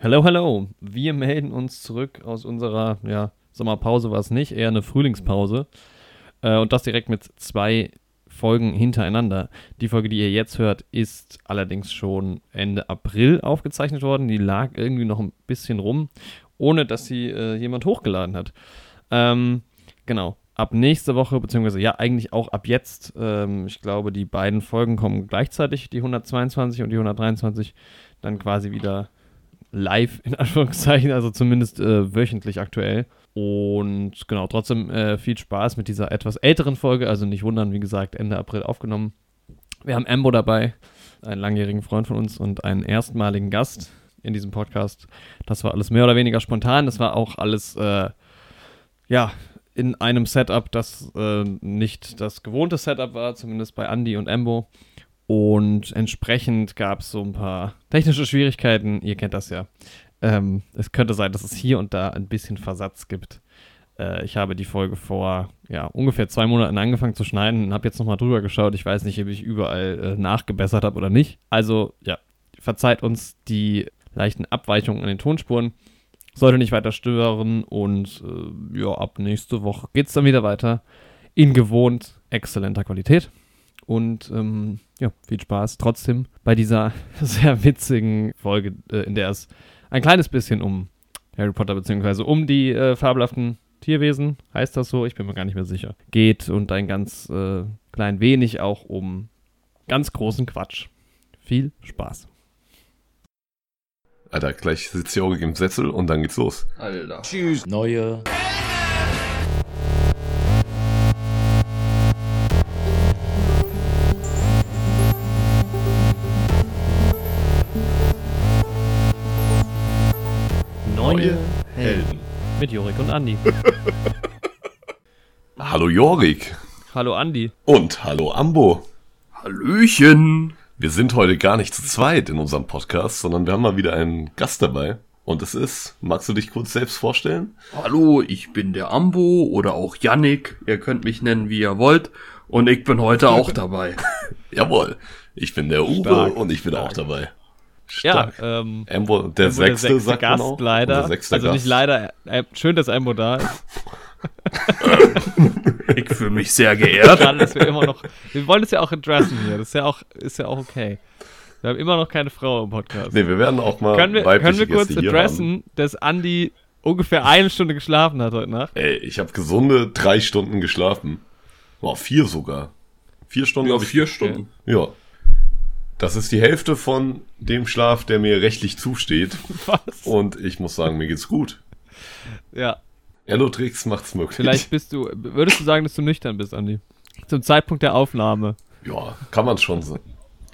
Hello, hello. Wir melden uns zurück aus unserer ja, Sommerpause, war es nicht, eher eine Frühlingspause. Äh, und das direkt mit zwei Folgen hintereinander. Die Folge, die ihr jetzt hört, ist allerdings schon Ende April aufgezeichnet worden. Die lag irgendwie noch ein bisschen rum, ohne dass sie äh, jemand hochgeladen hat. Ähm, genau. Ab nächste Woche, beziehungsweise ja, eigentlich auch ab jetzt, ähm, ich glaube, die beiden Folgen kommen gleichzeitig, die 122 und die 123, dann quasi wieder live, in Anführungszeichen, also zumindest äh, wöchentlich aktuell. Und genau, trotzdem äh, viel Spaß mit dieser etwas älteren Folge. Also nicht wundern, wie gesagt, Ende April aufgenommen. Wir haben Ambo dabei, einen langjährigen Freund von uns und einen erstmaligen Gast in diesem Podcast. Das war alles mehr oder weniger spontan. Das war auch alles, äh, ja, in einem Setup, das äh, nicht das gewohnte Setup war, zumindest bei Andy und Ambo. Und entsprechend gab es so ein paar technische Schwierigkeiten. Ihr kennt das ja. Ähm, es könnte sein, dass es hier und da ein bisschen Versatz gibt. Äh, ich habe die Folge vor ja, ungefähr zwei Monaten angefangen zu schneiden und habe jetzt nochmal drüber geschaut. Ich weiß nicht, ob ich überall äh, nachgebessert habe oder nicht. Also, ja, verzeiht uns die leichten Abweichungen an den Tonspuren. Sollte nicht weiter stören und äh, ja, ab nächste Woche geht es dann wieder weiter in gewohnt exzellenter Qualität. Und ähm, ja, viel Spaß trotzdem bei dieser sehr witzigen Folge, äh, in der es ein kleines bisschen um Harry Potter beziehungsweise um die äh, fabelhaften Tierwesen, heißt das so, ich bin mir gar nicht mehr sicher, geht und ein ganz äh, klein wenig auch um ganz großen Quatsch. Viel Spaß. Alter, gleich sitzt Jorik im Sessel und dann geht's los. Alter. Tschüss. Neue. Neue Helden. Mit Jorik und Andi. Hallo Jorik. Hallo Andi. Und hallo Ambo. Hallöchen. Wir sind heute gar nicht zu zweit in unserem Podcast, sondern wir haben mal wieder einen Gast dabei. Und es ist, magst du dich kurz selbst vorstellen? Hallo, ich bin der Ambo oder auch Yannick. Ihr könnt mich nennen, wie ihr wollt. Und ich bin heute auch dabei. Jawohl. Ich bin der Uwe Stark. und ich bin auch dabei. Ja, Stark. ähm, Ambo, der Ambo, sechste, sagt Gast man auch. leider. Unser sechster also Gast. nicht leider. Äh, schön, dass Ambo da ist. Ich fühle mich sehr geehrt. Schade, dass wir immer noch. Wir wollen es ja auch adressen hier. Das ist ja auch, ist ja auch okay. Wir haben immer noch keine Frau im Podcast. Nee, wir werden auch mal können, wir, können wir kurz Gäste adressen, dass Andi ungefähr eine Stunde geschlafen hat heute Nacht? Ey, ich habe gesunde drei Stunden geschlafen. Boah, vier sogar. Vier Stunden, Ja, glaube ich. vier Stunden. Ja. Das ist die Hälfte von dem Schlaf, der mir rechtlich zusteht. Was? Und ich muss sagen, mir geht's gut. Ja, Elotrix macht's möglich. vielleicht bist du. Würdest du sagen, dass du nüchtern bist, Andi? Zum Zeitpunkt der Aufnahme. Ja, kann man schon so.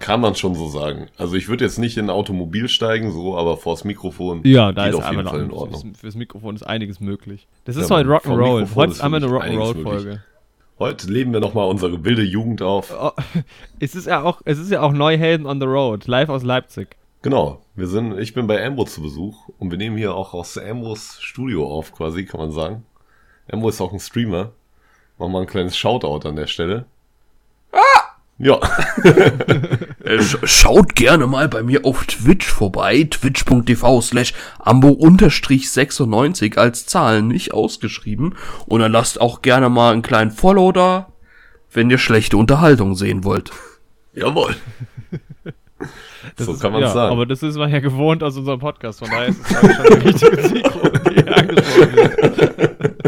Kann man schon so sagen. Also ich würde jetzt nicht in ein Automobil steigen, so, aber vors Mikrofon Ja, da geht ist auf jeden Fall in Ordnung. fürs, fürs Mikrofon ist einiges möglich. Das ist Ja, heute Rock'n'Roll. Heute ist haben wir eine Rock'n'Roll-Folge. Heute leben wir nochmal unsere wilde Jugend auf. Oh, es ist ja auch, es ist ja auch Neuhelden on the Road, live aus Leipzig. Genau, wir sind, ich bin bei Ambo zu Besuch und wir nehmen hier auch aus Ambos Studio auf, quasi, kann man sagen. Ambo ist auch ein Streamer. Machen wir ein kleines Shoutout an der Stelle. Ja, Äh, sch schaut gerne mal bei mir auf Twitch vorbei. Twitch.tv slash ambo-96 als Zahlen nicht ausgeschrieben. Und dann lasst auch gerne mal einen kleinen Follow da, wenn ihr schlechte Unterhaltung sehen wollt. jawohl. Das so ist, kann man ja, sagen. Aber das ist man ja gewohnt aus unserem Podcast, von daher ist es schon eine richtige Zielgruppe, die hier angesprochen wird.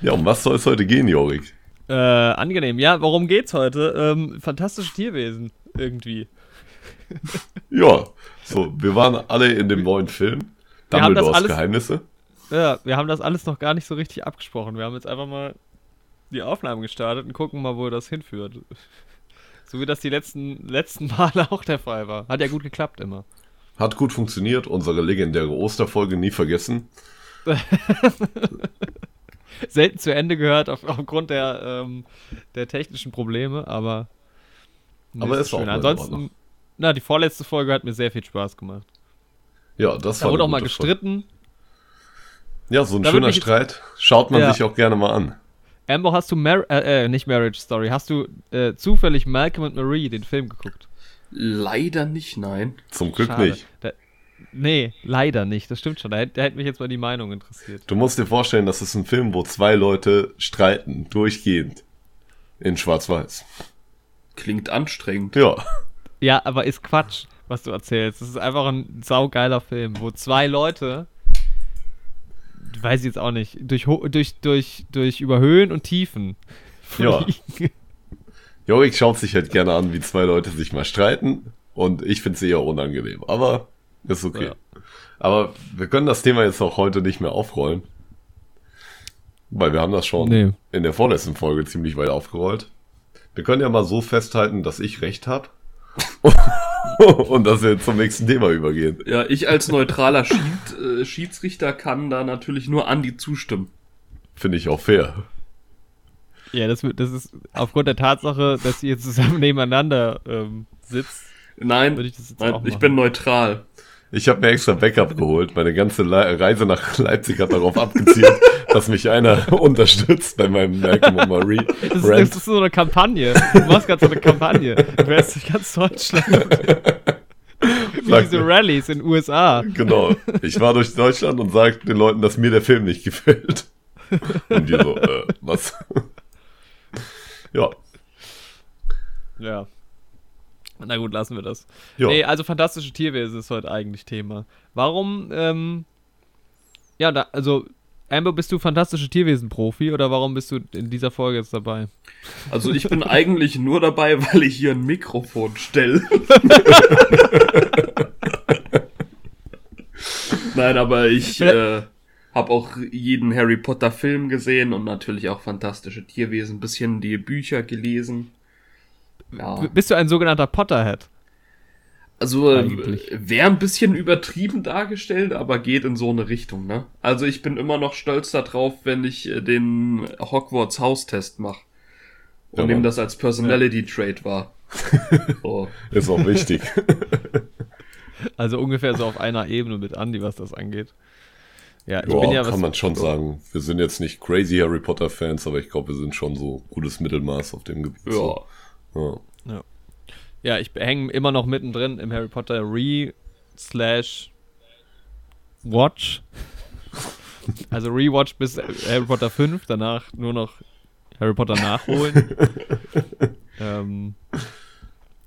Ja, um was soll es heute gehen, Jorik? Äh, angenehm. Ja, worum geht's heute? Ähm, fantastische Tierwesen, irgendwie. Ja, so, wir waren alle in dem neuen Film. Wir haben das Dumbledores alles- Geheimnisse. Ja, wir haben das alles noch gar nicht so richtig abgesprochen. Wir haben jetzt einfach mal die Aufnahmen gestartet und gucken mal, wo das hinführt. So wie das die letzten, letzten Male auch der Fall war. Hat ja gut geklappt immer. Hat gut funktioniert, unsere legendäre Osterfolge nie vergessen. Selten zu Ende gehört auf, aufgrund der, ähm, der technischen Probleme, aber. Aber ist ist auch schön. Ansonsten, na, die vorletzte Folge hat mir sehr viel Spaß gemacht. Ja, das Da war wurde eine auch mal gute Folge. gestritten. Ja, so ein Da schöner Streit. Schaut man Ja. sich auch gerne mal an. Amber, hast du Mar äh, äh, nicht Marriage Story, hast du äh, zufällig Malcolm and Marie, den Film geguckt? Leider nicht, nein. Zum Glück Schade. nicht. Da, nee, leider nicht. Das stimmt schon. Da, hätte- da hätte mich jetzt mal die Meinung interessiert. Du musst dir vorstellen, das ist ein Film, wo zwei Leute streiten, durchgehend. In Schwarz-Weiß. Klingt anstrengend. Ja. Ja, aber ist Quatsch, was du erzählst. Das ist einfach ein saugeiler Film, wo zwei Leute, weiß ich jetzt auch nicht, durch, durch, durch, durch über Höhen und Tiefen Ja. fliegen. Jorik schaut sich halt gerne an, wie zwei Leute sich mal streiten. Und ich finde es eher unangenehm. Aber ist okay. Ja. Aber wir können das Thema jetzt auch heute nicht mehr aufrollen. Weil wir haben das schon Nee. in der vorletzten Folge ziemlich weit aufgerollt. Wir können ja mal so festhalten, dass ich recht habe. und dass wir zum nächsten Thema übergehen. Ja, ich als neutraler Schied, äh, Schiedsrichter kann da natürlich nur Andi zustimmen. Finde ich auch fair. Ja, das, wird- das ist aufgrund der Tatsache, dass ihr zusammen nebeneinander ähm, sitzt. Nein, Würde ich das jetzt nein auch ich bin neutral. Ich habe mir extra Backup geholt. Meine ganze Le Reise nach Leipzig hat darauf abgezielt, dass mich einer unterstützt bei meinem Malcolm Marie Das ist, das ist so eine Kampagne. Du machst gerade so eine Kampagne. Du fährst durch ganz Deutschland. Wie Sag diese mir. Rallyes in den USA. Genau. Ich war durch Deutschland und sag den Leuten, dass mir der Film nicht gefällt. Und die so, äh, was? ja. Ja. Na gut, lassen wir das. Ja. Nee, also fantastische Tierwesen ist heute eigentlich Thema. Warum, ähm, ja, da, also, Amber, bist du fantastische Tierwesen-Profi oder warum bist du in dieser Folge jetzt dabei? Also ich bin eigentlich nur dabei, weil ich hier ein Mikrofon stelle. Nein, aber ich äh, habe auch jeden Harry Potter Film gesehen und natürlich auch fantastische Tierwesen, bisschen die Bücher gelesen. Ja. Bist du ein sogenannter Potterhead? Also äh, wäre ein bisschen übertrieben dargestellt, aber geht in so eine Richtung, ne? Also ich bin immer noch stolz darauf, wenn ich äh, den Hogwarts Haustest mache. Und Ja, nehme das als Personality Trait wahr. So. Ist auch wichtig. Also ungefähr so auf einer Ebene mit Andy, was das angeht. Ja, ich Ja, bin ja kann was, man schon sagen. Wir sind jetzt nicht crazy Harry Potter Fans, aber ich glaube, wir sind schon so gutes Mittelmaß auf dem Gebiet. Ja. So. Ja. Ja, ich hänge immer noch mittendrin im Harry Potter Re slash Watch. Also Rewatch bis Harry Potter 5, danach nur noch Harry Potter nachholen. ähm,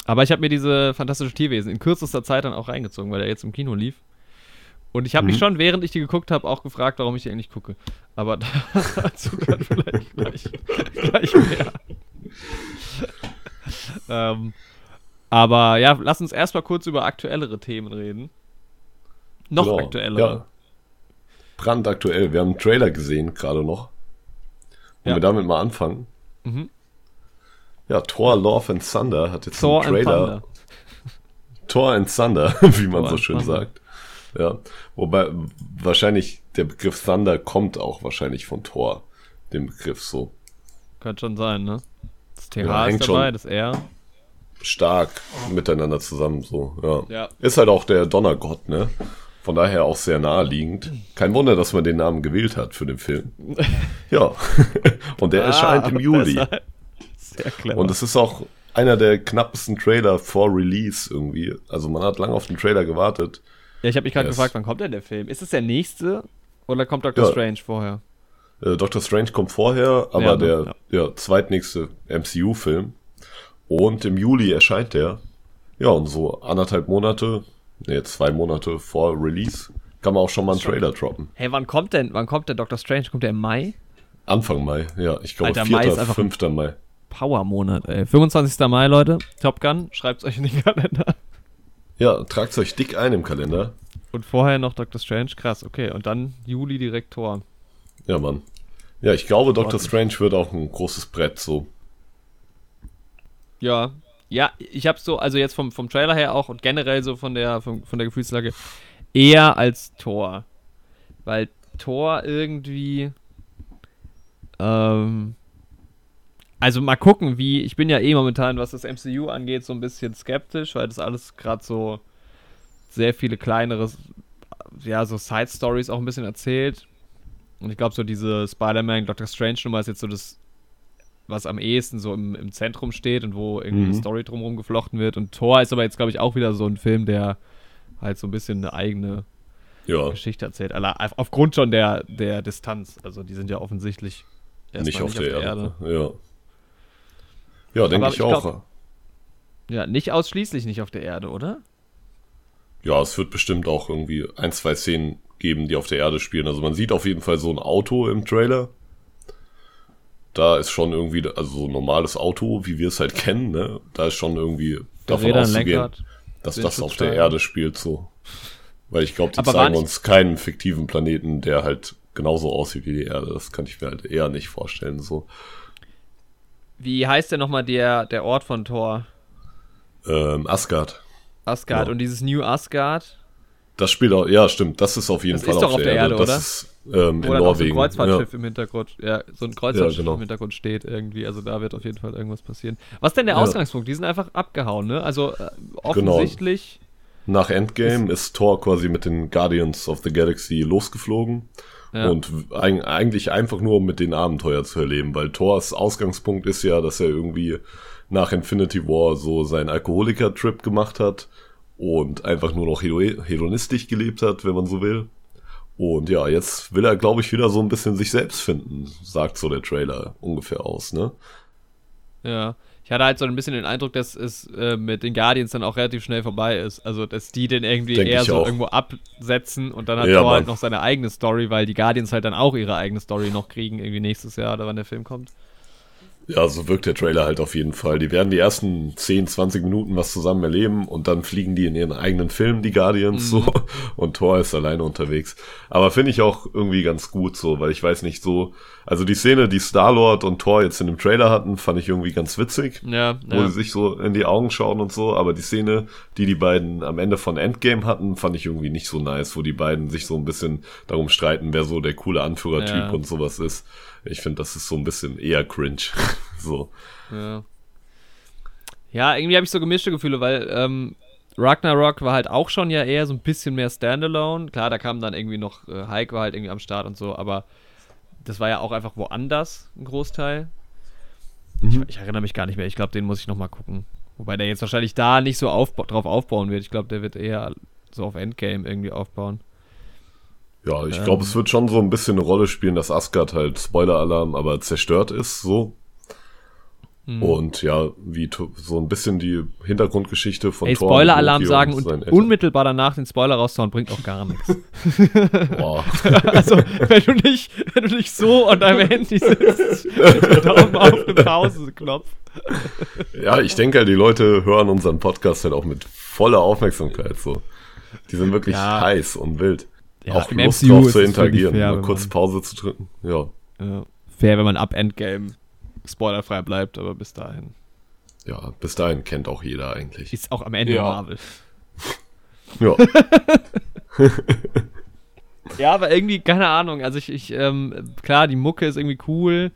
aber ich habe mir diese fantastische Tierwesen in kürzester Zeit dann auch reingezogen, weil er jetzt im Kino lief. Und ich habe mich Mhm. schon, während ich die geguckt habe, auch gefragt, warum ich die eigentlich gucke. Aber dazu kann vielleicht gleich, gleich mehr. ähm, aber ja, lass uns erstmal kurz über aktuellere Themen reden. Noch Genau. aktuellere. Ja. Brandaktuell. Wir haben einen Trailer gesehen, gerade noch. Wollen Ja. wir damit mal anfangen? Mhm. Ja, Thor Love and Thunder hat jetzt Thor einen Trailer. Thor and Thunder, wie man Thor so schön Thunder. sagt. Ja, wobei wahrscheinlich der Begriff Thunder kommt auch wahrscheinlich von Thor, dem Begriff so Könnte schon sein, ne? Das TH Ja, ist dabei, schon. das R. stark miteinander zusammen so. Ja. Ja. Ist halt auch der Donnergott, ne? Von daher auch sehr naheliegend. Kein Wunder, dass man den Namen gewählt hat für den Film. Ja. Und der erscheint im Ah, Juli. Sehr clever. Und es ist auch einer der knappesten Trailer vor Release irgendwie. Also man hat lange auf den Trailer gewartet. ja, ich habe mich gerade Yes. gefragt, wann kommt denn der Film? Ist es der nächste oder kommt Doctor Ja. Strange vorher? Äh, Doctor Strange kommt vorher, aber Ja, ne? der ja. zweitnächste MCU-Film. Und im Juli erscheint der. Ja, und so anderthalb Monate, nee, zwei Monate vor Release, kann man auch schon mal einen. Trailer droppen. Hey, wann kommt denn, wann kommt der Doctor Strange? Kommt der im Mai? Anfang Mai, ja, ich glaube Alter, 4., Mai ist einfach- 5. Mai. Power-Monat, ey. 25. Mai, Leute. Top Gun, schreibt's euch in den Kalender. Ja, tragt euch dick ein im Kalender. Und vorher noch Doctor Strange, krass, okay. Und dann Juli direkt Tor. Ja, Mann. Ja, ich glaube, Doctor. Strange wird auch ein großes Brett, so. Ja. Ja, ich habe so, also jetzt vom, vom Trailer her auch und generell so von der, von, von der Gefühlslage, eher als Tor. Weil Tor irgendwie. Ähm, also mal gucken, wie. Ich bin ja eh momentan, was das MCU angeht, so ein bisschen skeptisch, weil das alles gerade so sehr viele kleinere, ja, so Side-Stories auch ein bisschen erzählt. Und ich glaube, so diese Spider-Man, Doctor Strange-Nummer ist jetzt so das was am ehesten so im, im Zentrum steht und wo irgendwie mhm. eine Story drumherum geflochten wird. Und Thor ist aber jetzt, glaube ich, auch wieder so ein Film, der halt so ein bisschen eine eigene ja. Geschichte erzählt. Also aufgrund schon der, der Distanz. Also die sind ja offensichtlich nicht auf, nicht der, auf der Erde. Erde. Ja, ja denke ich, ich, auch. Glaub, ja, nicht ausschließlich nicht auf der Erde, oder? Ja, es wird bestimmt auch irgendwie ein, zwei Szenen geben, die auf der Erde spielen. Also man sieht auf jeden Fall so ein Auto im Trailer. Da ist schon irgendwie, also so ein normales Auto, wie wir es halt kennen, ne? Da ist schon irgendwie davon auszugehen, dass das auf der Erde spielt so. Weil ich glaube, die Aber zeigen uns keinen fiktiven Planeten, der halt genauso aussieht wie die Erde. Das kann ich mir halt eher nicht vorstellen. So. Wie heißt denn nochmal der, der Ort von Thor? Ähm, Asgard. Asgard. Genau. Und dieses New Asgard? Das spielt auch, ja, stimmt. Das ist auf jeden das Fall ist auf, auf der, Erde, Erde oder? Das ist ähm, in Norwegen. So ein Kreuzfahrtschiff ja. im Hintergrund. Ja, so ein Kreuzfahrtschiff ja, genau. im Hintergrund steht irgendwie. Also da wird auf jeden Fall irgendwas passieren. Was denn der ja. Ausgangspunkt? Die sind einfach abgehauen, ne? Also äh, genau. offensichtlich. Genau. Nach Endgame ist, ist Thor quasi mit den Guardians of the Galaxy losgeflogen. Ja. Und eigentlich einfach nur, um mit den Abenteuer zu erleben, weil Thors Ausgangspunkt ist ja, dass er irgendwie nach Infinity War so seinen Alkoholiker-Trip gemacht hat und einfach nur noch hedonistisch gelebt hat, wenn man so will. Und ja, jetzt will er, glaube ich, wieder so ein bisschen sich selbst finden, sagt so der Trailer ungefähr aus, ne? Ja. Ich hatte halt so ein bisschen den Eindruck, dass es äh, mit den Guardians dann auch relativ schnell vorbei ist. Also, dass die den irgendwie Denk eher so auch. irgendwo absetzen und dann hat ja, Thor halt noch seine eigene Story, weil die Guardians halt dann auch ihre eigene Story noch kriegen, irgendwie nächstes Jahr oder wann der Film kommt. Ja, so wirkt der Trailer halt auf jeden Fall. Die werden die ersten 10, 20 Minuten was zusammen erleben und dann fliegen die in ihren eigenen Film, die Guardians, mhm. so. Und Thor ist alleine unterwegs. Aber finde ich auch irgendwie ganz gut so, weil ich weiß nicht so, also die Szene, die Star-Lord und Thor jetzt in dem Trailer hatten, fand ich irgendwie ganz witzig. Ja, wo ja. sie sich so in die Augen schauen und so. Aber die Szene, die die beiden am Ende von Endgame hatten, fand ich irgendwie nicht so nice, wo die beiden sich so ein bisschen darum streiten, wer so der coole Anführertyp ja. und sowas ist. Ich finde, das ist so ein bisschen eher cringe. so. Ja. Ja, irgendwie habe ich so gemischte Gefühle, weil ähm, Ragnarok war halt auch schon ja eher so ein bisschen mehr Standalone. Klar, da kam dann irgendwie noch, äh, Hulk war halt irgendwie am Start und so, aber das war ja auch einfach woanders, ein Großteil. Mhm. Ich, ich, erinnere mich gar nicht mehr. Ich glaube, den muss ich nochmal gucken. Wobei der jetzt wahrscheinlich da nicht so aufba drauf aufbauen wird. Ich glaube, der wird eher so auf Endgame irgendwie aufbauen. Ja, ich glaube, es wird schon so ein bisschen eine Rolle spielen, dass Asgard halt Spoiler-Alarm, aber zerstört ist, so. Mhm. Und ja, wie so ein bisschen die Hintergrundgeschichte von Ey, Thor. Spoiler-Alarm sagen und unmittelbar danach den Spoiler rauszuhauen, bringt auch gar nichts. Boah. also, wenn du nicht, wenn du nicht so an deinem Handy sitzt, Daumen auf den Pause-Knopf. Ja, ich denke, die Leute hören unseren Podcast halt auch mit voller Aufmerksamkeit, so. Die sind wirklich ja. heiß und wild ja, auch Lust MCU drauf zu interagieren, fair, mal kurz Pause zu drücken. Ja. ja. Fair, wenn man ab Endgame spoilerfrei bleibt, aber bis dahin. Ja, bis dahin kennt auch jeder eigentlich. Ist auch am Ende ja. Marvel. Ja. ja, aber irgendwie, keine Ahnung. Also ich, ich ähm, klar, die Mucke ist irgendwie cool.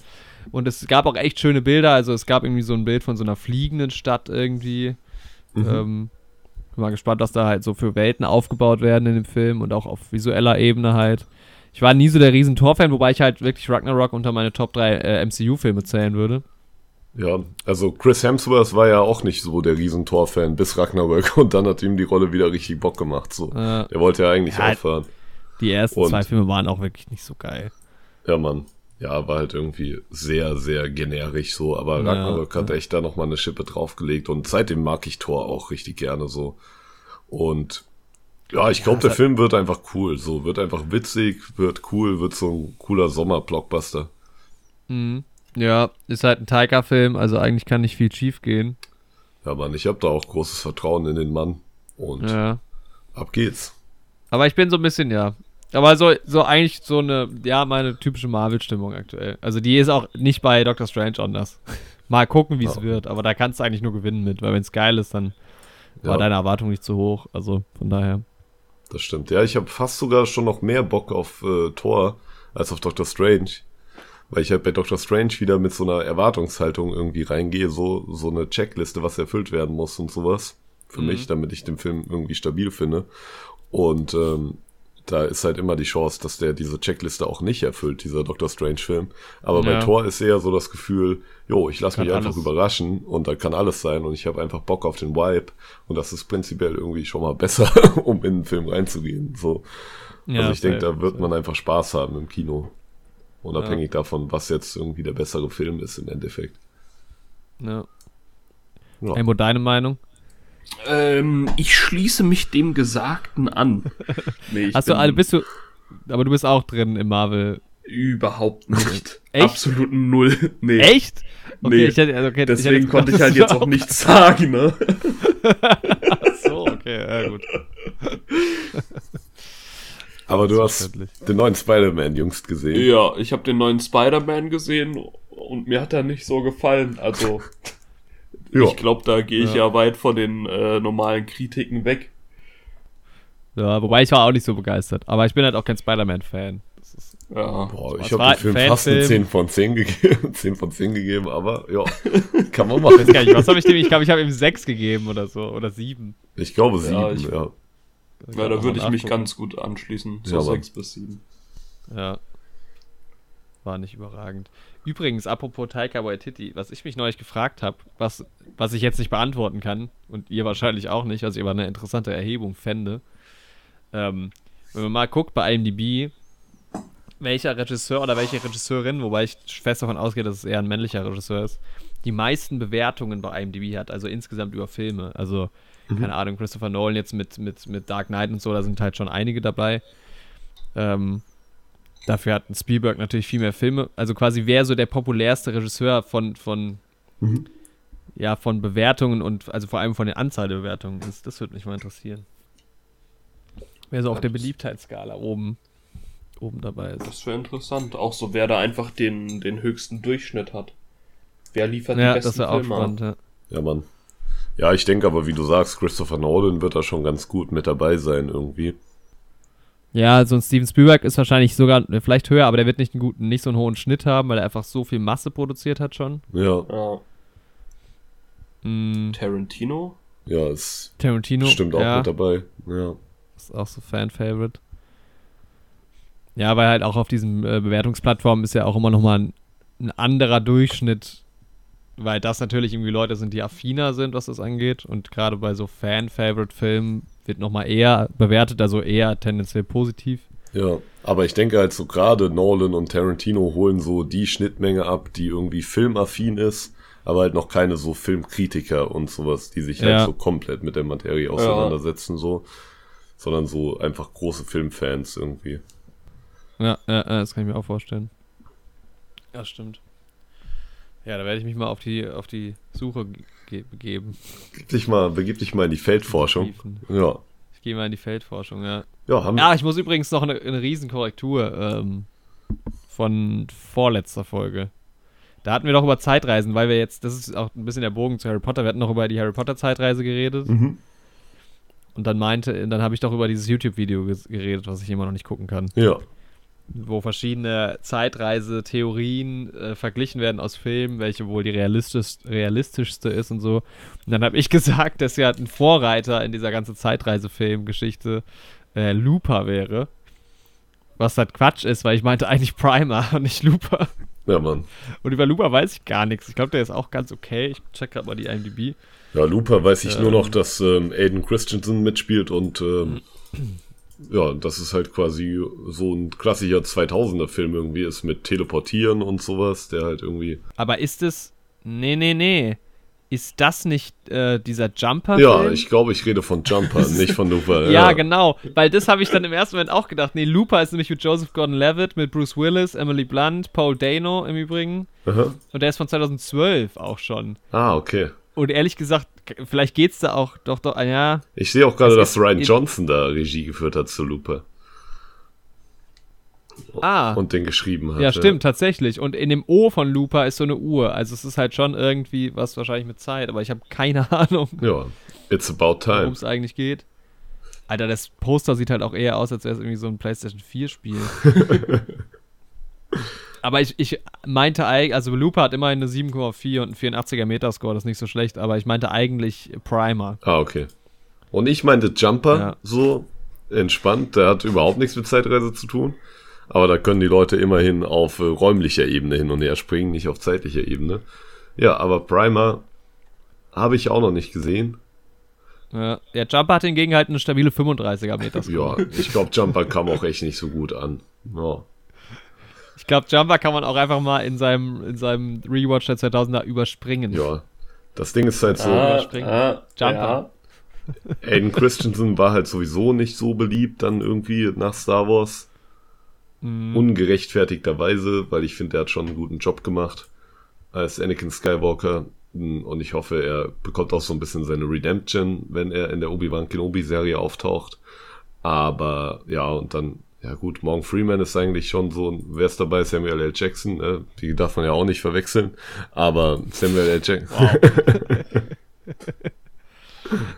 Und es gab auch echt schöne Bilder. Also es gab irgendwie so ein Bild von so einer fliegenden Stadt irgendwie. Mhm. Ähm, bin mal gespannt, was da halt so für Welten aufgebaut werden in dem Film und auch auf visueller Ebene halt. Ich war nie so der riesen Thor-Fan, wobei ich halt wirklich Ragnarok unter meine Top 3 äh, MCU-Filme zählen würde. Ja, also Chris Hemsworth war ja auch nicht so der riesen Thor-Fan bis Ragnarok und dann hat ihm die Rolle wieder richtig Bock gemacht. So. Äh, der wollte ja eigentlich ja, aufhören. Die ersten und, zwei Filme waren auch wirklich nicht so geil. Ja, Mann. Ja, war halt irgendwie sehr, sehr generisch so, aber ja, Ragnarök hat echt da nochmal eine Schippe draufgelegt und seitdem mag ich Thor auch richtig gerne so. Und ja, ich glaube, ja, der Film wird einfach cool, so, wird einfach witzig, wird cool, wird so ein cooler Sommer-Blockbuster. Mhm. Ja, ist halt ein Taika-Film, also eigentlich kann nicht viel schief gehen. Ja, Mann, ich habe da auch großes Vertrauen in den Mann und ja. ab geht's. Aber ich bin so ein bisschen, ja, aber so, so eigentlich so eine, ja, meine typische Marvel-Stimmung aktuell. Also die ist auch nicht bei Doctor Strange anders. Mal gucken, wie es ja. wird, aber da kannst du eigentlich nur gewinnen mit, weil wenn es geil ist, dann ja. war deine Erwartung nicht zu hoch. Also von daher. Das stimmt. Ja, ich habe fast sogar schon noch mehr Bock auf äh, Thor als auf Doctor Strange. Weil ich halt bei Doctor Strange wieder mit so einer Erwartungshaltung irgendwie reingehe, so, so eine Checkliste, was erfüllt werden muss und sowas. Für mhm. mich, damit ich den Film irgendwie stabil finde. Und ähm, da ist halt immer die Chance, dass der diese Checkliste auch nicht erfüllt, dieser Doctor Strange-Film. Aber bei Ja. Thor ist eher so das Gefühl, jo, ich lasse mich einfach alles. überraschen und da kann alles sein und ich habe einfach Bock auf den Vibe und das ist prinzipiell irgendwie schon mal besser, um in den Film reinzugehen. So. also ich denke, da wird man einfach Spaß haben im Kino. Unabhängig davon, was jetzt irgendwie der bessere Film ist im Endeffekt. Ja. Ja. Embo, deine Meinung? Ähm, ich schließe mich dem Gesagten an. Nee, ich bin alle, bist du, aber du bist auch drin im Marvel. überhaupt nicht. Echt? Absolut null. Nee. Echt? Nee. ich hätte, also okay, Deswegen hätte konnte ich gedacht, halt jetzt auch nichts sagen, ne? So, okay, ja gut. Aber du hast den neuen Spider-Man jüngst gesehen. Ja, ich habe den neuen Spider-Man gesehen und mir hat er nicht so gefallen. Also, Ja. ich glaube, da gehe ich Ja. ja. weit von den äh, normalen Kritiken weg. Ja, wobei ich war auch nicht so begeistert. Aber ich bin halt auch kein Spider-Man-Fan. Ja. Boah, ich habe dem Film fast eine Fanfilm. 10 von 10 gegeben, 10 von 10 gegeben, aber ja, kann man Ich weiß machen. gar nicht, was habe ich dem? Ich glaube, ich habe ihm sechs gegeben oder so. Oder sieben. Ich glaube 7, Ja, ja. ich- ja. Ja, da würde ich mich ganz gut anschließen. So Ja, aber- 6 bis 7. Ja. War nicht überragend. Übrigens, apropos Taika Waititi, was ich mich neulich gefragt habe, was, was ich jetzt nicht beantworten kann und ihr wahrscheinlich auch nicht, was ich aber eine interessante Erhebung fände. Ähm, wenn man mal guckt bei IMDb, welcher Regisseur oder welche Regisseurin, wobei ich fest davon ausgehe, dass es eher ein männlicher Regisseur ist, die meisten Bewertungen bei IMDb hat, also insgesamt über Filme. Also, keine Ahnung, Christopher Nolan jetzt mit, mit, mit Dark Knight und so, da sind halt schon einige dabei. Ähm, dafür hat ein Spielberg natürlich viel mehr Filme. Also quasi wer so der populärste Regisseur von, von, Mhm. ja, von Bewertungen und also vor allem von der Anzahl der Bewertungen ist. Das würde mich mal interessieren. Wer so auf der Beliebtheitsskala oben, oben dabei ist. Das wäre interessant. Auch so, wer da einfach den, den höchsten Durchschnitt hat. Wer liefert Ja, die das besten wäre auch Filme spannend. Ja. Ja, Mann. Ja, ich denke aber, wie du sagst, Christopher Nolan wird da schon ganz gut mit dabei sein irgendwie. Ja, so ein Steven Spielberg ist wahrscheinlich sogar äh, vielleicht höher, aber der wird nicht einen guten, nicht so einen hohen Schnitt haben, weil er einfach so viel Masse produziert hat schon. Ja, Ja. Mm, Tarantino? ja, ist Tarantino bestimmt auch ja, mit dabei. Ja. ist auch so Fan-Favorite. Ja, weil halt auch auf diesen äh, Bewertungsplattformen ist ja auch immer nochmal ein, ein anderer Durchschnitt, weil das natürlich irgendwie Leute sind, die affiner sind, was das angeht. Und gerade bei so Fan-Favorite-Filmen wird nochmal eher bewertet, also eher tendenziell positiv. Ja, aber ich denke halt so gerade Nolan und Tarantino holen so die Schnittmenge ab, die irgendwie filmaffin ist, aber halt noch keine so Filmkritiker und sowas, die sich Ja. halt so komplett mit der Materie auseinandersetzen, so, sondern so einfach große Filmfans irgendwie. Ja, ja, ja, das kann ich mir auch vorstellen. Ja, stimmt. Ja, da werde ich mich mal auf die, auf die Suche begeben. Gib dich mal, begib dich mal in die Feldforschung. Ja. Ich gehe mal in die Feldforschung, ja. Ja, haben Ja, ich muss übrigens noch eine, eine Riesenkorrektur ähm, von vorletzter Folge. Da hatten wir doch über Zeitreisen, weil wir jetzt, das ist auch ein bisschen der Bogen zu Harry Potter, wir hatten noch über die Harry Potter Zeitreise geredet. Mhm. Und dann meinte, dann habe ich doch über dieses YouTube-Video geredet, was ich immer noch nicht gucken kann. Ja. Wo verschiedene Zeitreisetheorien äh, verglichen werden aus Filmen, welche wohl die realistisch, realistischste ist und so. Und dann habe ich gesagt, dass ja ein Vorreiter in dieser ganzen Zeitreisefilm-Geschichte äh, Looper wäre. Was halt Quatsch ist, weil ich meinte eigentlich Primer und nicht Looper. Ja, Mann. Und über Looper weiß ich gar nichts. Ich glaube, der ist auch ganz okay. Ich check gerade mal die IMDb. Ja, Looper weiß ich nur Ähm. noch, dass ähm, Aiden Christensen mitspielt und ähm, ja, das ist halt quasi so ein klassischer 2000er Film irgendwie ist mit Teleportieren und sowas, der halt irgendwie Aber ist es. Nee, nee, nee. Ist das nicht äh, dieser Jumper? Ja, ich glaube, ich rede von Jumper, nicht von Looper. Ja, genau. Weil das habe ich dann im ersten Moment auch gedacht. Nee, Looper ist nämlich mit Joseph Gordon-Levitt, mit Bruce Willis, Emily Blunt, Paul Dano im Übrigen. Aha. Und der ist von 2012 auch schon. Ah, okay. Und ehrlich gesagt, vielleicht geht's da auch doch, doch, ah, ja. Ich sehe auch gerade, dass Ryan Johnson da Regie geführt hat zu Looper Ah, und den geschrieben hat. ja, stimmt, tatsächlich. Und in dem O von Looper ist so eine Uhr. Also es ist halt schon irgendwie was wahrscheinlich mit Zeit, aber ich habe keine Ahnung, Ja, it's about worum time. es eigentlich geht. Alter, das Poster sieht halt auch eher aus, als wäre es irgendwie so ein PlayStation 4-Spiel. aber ich, ich meinte eigentlich, also Looper hat immerhin eine 7,4 und einen 84er Metascore, das ist nicht so schlecht, aber ich meinte eigentlich Primer. Ah, okay. Und ich meinte Jumper, Ja. so entspannt. Der hat überhaupt nichts mit Zeitreise zu tun. Aber da können die Leute immerhin auf äh, räumlicher Ebene hin und her springen, nicht auf zeitlicher Ebene. Ja, aber Primer habe ich auch noch nicht gesehen. Ja, der Jumper hat hingegen halt eine stabile 35er Meter. Ja, ich glaube, Jumper kam auch echt nicht so gut an. Ja. Ich glaube, Jumper kann man auch einfach mal in seinem, in seinem Rewatch der 2000er überspringen. Ja, das Ding ist halt so. Ah, überspringen. ah, Jumper. ja. Aiden Christensen war halt sowieso nicht so beliebt dann irgendwie nach Star Wars. Mhm. Ungerechtfertigterweise, weil ich finde, der hat schon einen guten Job gemacht als Anakin Skywalker. Und ich hoffe, er bekommt auch so ein bisschen seine Redemption, wenn er in der Obi-Wan Kenobi-Serie auftaucht. Aber ja, und dann, ja gut, Morgan Freeman ist eigentlich schon so, ein- wer ist dabei? Samuel L. Jackson, äh, die darf man ja auch nicht verwechseln. Aber Samuel L. Jackson.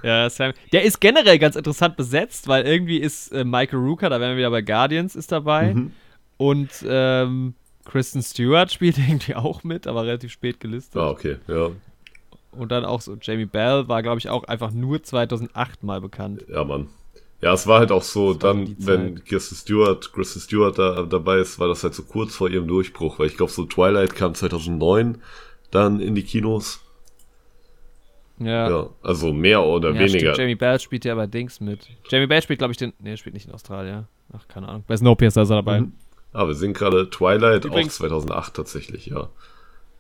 Ja, Sam. Der ist generell ganz interessant besetzt, weil irgendwie ist äh, Michael Rooker, da wären wir wieder bei Guardians, ist dabei. Mhm. Und ähm, Kristen Stewart spielt irgendwie auch mit, aber relativ spät gelistet. Ah, okay, ja. Und dann auch so Jamie Bell war, glaube ich, auch einfach nur 2008 mal bekannt. Ja, Mann. Ja, es war halt auch so, Das dann, wenn. Kristen Stewart, Kristen Stewart da dabei ist, war das halt so kurz vor ihrem Durchbruch, weil ich glaube, so Twilight kam 2009 dann in die Kinos. Ja. Ja, also mehr oder Ja, weniger. Stimmt, Jamie Bell spielt ja bei Dings mit. Jamie Bell spielt, glaube ich, den. Nee, er spielt nicht in Australien. Ach, keine Ahnung. Bei Snowpiercer ist er dabei. Mhm. Ah, wir sehen gerade Twilight Übrigens- auch 2008 tatsächlich, ja.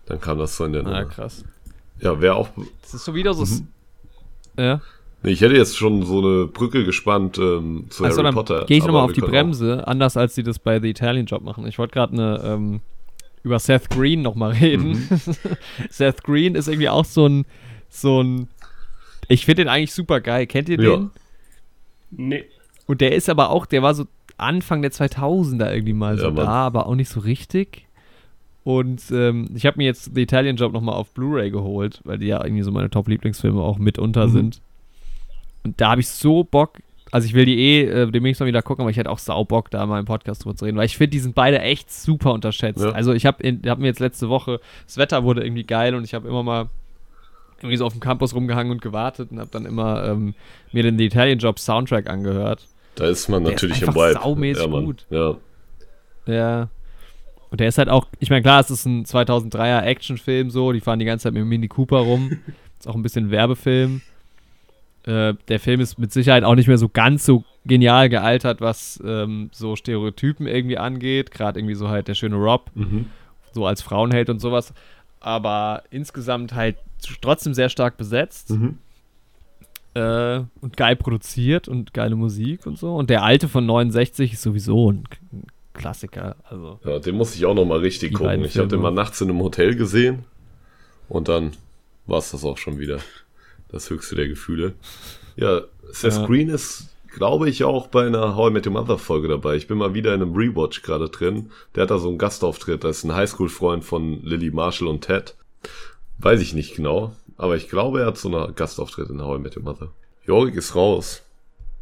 Dann kam das so in der Ah, krass. Ja, wäre auch. Das ist so wieder so. Mhm. Ja. Nee, ich hätte jetzt schon so eine Brücke gespannt ähm, zu Also Harry dann Potter. gehe ich nochmal auf die Bremse, anders als sie das bei The Italian Job machen. Ich wollte gerade eine ähm, über Seth Green nochmal reden. Mhm. Seth Green ist irgendwie auch so ein so ein ich finde den eigentlich super geil. Kennt ihr Ja. den? Nee. Und der ist aber auch, der war so Anfang der 2000er irgendwie mal so Ja, Mann. da, aber auch nicht so richtig. Und ähm, ich habe mir jetzt The Italian Job nochmal auf Blu-ray geholt, weil die ja irgendwie so meine Top-Lieblingsfilme auch mitunter Mhm. sind. Und da habe ich so Bock, also ich will die eh äh, demnächst mal wieder gucken, aber ich hätte auch sau Bock, da mal im Podcast drüber zu reden, weil ich finde, die sind beide echt super unterschätzt. Ja. Also ich habe hab mir jetzt letzte Woche, das Wetter wurde irgendwie geil und ich habe immer mal irgendwie so auf dem Campus rumgehangen und gewartet und habe dann immer ähm, mir den The Italian Job Soundtrack angehört. Da ist man Der natürlich ist im Vibe. saumäßig ja, Mann. gut. Ja. Ja. Und der ist halt auch, ich meine, klar, es ist ein 2003er Actionfilm so, die fahren die ganze Zeit mit dem Mini Cooper rum. ist auch ein bisschen ein Werbefilm. Äh, der Film ist mit Sicherheit auch nicht mehr so ganz so genial gealtert, was ähm, so Stereotypen irgendwie angeht. Gerade irgendwie so halt der schöne Rob, Mhm. so als Frauenheld und sowas. Aber insgesamt halt trotzdem sehr stark besetzt Mhm. äh, und geil produziert und geile Musik und so. Und der alte von 69 ist sowieso ein Klassiker. Also, Ja, den muss ich auch noch mal richtig gucken. Ich habe den mal nachts in einem Hotel gesehen und dann war es das auch schon wieder. Das höchste der Gefühle. Ja, Seth Ja. Green ist, glaube ich, auch bei einer How I Met Your Mother Folge dabei. Ich bin mal wieder in einem Rewatch gerade drin. Der hat da so einen Gastauftritt. Das ist ein Highschool-Freund von Lily Marshall und Ted. Weiß ich nicht genau, aber ich glaube, er hat so einen Gastauftritt in How I Met Your Mother. Jorik ist raus.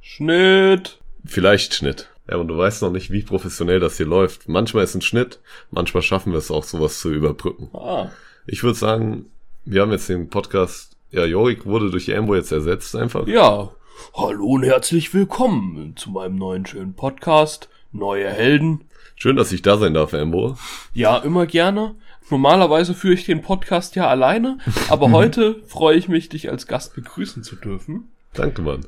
Schnitt. Vielleicht Schnitt. Ja, und du weißt noch nicht, wie professionell das hier läuft. Manchmal ist ein Schnitt, manchmal schaffen wir es auch, sowas zu überbrücken. Ah. Ich würde sagen, wir haben jetzt den Podcast, ja, Jorik wurde durch Ambo jetzt ersetzt einfach. Ja. Hallo und herzlich willkommen zu meinem neuen schönen Podcast. Neue Helden. Schön, dass ich da sein darf, Ambo. Ja, immer gerne. Normalerweise führe ich den Podcast ja alleine, aber heute freue ich mich, dich als Gast begrüßen zu dürfen. Danke, Mann.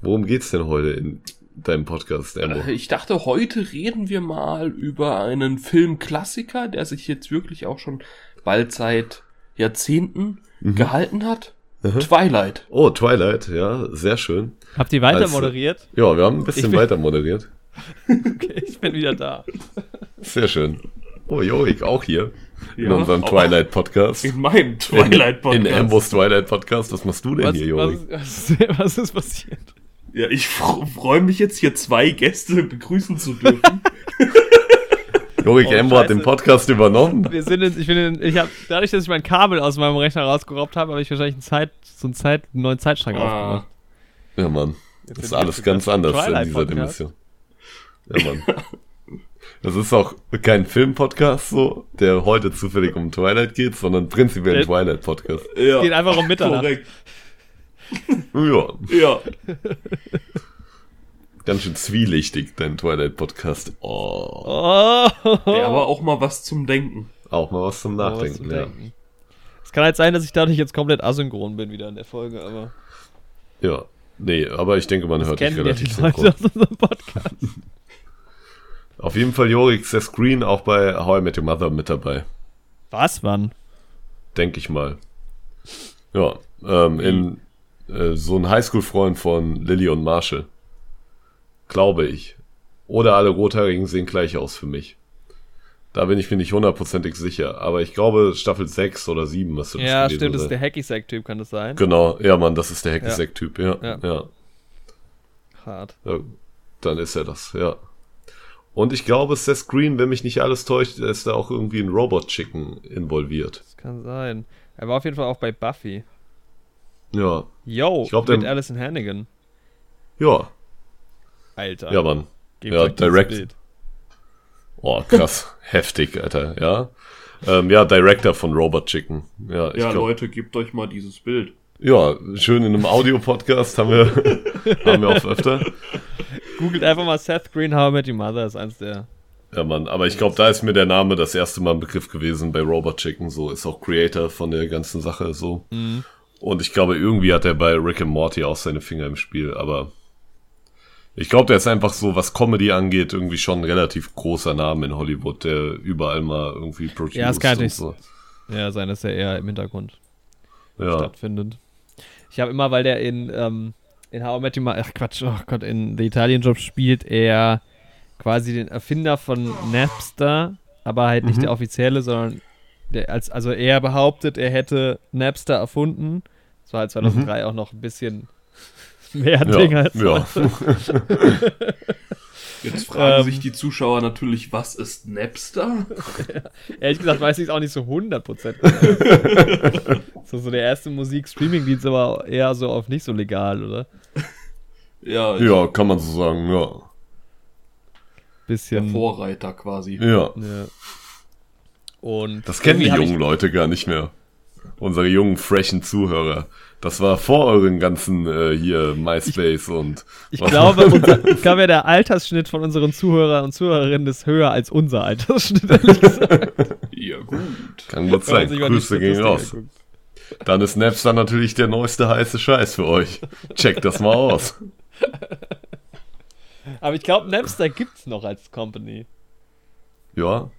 Worum geht's denn heute in deinem Podcast, Ambo? Äh, Ich dachte, heute reden wir mal über einen Filmklassiker, der sich jetzt wirklich auch schon bald seit Jahrzehnten gehalten hat. Twilight. Oh, Twilight, ja, sehr schön. habt ihr weiter Also- moderiert? Ja, wir haben ein bisschen bin- weiter moderiert. Okay, ich bin wieder da. Sehr schön. Oh, Jorik, auch hier. In Ja, unserem auch. Twilight Podcast. In meinem Twilight-Podcast. In Ambos Twilight Podcast. Was machst du denn Was, hier, Jorik? was, was ist passiert? Ja, ich freue mich jetzt hier zwei Gäste begrüßen zu dürfen. Jorik Oh, Ambo hat den. Podcast übernommen. Wir sind in, ich bin in, ich habe dadurch, dass ich mein Kabel aus meinem Rechner rausgeraubt habe, habe ich wahrscheinlich einen, Zeit, so einen, Zeit, einen neuen Zeitstrang Ah. aufgemacht. Ja, Mann. Jetzt Das ist alles ganz anders in Twilight dieser Podcast. Dimension. Ja, Mann. Das ist auch kein Film-Podcast so, der heute zufällig um Twilight geht, sondern prinzipiell ein Twilight-Podcast. Ja, Geht einfach um Mitternacht. korrekt. Ja. Ja. Ganz schön zwielichtig, dein Twilight-Podcast. Oh. Oh. Der aber auch mal was zum Denken. Auch mal was zum Oh, was Nachdenken, zum ja. Denken. Es kann halt sein, dass ich dadurch jetzt komplett asynchron bin wieder in der Folge, aber Ja. Nee, aber ich denke, man das hört dich kennen ja relativ die Leute aus unserem Podcast. Auf jeden Fall Jorik der Screen auch bei How I Met Your Mother mit dabei. Was, wann? Denke ich mal. Ja, ähm, in äh, so ein Highschool-Freund von Lily und Marshall. Glaube ich. Oder alle Rothaarigen sehen gleich aus für mich. Da bin ich mir nicht hundertprozentig sicher. Aber ich glaube, Staffel 6 oder 7 müsste das Ja, stimmt, das ist der Hacky-Sack-Typ, kann das sein? Genau, ja, Mann, das ist der Hacky-Sack-Typ, ja. Ja. ja. Hart. Ja, dann ist er das, ja. Und ich glaube, Seth Green, wenn mich nicht alles täuscht, ist da auch irgendwie ein Robot Chicken involviert. Das kann sein. Er war auf jeden Fall auch bei Buffy. Ja, Yo, Ich glaub, mit Alison Hannigan. ja, Alter. ja, Mann. Gebt ja, Bild. Oh, krass, heftig, Alter, ja. Ähm, ja, Director von Robot Chicken. Ja, ich Ja, glaub, Leute, gebt euch mal dieses Bild. ja, schön in einem Audio-Podcast haben wir, haben wir auch öfter. Googelt einfach mal Seth Green, How I Met Your Mother, ist eins der. Ja, Mann, aber ich glaube, da ist mir der Name das erste Mal ein Begriff gewesen bei Robot Chicken. So ist auch Creator von der ganzen Sache so. Und ich glaube, irgendwie hat er bei Rick and Morty auch seine Finger im Spiel, aber ich glaube, der ist einfach so, was Comedy angeht, irgendwie schon ein relativ großer Name in Hollywood, der überall mal irgendwie produced Ja, es kann und natürlich so. Ja, sein, dass er eher im Hintergrund Ja, stattfindet. Ich habe immer, weil der in, ähm, in How I Met Your Mother, ach Quatsch, oh Gott, in The Italian Job spielt er quasi den Erfinder von Napster, aber halt Mhm. nicht der offizielle, sondern der, als, also er behauptet, er hätte Napster erfunden. Das war halt 2003 auch noch ein bisschen mehr Ding ja, als ja. Jetzt fragen Ähm. sich die Zuschauer natürlich, was ist Napster? Ehrlich gesagt weiß ich es auch nicht so 100% genau. so, so der erste Musik-Streaming-Dienst, aber eher so auf nicht so legal, oder? Ja, ja, kann man so sagen, ja. der Bisschen. Vorreiter quasi. Ja, Ja. Und das kennen die jungen Leute gar nicht mehr. Unsere jungen, freshen Zuhörer. Das war vor euren ganzen äh, hier MySpace und Ich, ich was- glaube, unser, ich glaube, der Altersschnitt von unseren Zuhörern und Zuhörerinnen ist höher als unser Altersschnitt, ehrlich gesagt. Ja, gut. Kann gut sein. Grüße gehen raus. anguckt. Dann ist Napster natürlich der neueste heiße Scheiß für euch. Checkt das mal aus. Aber ich glaube, Napster gibt's noch als Company. Ja,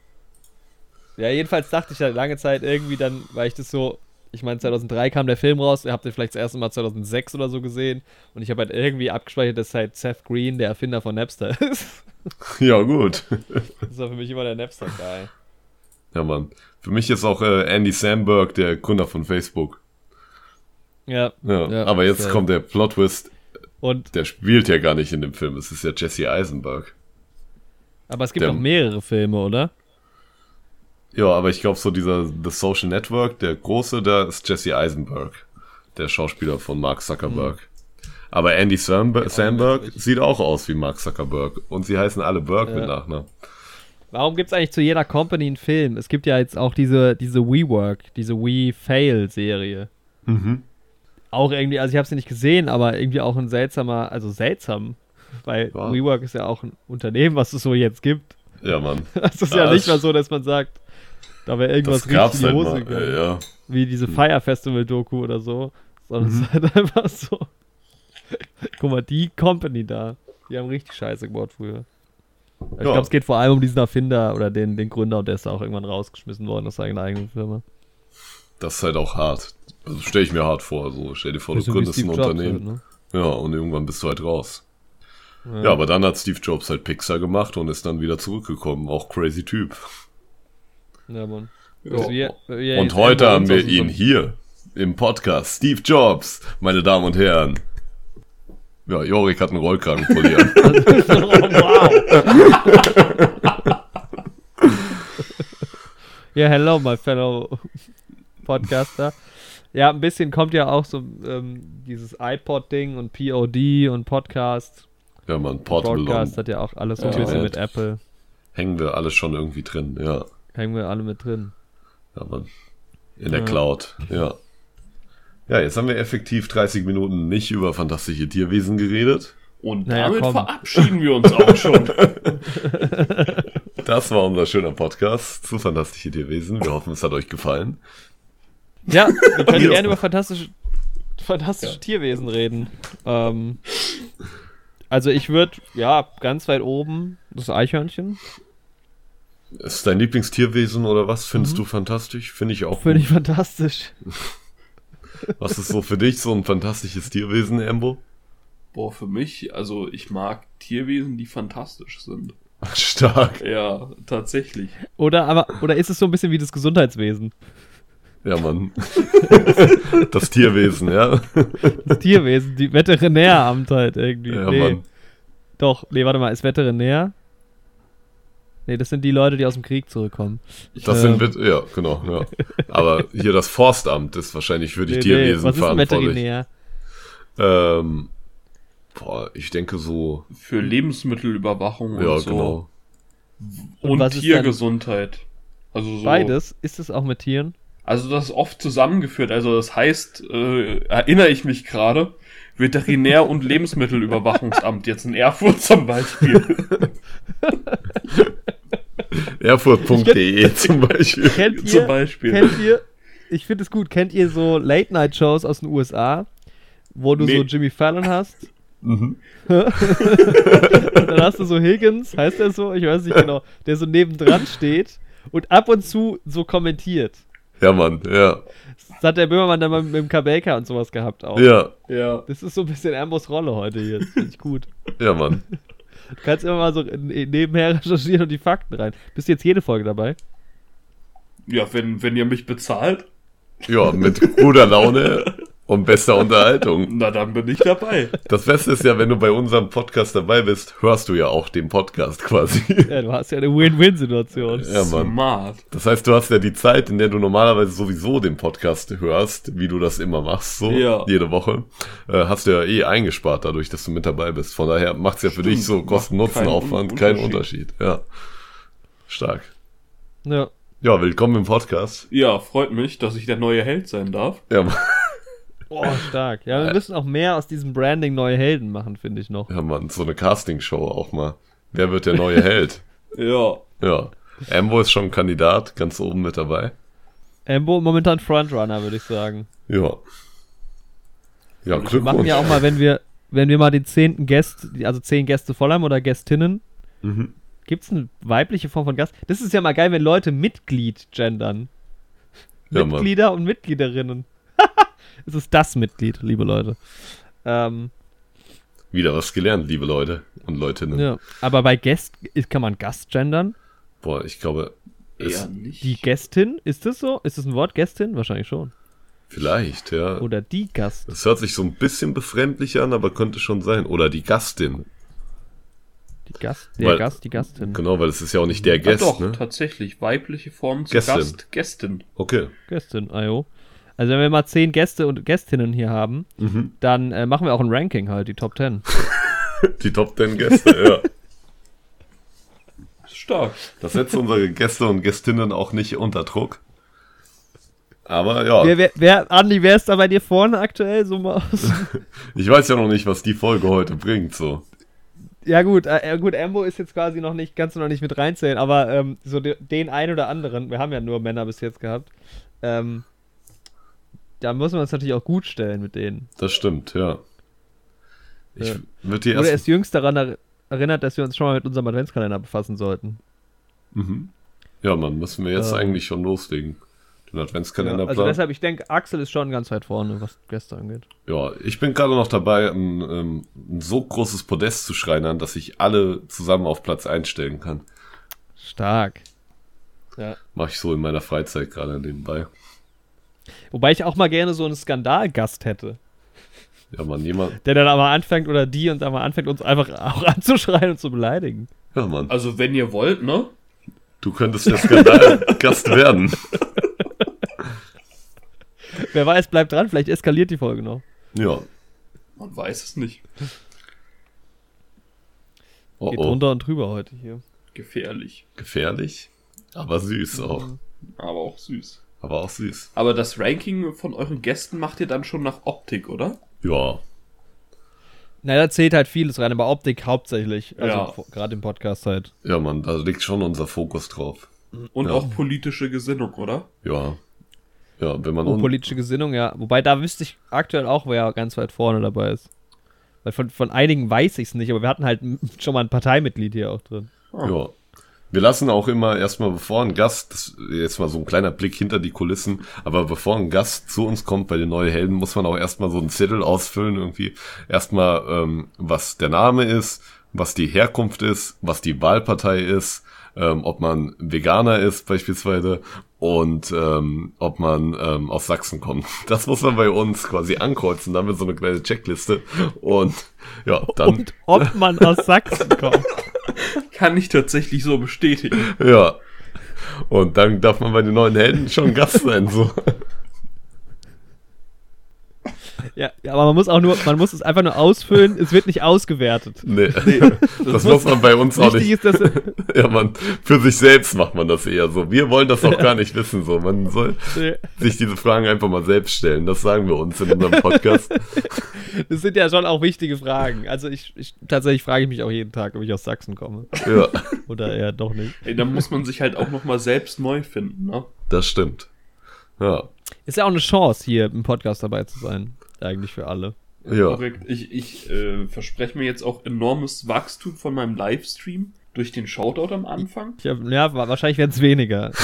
Ja, jedenfalls dachte ich ja lange Zeit irgendwie dann, weil ich das so, ich meine 2003 kam der Film raus, ihr habt den vielleicht das erste Mal 2006 oder so gesehen und ich habe halt irgendwie abgespeichert, dass halt Seth Green der Erfinder von Napster ist. ja gut. Das war für mich immer der Napster-Guy. Ja, Mann. Für mich ist auch äh, Andy Samberg der Gründer von Facebook. Ja. Ja, Ja, aber jetzt kommt der Plot-Twist. Und, Der spielt ja gar nicht in dem Film. Es ist ja Jesse Eisenberg. aber es gibt Der- noch mehrere Filme, oder? Ja, aber ich glaube, so dieser The Social Network, der große, da ist Jesse Eisenberg. Der Schauspieler von Mark Zuckerberg. Hm. Aber Andy Samberg, Samberg sieht auch aus wie Mark Zuckerberg. Und sie heißen alle Berg mit Ja. Nachnamen. Warum gibt es eigentlich zu jeder Company einen Film? Es gibt ja jetzt auch diese, diese WeWork, diese We-Fail-Serie. Mhm. Auch irgendwie, also ich habe sie nicht gesehen, aber irgendwie auch ein seltsamer, also seltsam. Weil Ja. WeWork ist ja auch ein Unternehmen, was es so jetzt gibt. Ja, Mann. Es ist Ja, ja nicht mal so, dass man sagt, da wäre irgendwas Das gab's richtig in halt die Hose. Ja, ja. Wie diese Fire Festival-Doku oder so. Sondern es ist halt einfach so. Guck mal, die Company da, die haben richtig Scheiße gebaut früher. Ich Ja. glaube, es geht vor allem um diesen Erfinder oder den, den Gründer und der ist da auch irgendwann rausgeschmissen worden aus seiner eigenen Firma. Das ist halt auch hart. Also stelle ich mir hart vor. So, stell dir vor, du gründest ein Jobs Unternehmen. halt, Ja, und irgendwann bist du halt raus. ne? Ja, aber dann hat Steve Jobs halt Pixar gemacht und ist dann wieder zurückgekommen. Auch crazy Typ. Ja, Mann. Ja. Also wir, wir Und heute haben wir ihn hier im Podcast. Steve Jobs, meine Damen und Herren. Ja, Jorik hat einen Rollkragenpulli an. Ja, hello, my fellow Podcaster. Ja, ein bisschen kommt ja auch so ähm, dieses iPod-Ding und POD und Podcast. Ja, man, Portable on. hat ja auch alles so ein bisschen mit Apple. Hängen wir alles schon irgendwie drin. Ja, Hängen wir alle mit drin. ja, man. In der Ja. Cloud. Ja. Ja, jetzt haben wir effektiv 30 Minuten nicht über fantastische Tierwesen geredet. Und Naja, damit komm. verabschieden wir uns auch schon. Das war unser schöner Podcast zu Fantastische Tierwesen. Wir hoffen, es hat euch gefallen. Ja, wir können Ja. gerne über fantastische, fantastische Tierwesen reden. Ähm, also ich würde, ja, ganz weit oben das Eichhörnchen. Ist dein Lieblingstierwesen oder was? Findest du fantastisch? Finde ich auch. Finde ich fantastisch. Was ist so für dich so ein fantastisches Tierwesen, Embo? Boah, für mich, also ich mag Tierwesen, die fantastisch sind. Stark. Ja, tatsächlich. Oder aber, oder ist es so ein bisschen wie das Gesundheitswesen? Ja, Mann. Das Tierwesen, ja. Das Tierwesen, die Veterinäramt halt irgendwie. Ja, nee, Mann. doch, nee, warte mal, ist Veterinär? Nee, das sind die Leute, die aus dem Krieg zurückkommen. Das Ähm. sind ja, genau, ja. Aber hier das Forstamt ist wahrscheinlich für die Nee, nee, Tierwesen was ist verantwortlich. Veterinär? Ähm, boah, ich denke so. Für Lebensmittelüberwachung Ja, und so. genau. Und Und, was ist Tiergesundheit. Also so. Beides? Ist es auch mit Tieren? Also das ist oft zusammengeführt. Also das heißt, äh, erinnere ich mich gerade, Veterinär- und Lebensmittelüberwachungsamt, jetzt in Erfurt zum Beispiel. Erfurt.de zum Beispiel. Kennt ihr, zum Beispiel. kennt ihr, ich finde es gut, kennt ihr so Late-Night-Shows aus den USA, wo du Nee. so Jimmy Fallon hast? Mhm. Und dann hast du so Higgins, heißt der so? Ich weiß nicht genau, der so nebendran steht und ab und zu so kommentiert. Ja, Mann, ja. Das hat der Böhmermann dann mal mit dem Kabelka und sowas gehabt auch. Ja, ja. Das ist so ein bisschen Ambos Rolle heute hier. Das finde ich gut. ja, Mann. Du kannst immer mal so in- nebenher recherchieren und die Fakten rein. Bist du jetzt jede Folge dabei? Ja, wenn, wenn ihr mich bezahlt, Ja, mit guter Laune und bester Unterhaltung. na dann bin ich dabei. Das Beste ist ja, wenn du bei unserem Podcast dabei bist, hörst du ja auch den Podcast quasi. Ja, du hast ja eine Win-Win-Situation. Ja, Mann. Smart. Das heißt, du hast ja die Zeit, in der du normalerweise sowieso den Podcast hörst, wie du das immer machst, so Ja. jede Woche, äh, hast du ja eh eingespart dadurch, dass du mit dabei bist. Von daher macht's ja für Stimmt, dich so Kosten-Nutzen-Aufwand keinen Unterschied. Unterschied. Ja. Stark. Ja. Ja, willkommen im Podcast. Ja, freut mich, dass ich der neue Held sein darf. Ja, Oh, stark. Ja, wir müssen auch mehr aus diesem Branding neue Helden machen, finde ich noch. ja Mann, so eine Castingshow auch mal. Wer wird der neue Held? Ja. Ja. Ambo ist schon ein Kandidat, ganz oben mit dabei. Ambo momentan Frontrunner, würde ich sagen. Ja. Ja, Wir machen Glückwunsch. ja auch mal, wenn wir, wenn wir mal den zehnten Gast, also zehn Gäste voll haben oder Gästinnen, Mhm. gibt es eine weibliche Form von Gast? Das ist ja mal geil, wenn Leute Mitglied gendern. Ja, Mann. Mitglieder und Mitgliederinnen. es ist das Mitglied, liebe Leute. Ähm, Wieder was gelernt, liebe Leute und Leutinnen. ja. Aber bei Gäst kann man Gast gendern. Boah, ich glaube, Eher nicht. Die Gästin, ist das so? Ist das ein Wort, Gästin? Wahrscheinlich schon. vielleicht, ja. Oder die Gast. Das hört sich so ein bisschen befremdlich an, aber könnte schon sein. Oder die Gastin. Die Gast, der Weil- Gast, die Gastin. Genau, weil es ist ja auch nicht der ah, Gast, doch, ne? tatsächlich. Weibliche Form zu Gästin. Gast. Gästin. Okay. Gästin, IO. Also wenn wir mal zehn Gäste und Gästinnen hier haben, Mhm. dann äh, machen wir auch ein Ranking halt, die Top 10. Die Top 10 Gäste, ja. Stark. Das setzt unsere Gäste und Gästinnen auch nicht unter Druck. Aber ja, Wer, wer, wer, Andi, wer ist da bei dir vorne aktuell? So mal aus? ich weiß ja noch nicht, was die Folge heute bringt, so. ja gut, äh, äh, gut, Ambo ist jetzt quasi noch nicht, kannst du noch nicht mit reinzählen, aber ähm, so de, den einen oder anderen, wir haben ja nur Männer bis jetzt gehabt, ähm, da müssen wir uns natürlich auch gut stellen mit denen. Das stimmt, ja. Ich Ja. würde die Oder erst. jüngst daran er, erinnert, dass wir uns schon mal mit unserem Adventskalender befassen sollten. Mhm. Ja, Mann, müssen wir jetzt Ähm. eigentlich schon loslegen. Den Ja, Adventskalenderplan. also deshalb, ich denke, Axel ist schon ganz weit vorne, was Gäste angeht. Ja, ich bin gerade noch dabei, ein, ähm, ein so großes Podest zu schreinern, dass ich alle zusammen auf Platz einstellen kann. Stark. Ja. Mache ich so in meiner Freizeit gerade nebenbei. Wobei ich auch mal gerne so einen Skandalgast hätte. Ja, Mann, jemand. Der dann aber anfängt, oder die und dann mal anfängt, uns einfach auch anzuschreien und zu beleidigen. Ja, Mann. Also wenn ihr wollt, ne? Du könntest der Skandalgast werden. Wer weiß, bleibt dran, vielleicht eskaliert die Folge noch. Ja. Man weiß es nicht. Oh, Geht oh. drunter und drüber heute hier. Gefährlich. Gefährlich, aber süß auch. Aber auch süß. Aber auch süß. Aber das Ranking von euren Gästen macht ihr dann schon nach Optik, oder? Ja. Na, da zählt halt vieles rein, aber Optik hauptsächlich. Also Ja. gerade im Podcast halt. Ja, Mann, da liegt schon unser Fokus drauf. Und Ja. auch politische Gesinnung, oder? Ja. Ja, wenn man Oh, un- politische Gesinnung, ja. Wobei da wüsste ich aktuell auch, wer ganz weit vorne dabei ist. Weil von, von einigen weiß ich es nicht, aber wir hatten halt schon mal ein Parteimitglied hier auch drin. Ja. Wir lassen auch immer erstmal, bevor ein Gast, das, jetzt mal so ein kleiner Blick hinter die Kulissen, aber bevor ein Gast zu uns kommt bei den neuen Helden, muss man auch erstmal so einen Zettel ausfüllen, irgendwie. Erstmal, ähm, was der Name ist, was die Herkunft ist, was die Wahlpartei ist, ähm, ob man Veganer ist beispielsweise und ähm, ob man ähm, aus Sachsen kommt. Das muss man bei uns quasi ankreuzen, dann haben wir so eine kleine Checkliste und ja, dann, Und ob man aus Sachsen kommt. Kann ich tatsächlich so bestätigen. ja. Und dann darf man bei den neuen Helden schon Gast sein, so. Ja, ja, aber man muss auch nur, man muss es einfach nur ausfüllen, es wird nicht ausgewertet. Nee, das muss man bei uns auch nicht. ist, dass Ja, man, für sich selbst macht man das eher so. Wir wollen das auch gar nicht wissen, so. Man soll sich diese Fragen einfach mal selbst stellen. Das sagen wir uns in unserem Podcast. das sind ja schon auch wichtige Fragen. Also ich, ich tatsächlich frage ich mich auch jeden Tag, ob ich aus Sachsen komme. Ja, Oder eher doch nicht. Ey, da muss man sich halt auch nochmal selbst neu finden, ne? das stimmt. Ja, Ist ja auch eine Chance, hier im Podcast dabei zu sein. Eigentlich für alle. ja. Korrekt. Ich, ich äh, verspreche mir jetzt auch enormes Wachstum von meinem Livestream durch den Shoutout am Anfang. Ich hab, ja, wa- wahrscheinlich werden es weniger.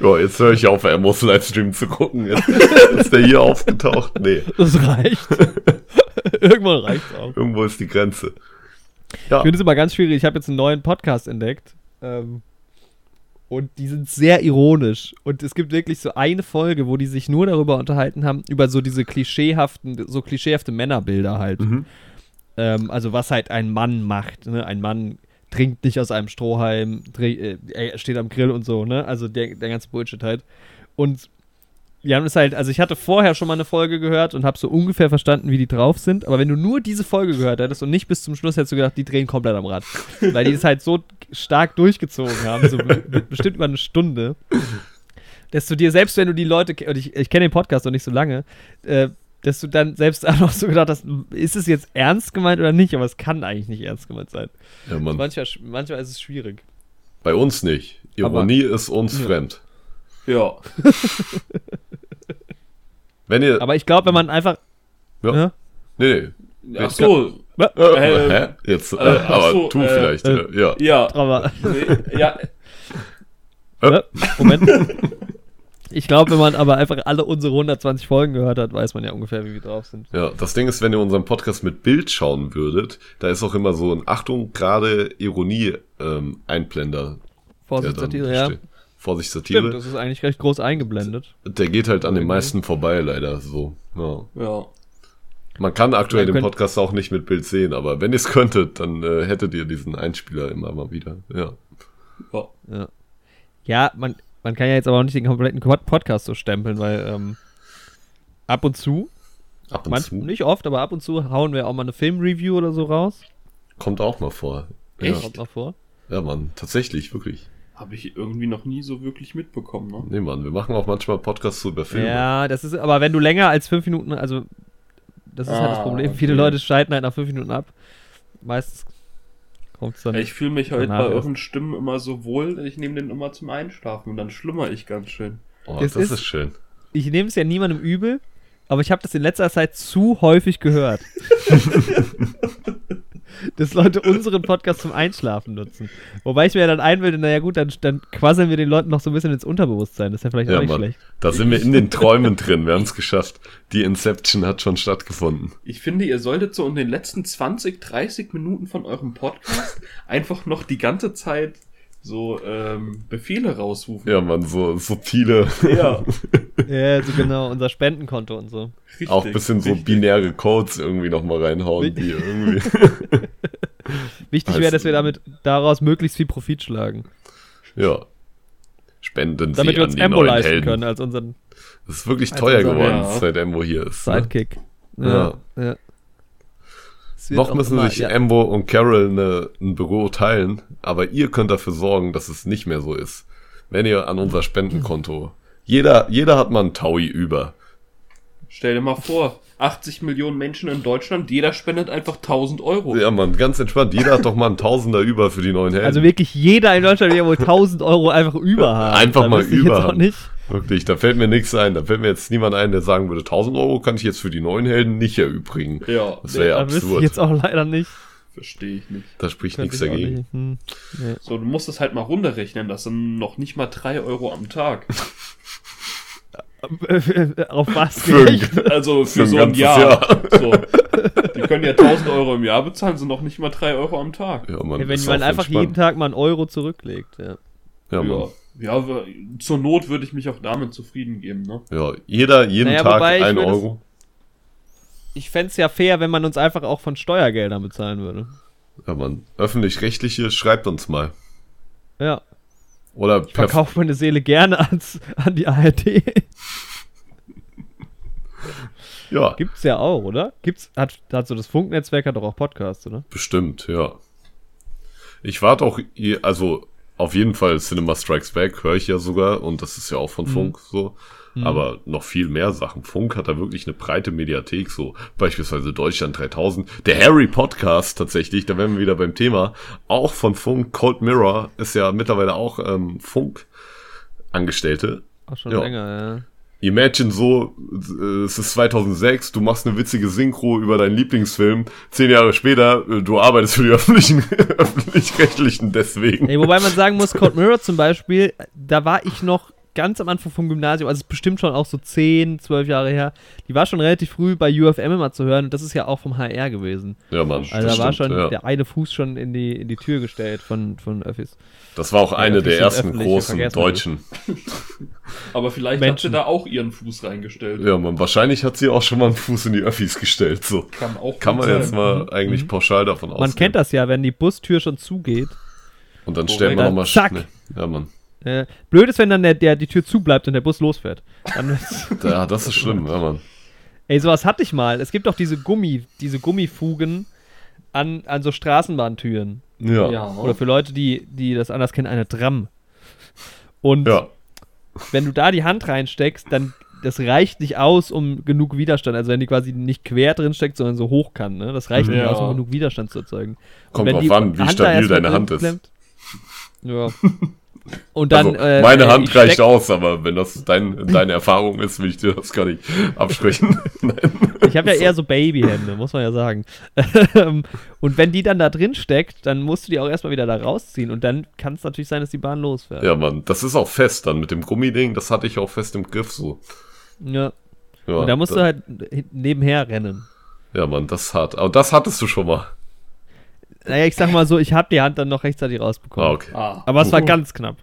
Ja, jetzt höre ich auf, Amos Livestream zu gucken. Jetzt ist der hier aufgetaucht. Nee, Das reicht. Irgendwann reicht's auch. irgendwo ist die Grenze. Ja, Ich finde es immer ganz schwierig. Ich habe jetzt einen neuen Podcast entdeckt. Ähm, und die sind sehr ironisch. Und es gibt wirklich so eine Folge, wo die sich nur darüber unterhalten haben, über so diese klischeehaften, so klischeehafte Männerbilder halt. Mhm. Ähm, also was halt ein Mann macht. Ne? Ein Mann trinkt nicht aus einem Strohhalm, äh, steht am Grill und so, ne? Also der, der ganze Bullshit halt. Und wir haben es halt, also ich hatte vorher schon mal eine Folge gehört und habe so ungefähr verstanden, wie die drauf sind. Aber wenn du nur diese Folge gehört hättest und nicht bis zum Schluss, hättest du gedacht, die drehen komplett am Rad. Weil die es halt so stark durchgezogen haben, so be- be- bestimmt über eine Stunde. Dass du dir, selbst wenn du die Leute, und ich, ich kenne den Podcast noch nicht so lange, äh, dass du dann selbst auch noch so gedacht hast, ist es jetzt ernst gemeint oder nicht? Aber es kann eigentlich nicht ernst gemeint sein. ja Mann. Manchmal, manchmal ist es schwierig. Bei uns nicht. Ironie ist uns fremd. Ja. Wenn ihr. Aber ich glaube, wenn man einfach. Ja. Ne? Nee. Ach so. Äh, Äh, hä? Jetzt, äh, äh, aber so, tu äh, vielleicht. äh, äh, ja. Ja. Aber, Nee, ja. Moment. Ich glaube, wenn man aber einfach alle unsere 120 Folgen gehört hat, weiß man ja ungefähr, wie wir drauf sind. Ja, das Ding ist, wenn ihr unseren Podcast mit Bild schauen würdet, da ist auch immer so ein Achtung, gerade Ironie-Einblender. der Vorsicht, Satire, ja. Vorsicht, Stimmt, Satire. das ist eigentlich recht groß eingeblendet. Der geht halt an den meisten vorbei, leider so. Ja. Ja. Man kann aktuell Man den Podcast auch nicht mit Bild sehen, aber wenn ihr es könntet, dann äh, hättet ihr diesen Einspieler immer mal wieder. Ja. Ja. Ja, ja man, man kann ja jetzt aber auch nicht den kompletten Pod- Podcast so stempeln, weil ähm, ab und zu, Ab und manch, zu. nicht oft, aber ab und zu hauen wir auch mal eine Filmreview oder so raus. Kommt auch mal vor. Echt? Kommt noch vor. Ja, ja Mann, tatsächlich, wirklich. Habe ich irgendwie noch nie so wirklich mitbekommen, ne? Nee, Mann, wir machen auch manchmal Podcasts über Filme. Ja, das ist, aber wenn du länger als fünf Minuten, also das ist halt das Ah, Problem. okay. Viele Leute schalten halt nach fünf Minuten ab. Meistens kommt es dann. Ich fühle mich heute bei euren Stimmen immer so wohl, ich nehme den immer zum Einschlafen und dann schlummer ich ganz schön. Oh, Das das, ist- ist, schön. ich nehme es ja niemandem übel, aber ich habe das in letzter Zeit zu häufig gehört. dass Leute unseren Podcast zum Einschlafen nutzen. Wobei ich mir ja dann einbilde, naja gut, dann, dann quasseln wir den Leuten noch so ein bisschen ins Unterbewusstsein. Das ist ja vielleicht auch Ja, nicht Mann. schlecht. Da sind wir in den Träumen drin. Wir haben es geschafft. Die Inception hat schon stattgefunden. Ich finde, ihr solltet so in den letzten 20, 30 Minuten von eurem Podcast einfach noch die ganze Zeit so ähm, Befehle rausrufen. Ja, man, so subtile, Ja, Ja, so genau, unser Spendenkonto und so. richtig. auch ein bisschen so richtig. binäre Codes irgendwie nochmal reinhauen, die irgendwie. Wichtig wäre, dass wir damit daraus möglichst viel Profit schlagen. ja. Spenden Damit sie wir an uns die Embo leisten Helden. können als unseren Das ist wirklich teuer geworden, ja. seit Embo hier ist. Ne? Sidekick. Ja. ja. Noch müssen immer- sich ja. Embo und Carol eine, ein Büro teilen, aber ihr könnt dafür sorgen, dass es nicht mehr so ist. Wenn ihr an unser Spendenkonto Jeder, jeder hat mal einen Taui über. Stell dir mal vor, 80 Millionen Menschen in Deutschland, jeder spendet einfach 1000 Euro. Ja, Mann, ganz entspannt. Jeder hat doch mal einen Tausender über für die neuen Helden. Also wirklich jeder in Deutschland wird wohl 1000 Euro einfach über haben. Einfach Da mal wüsste ich jetzt über nicht. Wirklich, da fällt mir nichts ein. Da fällt mir jetzt niemand ein, der sagen würde, 1000 Euro kann ich jetzt für die neuen Helden nicht erübrigen. Ja, Das wäre ja Da wüsste ich absurd. jetzt auch leider nicht. verstehe ich nicht. Da spricht nichts dagegen. nicht. Hm. Nee. So, du musst es halt mal runterrechnen, das sind noch nicht mal 3 Euro am Tag. Auf was Für-? Also Für für so ein Jahr. Jahr. So. Die können ja 1000 Euro im Jahr bezahlen, sind noch nicht mal 3 Euro am Tag. Ja, Mann, Ja, wenn man einfach jeden entspannt. Tag mal einen Euro zurücklegt. Ja. Ja, Mann. Ja, ja, zur Not würde ich mich auch damit zufrieden geben, ne? Ja, jeder, jeden Naja, Tag ein Euro. Ich fände es ja fair, wenn man uns einfach auch von Steuergeldern bezahlen würde. Ja, Mann. Öffentlich-rechtliche, schreibt uns mal. Ja. Oder Ich per verkaufe meine Seele gerne ans, an die ARD. Ja, Gibt's ja auch, oder? Gibt's, hat, hat so das Funknetzwerk hat doch auch Podcasts, oder? bestimmt, ja. Ich warte auch, eh- also auf jeden Fall Cinema Strikes Back höre ich ja sogar und das ist ja auch von Mhm. Funk so. Aber noch viel mehr Sachen. Funk hat da wirklich eine breite Mediathek, so beispielsweise Deutschland 3000. Der Harry Podcast tatsächlich, da wären wir wieder beim Thema, auch von Funk. Cold Mirror ist ja mittlerweile auch ähm, Funk-Angestellte. Auch schon Ja. länger, Imagine so, äh, es ist 2006, du machst eine witzige Synchro über deinen Lieblingsfilm. Zehn Jahre später, äh, du arbeitest für die öffentlichen, öffentlich-rechtlichen deswegen. Ey, wobei man sagen muss, Cold Mirror zum Beispiel, da war ich noch ganz am Anfang vom Gymnasium, also es ist bestimmt schon auch so 10, 12 Jahre her. Die war schon relativ früh bei UFM immer zu hören und das ist ja auch vom HR gewesen. Ja, Mann. Also das da war stimmt, schon ja. der eine Fuß schon in die, in die Tür gestellt von, von Öffis. Das war auch eine der ersten großen. Deutschen. Aber vielleicht hat Menschen. sie da auch ihren Fuß reingestellt. Ja, man, wahrscheinlich hat sie auch schon mal einen Fuß in die Öffis gestellt. So Kann auch kann man jetzt sein. mal eigentlich pauschal davon ausgehen. Man kennt das ja, wenn die Bustür schon zugeht. Und dann stellt man nochmal schnell. Ja, Mann. Äh, blöd ist, wenn dann der, der, die Tür zubleibt und der Bus losfährt. Dann Ja, das ist schlimm, ja, Mann. Ey, sowas hatte ich mal. Es gibt doch diese Gummi, diese Gummifugen an, an so Straßenbahntüren. Ja. Ja. Oder für Leute, die, die das anders kennen, eine Tram. Und Ja. wenn du da die Hand reinsteckst, dann das reicht nicht aus, um genug Widerstand. Also wenn die quasi nicht quer drin steckt, sondern so hoch kann, ne? Das reicht nicht Ja. aus, um genug Widerstand zu erzeugen. Kommt drauf an, wie Hand stabil deine Hand ist. klemmt- Ja. Und dann. also, äh, meine äh, Hand ich reicht steck- aus, aber wenn das dein, deine Erfahrung ist, will ich dir das gar nicht absprechen. Ich habe ja eher so Babyhände, muss man ja sagen. Ähm, und wenn die dann da drin steckt, dann musst du die auch erstmal wieder da rausziehen. Und dann kann es natürlich sein, dass die Bahn losfährt. Ja, Mann, das ist auch fest dann mit dem Gummiding, das hatte ich auch fest im Griff so. Ja. Ja, Und da musst du halt nebenher rennen. Ja, Mann, das ist hart. Aber das hattest du schon mal. Naja, ich sag mal so, ich habe die Hand dann noch rechtzeitig rausbekommen. Ah, okay. Ah. Aber es war ganz knapp.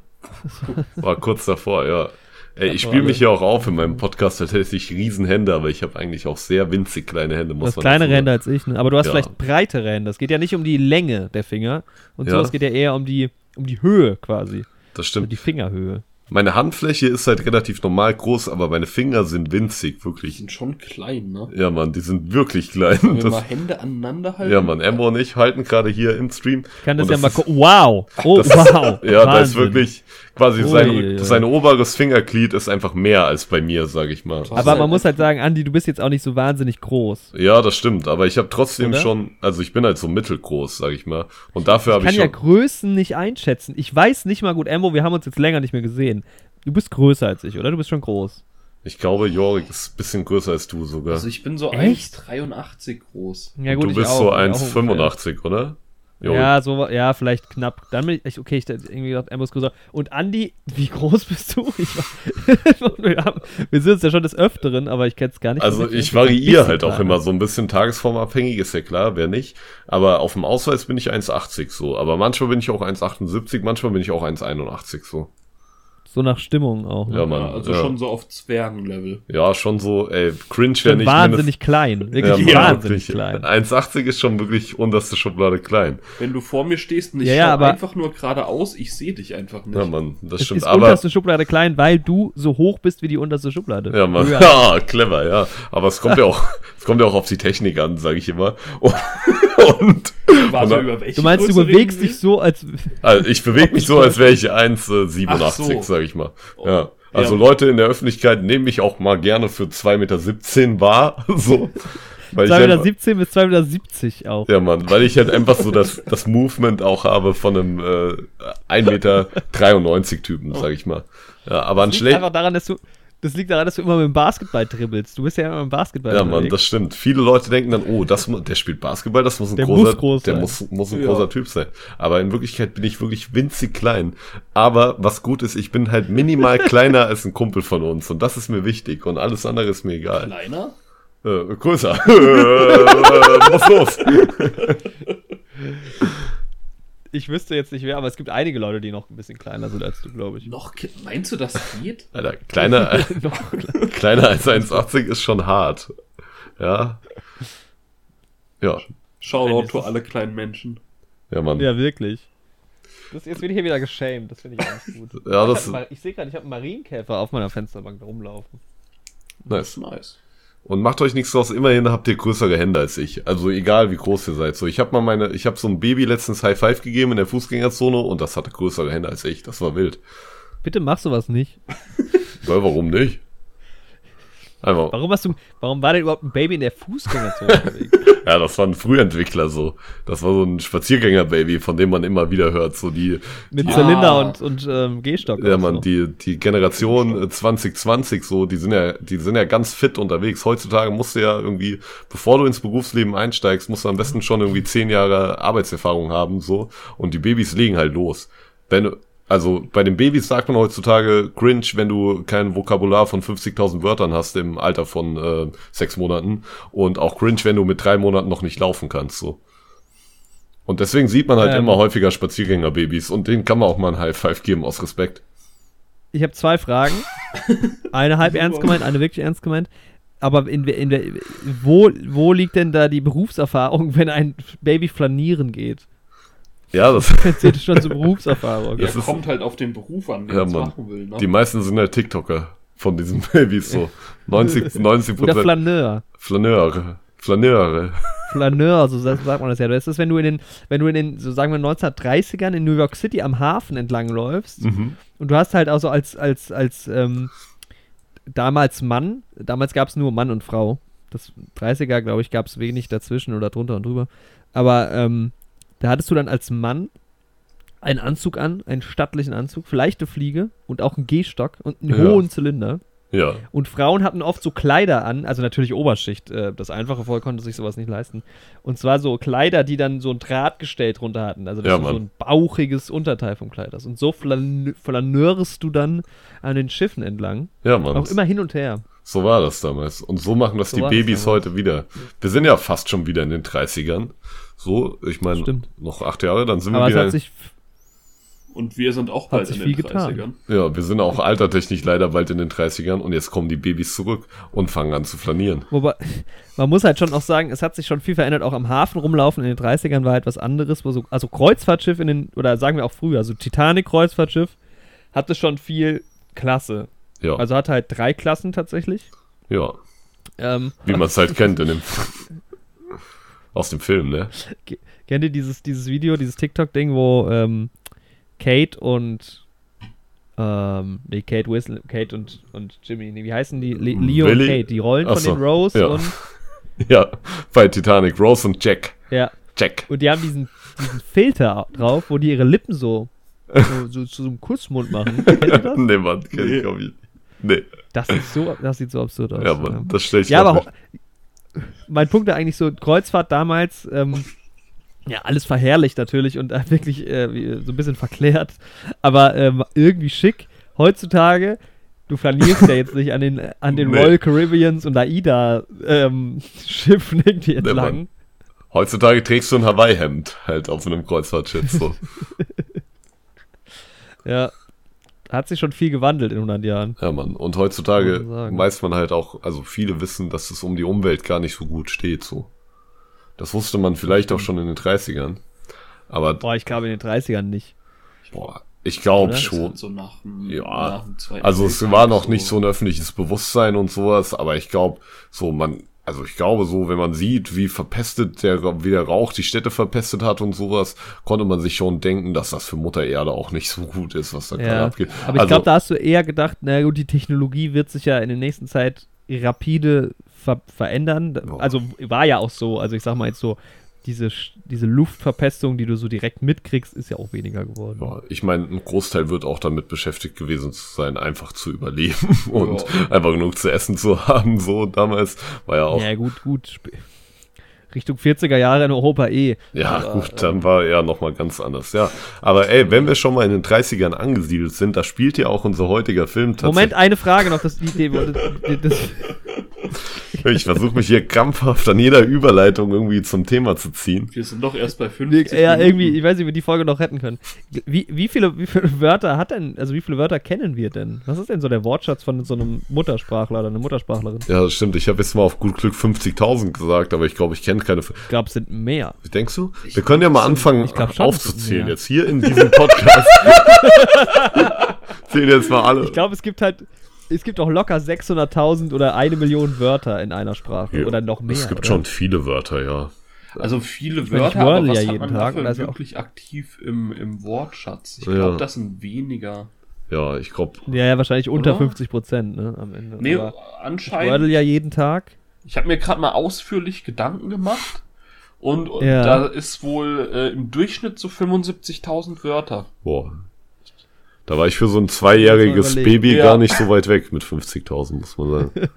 War kurz davor, ja. Ey, ich spiele mich ja auch auf in meinem Podcast, da hätte ich Riesenhände, aber ich habe eigentlich auch sehr winzig kleine Hände, Du muss hast man kleinere Hände als ich, ne? aber du hast Ja. vielleicht breitere Hände. Es geht ja nicht um die Länge der Finger und Ja. so, es geht ja eher um die, um die Höhe quasi. Das Um stimmt. die Fingerhöhe. Meine Handfläche ist halt relativ normal groß, aber meine Finger sind winzig, Die wirklich. sind schon klein, ne? Ja, Mann, die sind wirklich klein. Wenn wir Das, mal Hände aneinander halten. ja, Mann, Emma und ich halten gerade hier im Stream. Ich kann das ja mal ist- gucken. Wow! Oh, Das ist- wow! Ja, da ist Wahnsinn. wirklich quasi Ui, sein, oberes Fingerglied ist einfach mehr als bei mir, sag ich mal. Aber man muss halt sagen, Andi, du bist jetzt auch nicht so wahnsinnig groß. Ja, das stimmt, aber ich habe trotzdem Oder? schon, also ich bin halt so mittelgroß, sag ich mal. Und dafür Ich habe kann ich ja schon, Größen nicht einschätzen. Ich weiß nicht mal gut, Embo, wir haben uns jetzt länger nicht mehr gesehen. Du bist größer als ich, oder? Du bist schon groß. ich glaube, Jorik ist ein bisschen größer als du sogar. Also ich bin so Echt? 1,83 groß. Ja, Und du ich bist auch, so ich auch 1,85, oder? Ungefähr. Ja, so, ja, vielleicht knapp. Dann bin ich, okay, ich hätte irgendwie gedacht, Embo ist größer. Und Andi, wie groß bist du? Ich, wir, haben, wir sind uns ja schon des Öfteren, aber ich kenne es gar nicht. so Also ich variiere halt auch immer so ein bisschen tagesformabhängig, ist ja klar, wer nicht. Aber auf dem Ausweis bin ich 1,80 so. Aber manchmal bin ich auch 1,78, manchmal bin ich auch 1,81 so. So nach Stimmung auch. Ne? Ja, Mann. Also ja. schon so auf Zwergenlevel. Ja, schon so, ey, cringe wäre nicht. wahnsinnig klein. Wirklich ja, wahnsinnig wirklich. klein. 1,80 ist schon wirklich unterste Schublade klein. Wenn du vor mir stehst und ich Ja, aber- einfach nur geradeaus, ich sehe dich einfach nicht. Ja, Mann, das Es stimmt. ist Aber, unterste Schublade klein, weil du so hoch bist wie die unterste Schublade. ja, Mann, Höher. ja, clever, ja. Aber es kommt ja auch, es kommt ja auch auf die Technik an, sage ich immer. Und, und Warte, Und- über welche Du meinst, du Größe bewegst reden wir? dich so, als. also ich bewege mich so, als wäre ich 1,87, Ach so. sage ich mal. Ja. Also Ja. Leute in der Öffentlichkeit nehmen mich auch mal gerne für 2,17 Meter wahr. So. Weil ich 2,17 bis 2,70 auch. Ja, Mann, weil ich halt einfach so das, das Movement auch habe von einem äh, 1,93 Meter Typen, sag ich mal. Ja, aber ein Das liegt schlecht. einfach daran, dass du, das liegt daran, dass du immer mit dem Basketball dribbelst. Du bist ja immer mit dem Basketball Ja, Mann, das stimmt. Viele Leute denken dann, oh, das, der spielt Basketball, das muss ein Der großer, muss groß der muss, muss ein Ja. großer Typ sein. Aber in Wirklichkeit bin ich wirklich winzig klein. Aber was gut ist, ich bin halt minimal kleiner als ein Kumpel von uns und das ist mir wichtig und alles andere ist mir egal. Kleiner? Äh, größer. äh, was los? Ich wüsste jetzt nicht wer, aber es gibt einige Leute, die noch ein bisschen kleiner sind als du, glaube ich. Noch, meinst du, das geht? Alter, kleiner, kleiner. als 1,80 ist schon hart. Ja. Ja. Shoutout für alle kleinen Menschen. Ja, Mann. Ja, wirklich. Das, jetzt bin ich hier wieder geschämt. Das finde ich auch nicht gut. Ja, ich das ich sehe gerade, ich habe einen Marienkäfer auf meiner Fensterbank rumlaufen. nice. Nice. Und macht euch nichts draus, immerhin habt ihr größere Hände als ich. Also egal wie groß ihr seid. So, ich habe mal meine, ich habe so ein Baby letztens High Five gegeben in der Fußgängerzone und das hatte größere Hände als ich. Das war wild. Bitte mach sowas nicht. Ja, warum nicht? Einfach. Warum hast du, warum war denn überhaupt ein Baby in der Fußgängerzone? Ja, das war ein Frühentwickler so. Das war so ein Spaziergänger-Baby, von dem man immer wieder hört. So die, Mit Ja. Zylinder und, und ähm, Gehstock. ja man, so. die, die Generation äh, 2020 so, die sind ja, die sind ja ganz fit unterwegs. Heutzutage musst du ja irgendwie, bevor du ins Berufsleben einsteigst, musst du am besten schon irgendwie zehn Jahre Arbeitserfahrung haben, so. Und die Babys legen halt los. Wenn, also bei den Babys sagt man heutzutage cringe, wenn du kein Vokabular von 50.000 Wörtern hast im Alter von äh, sechs Monaten und auch cringe, wenn du mit drei Monaten noch nicht laufen kannst, so. Und deswegen sieht man halt Ähm. immer häufiger Spaziergängerbabys und denen kann man auch mal ein High Five geben aus Respekt. Ich habe zwei Fragen. Eine halb ernst gemeint, eine wirklich ernst gemeint. Aber in, in, in, wo, wo liegt denn da die Berufserfahrung, wenn ein Baby flanieren geht? Ja, das, Zählt das schon zur Berufserfahrung? Ja, Das ist- kommt halt auf den Beruf an, den Ja, man machen will. Ne? die meisten sind halt TikToker von diesen Babys so. 90, 90 Oder Prozent. Flaneur. Flaneure. Flaneure. Flaneur, so sagt sagt man das ja. Das ist, wenn du in den, wenn du in den, so sagen wir 1930ern in New York City am Hafen entlang läufst Mhm. und du hast halt auch so als, als, als ähm, damals Mann, damals gab es nur Mann und Frau. Das 30er, glaube ich, gab es wenig dazwischen oder drunter und drüber. Aber ähm, da hattest du dann als Mann einen Anzug an, einen stattlichen Anzug, vielleicht eine Fliege und auch einen Gehstock und einen Ja. hohen Zylinder. Ja. Und Frauen hatten oft so Kleider an, also natürlich Oberschicht. Äh, das einfache Volk konnte sich sowas nicht leisten. Und zwar so Kleider, die dann so ein Drahtgestell drunter hatten. Also das Ja, ist so ein bauchiges Unterteil vom Kleid. ist. Und so flan flaneurst du dann an den Schiffen entlang. Ja, Mann. Auch immer hin und her. So war das damals. Und so machen das So die das Babys heute wieder. Wir sind ja fast schon wieder in den 30ern. So, ich meine, noch acht Jahre, dann sind Aber wir es wieder. hat sich, Und wir sind auch bald in den viel getan. 30ern. ja, wir sind auch altertechnisch leider bald in den 30ern und jetzt kommen die Babys zurück und fangen an zu flanieren. wobei, man muss halt schon auch sagen, es hat sich schon viel verändert. Auch am Hafen rumlaufen in den 30ern war halt was anderes. Wo so, also Kreuzfahrtschiff in den, oder sagen wir auch früher, also Titanic-Kreuzfahrtschiff hatte schon viel Klasse. Ja, Also hat halt drei Klassen tatsächlich. ja. Ähm, Wie man es halt kennt in dem aus dem Film, ne? Kennt ihr dieses, dieses Video, dieses TikTok-Ding, wo ähm, Kate und ähm, nee, Kate Winslet, Kate und, und Jimmy, nee, wie heißen die? Le Leo Willi? und Kate, die Rollen Ach von den Rose ja. und Ja, bei Titanic, Rose und Jack. ja, Jack. und die haben diesen, diesen Filter drauf, wo die ihre Lippen so, so, so zu so einem Kussmund machen. Kennt ihr das? nee, Mann, kenn Nee. ich auch nicht. Nee, Das sieht so, das sieht so absurd aus. ja, Mann, das stell ich Ja, grad aber nicht. Mein Punkt ist eigentlich so, Kreuzfahrt damals, ähm, ja, alles verherrlicht natürlich und äh, wirklich äh, so ein bisschen verklärt, aber ähm, irgendwie schick. Heutzutage, du flanierst ja jetzt nicht an den, an den Nee. Royal Caribbeans und AIDA ähm, irgendwie entlang. Mann. Heutzutage trägst du ein Hawaii-Hemd halt auf einem Kreuzfahrtschiff. So. ja, hat sich schon viel gewandelt in 100 Jahren. ja, Mann. Und heutzutage man weiß man halt auch, also viele wissen, dass es um die Umwelt gar nicht so gut steht. So. Das wusste man vielleicht auch schon in den 30ern. Aber Boah, ich glaube in den 30ern nicht. boah, ich glaube schon. so nach dem, Ja, nach Also es war noch nicht so ein öffentliches Bewusstsein und sowas, aber ich glaube, so man, also ich glaube so, wenn man sieht, wie verpestet der, wie der Rauch die Städte verpestet hat und sowas, konnte man sich schon denken, dass das für Mutter Erde auch nicht so gut ist, was da gerade Ja. abgeht. Aber ich also, glaube, da hast du eher gedacht, na gut, die Technologie wird sich ja in der nächsten Zeit rapide ver verändern. Also war ja auch so. Also ich sag mal jetzt so, diese, diese Luftverpestung, die du so direkt mitkriegst, ist ja auch weniger geworden. ja, ich meine, ein Großteil wird auch damit beschäftigt gewesen zu sein, einfach zu überleben und einfach genug zu essen zu haben. So damals war ja auch Ja, gut, gut. Richtung 40er Jahre in Europa eh. Ja, Aber, gut, dann war er nochmal ganz anders, ja. Aber ey, wenn wir schon mal in den 30ern angesiedelt sind, da spielt ja auch unser heutiger Film Moment, eine Frage noch. Das, die, die, das, Ich versuche mich hier krampfhaft an jeder Überleitung irgendwie zum Thema zu ziehen. Wir sind doch erst bei 50 ja, Minuten. irgendwie, ich weiß nicht, wie wir die Folge noch retten können. Wie, wie, viele, wie viele Wörter hat denn, also wie viele Wörter kennen wir denn? Was ist denn so der Wortschatz von so einem Muttersprachler oder einer Muttersprachlerin? Ja, das stimmt. Ich habe jetzt mal auf gut Glück 50.000 gesagt, aber ich glaube, ich kenne keine. Ich glaube, es sind mehr. Denkst du? Wir können ja mal anfangen ich glaub schon, aufzuzählen. Jetzt hier in diesem Podcast. Zählen jetzt mal alle. Ich glaube, es gibt halt, es gibt auch locker 600.000 oder eine Million Wörter in einer Sprache. Ja, oder noch mehr. Es gibt oder? schon viele Wörter, ja. Also viele meine, ich Wörter, aber wordle was ja hat jeden man Tag, dafür ja auch- wirklich aktiv im, im Wortschatz? Ich Ja. glaube, das sind weniger. Ja, ich glaube. Ja, ja, wahrscheinlich unter Oder? 50 Prozent, ne, am Ende. Nee, Aber ich anscheinend. wordle ja jeden Tag. Ich habe mir gerade mal ausführlich Gedanken gemacht. Und, und Ja. da ist wohl äh, im Durchschnitt so 75.000 Wörter. Boah. Da war ich für so ein zweijähriges. Baby Ja. gar nicht so weit weg mit 50.000, muss man sagen.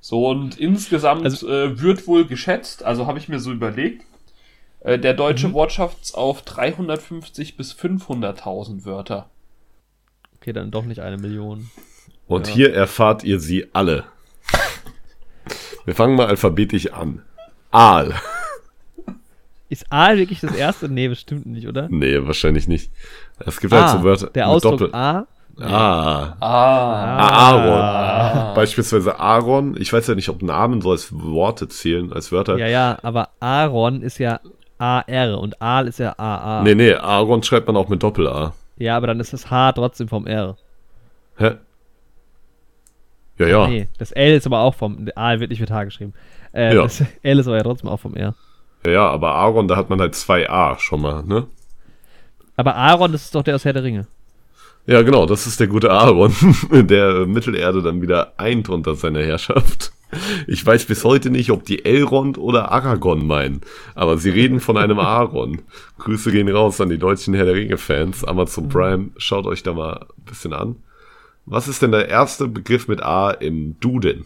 So, und insgesamt Also- äh, wird wohl geschätzt, also habe ich mir so überlegt, äh, der Mhm. deutsche Wortschatz auf 350 bis 500.000 Wörter. Okay, dann doch nicht eine Million. Und Ja. hier erfahrt ihr sie alle. Wir fangen mal alphabetisch an. Aal. Ist Aal wirklich das erste? Nee, bestimmt nicht, oder? Nee, wahrscheinlich nicht. Es gibt halt so Wörter der mit Ausdruck Doppel- A. Ah. Ah. Aaron. Ah. Beispielsweise Aaron. Ich weiß ja nicht, ob Namen so als Worte zählen, als Wörter. Ja, ja, aber Aaron ist ja AR und Aal ist ja AA. Nee, nee, Aaron schreibt man auch mit Doppel-A. Ja, aber dann ist das H trotzdem vom R. Hä? Ja, ja. Nee, das L ist aber auch vom. Aal wird nicht mit H geschrieben. Äh, Ja. Das L ist aber ja trotzdem auch vom R. Ja, ja, aber Aaron, da hat man halt zwei A schon mal, ne? Aber Aaron, das ist doch der aus Herr der Ringe. Ja, genau, das ist der gute Aaron, der äh, Mittelerde dann wieder eint unter seiner Herrschaft. Ich weiß bis heute nicht, ob die Elrond oder Aragorn meinen, aber sie reden von einem Aaron. Grüße gehen raus an die deutschen Herr der Ringe-Fans. Amazon Prime, schaut euch da mal ein bisschen an. Was ist denn der erste Begriff mit A im Duden?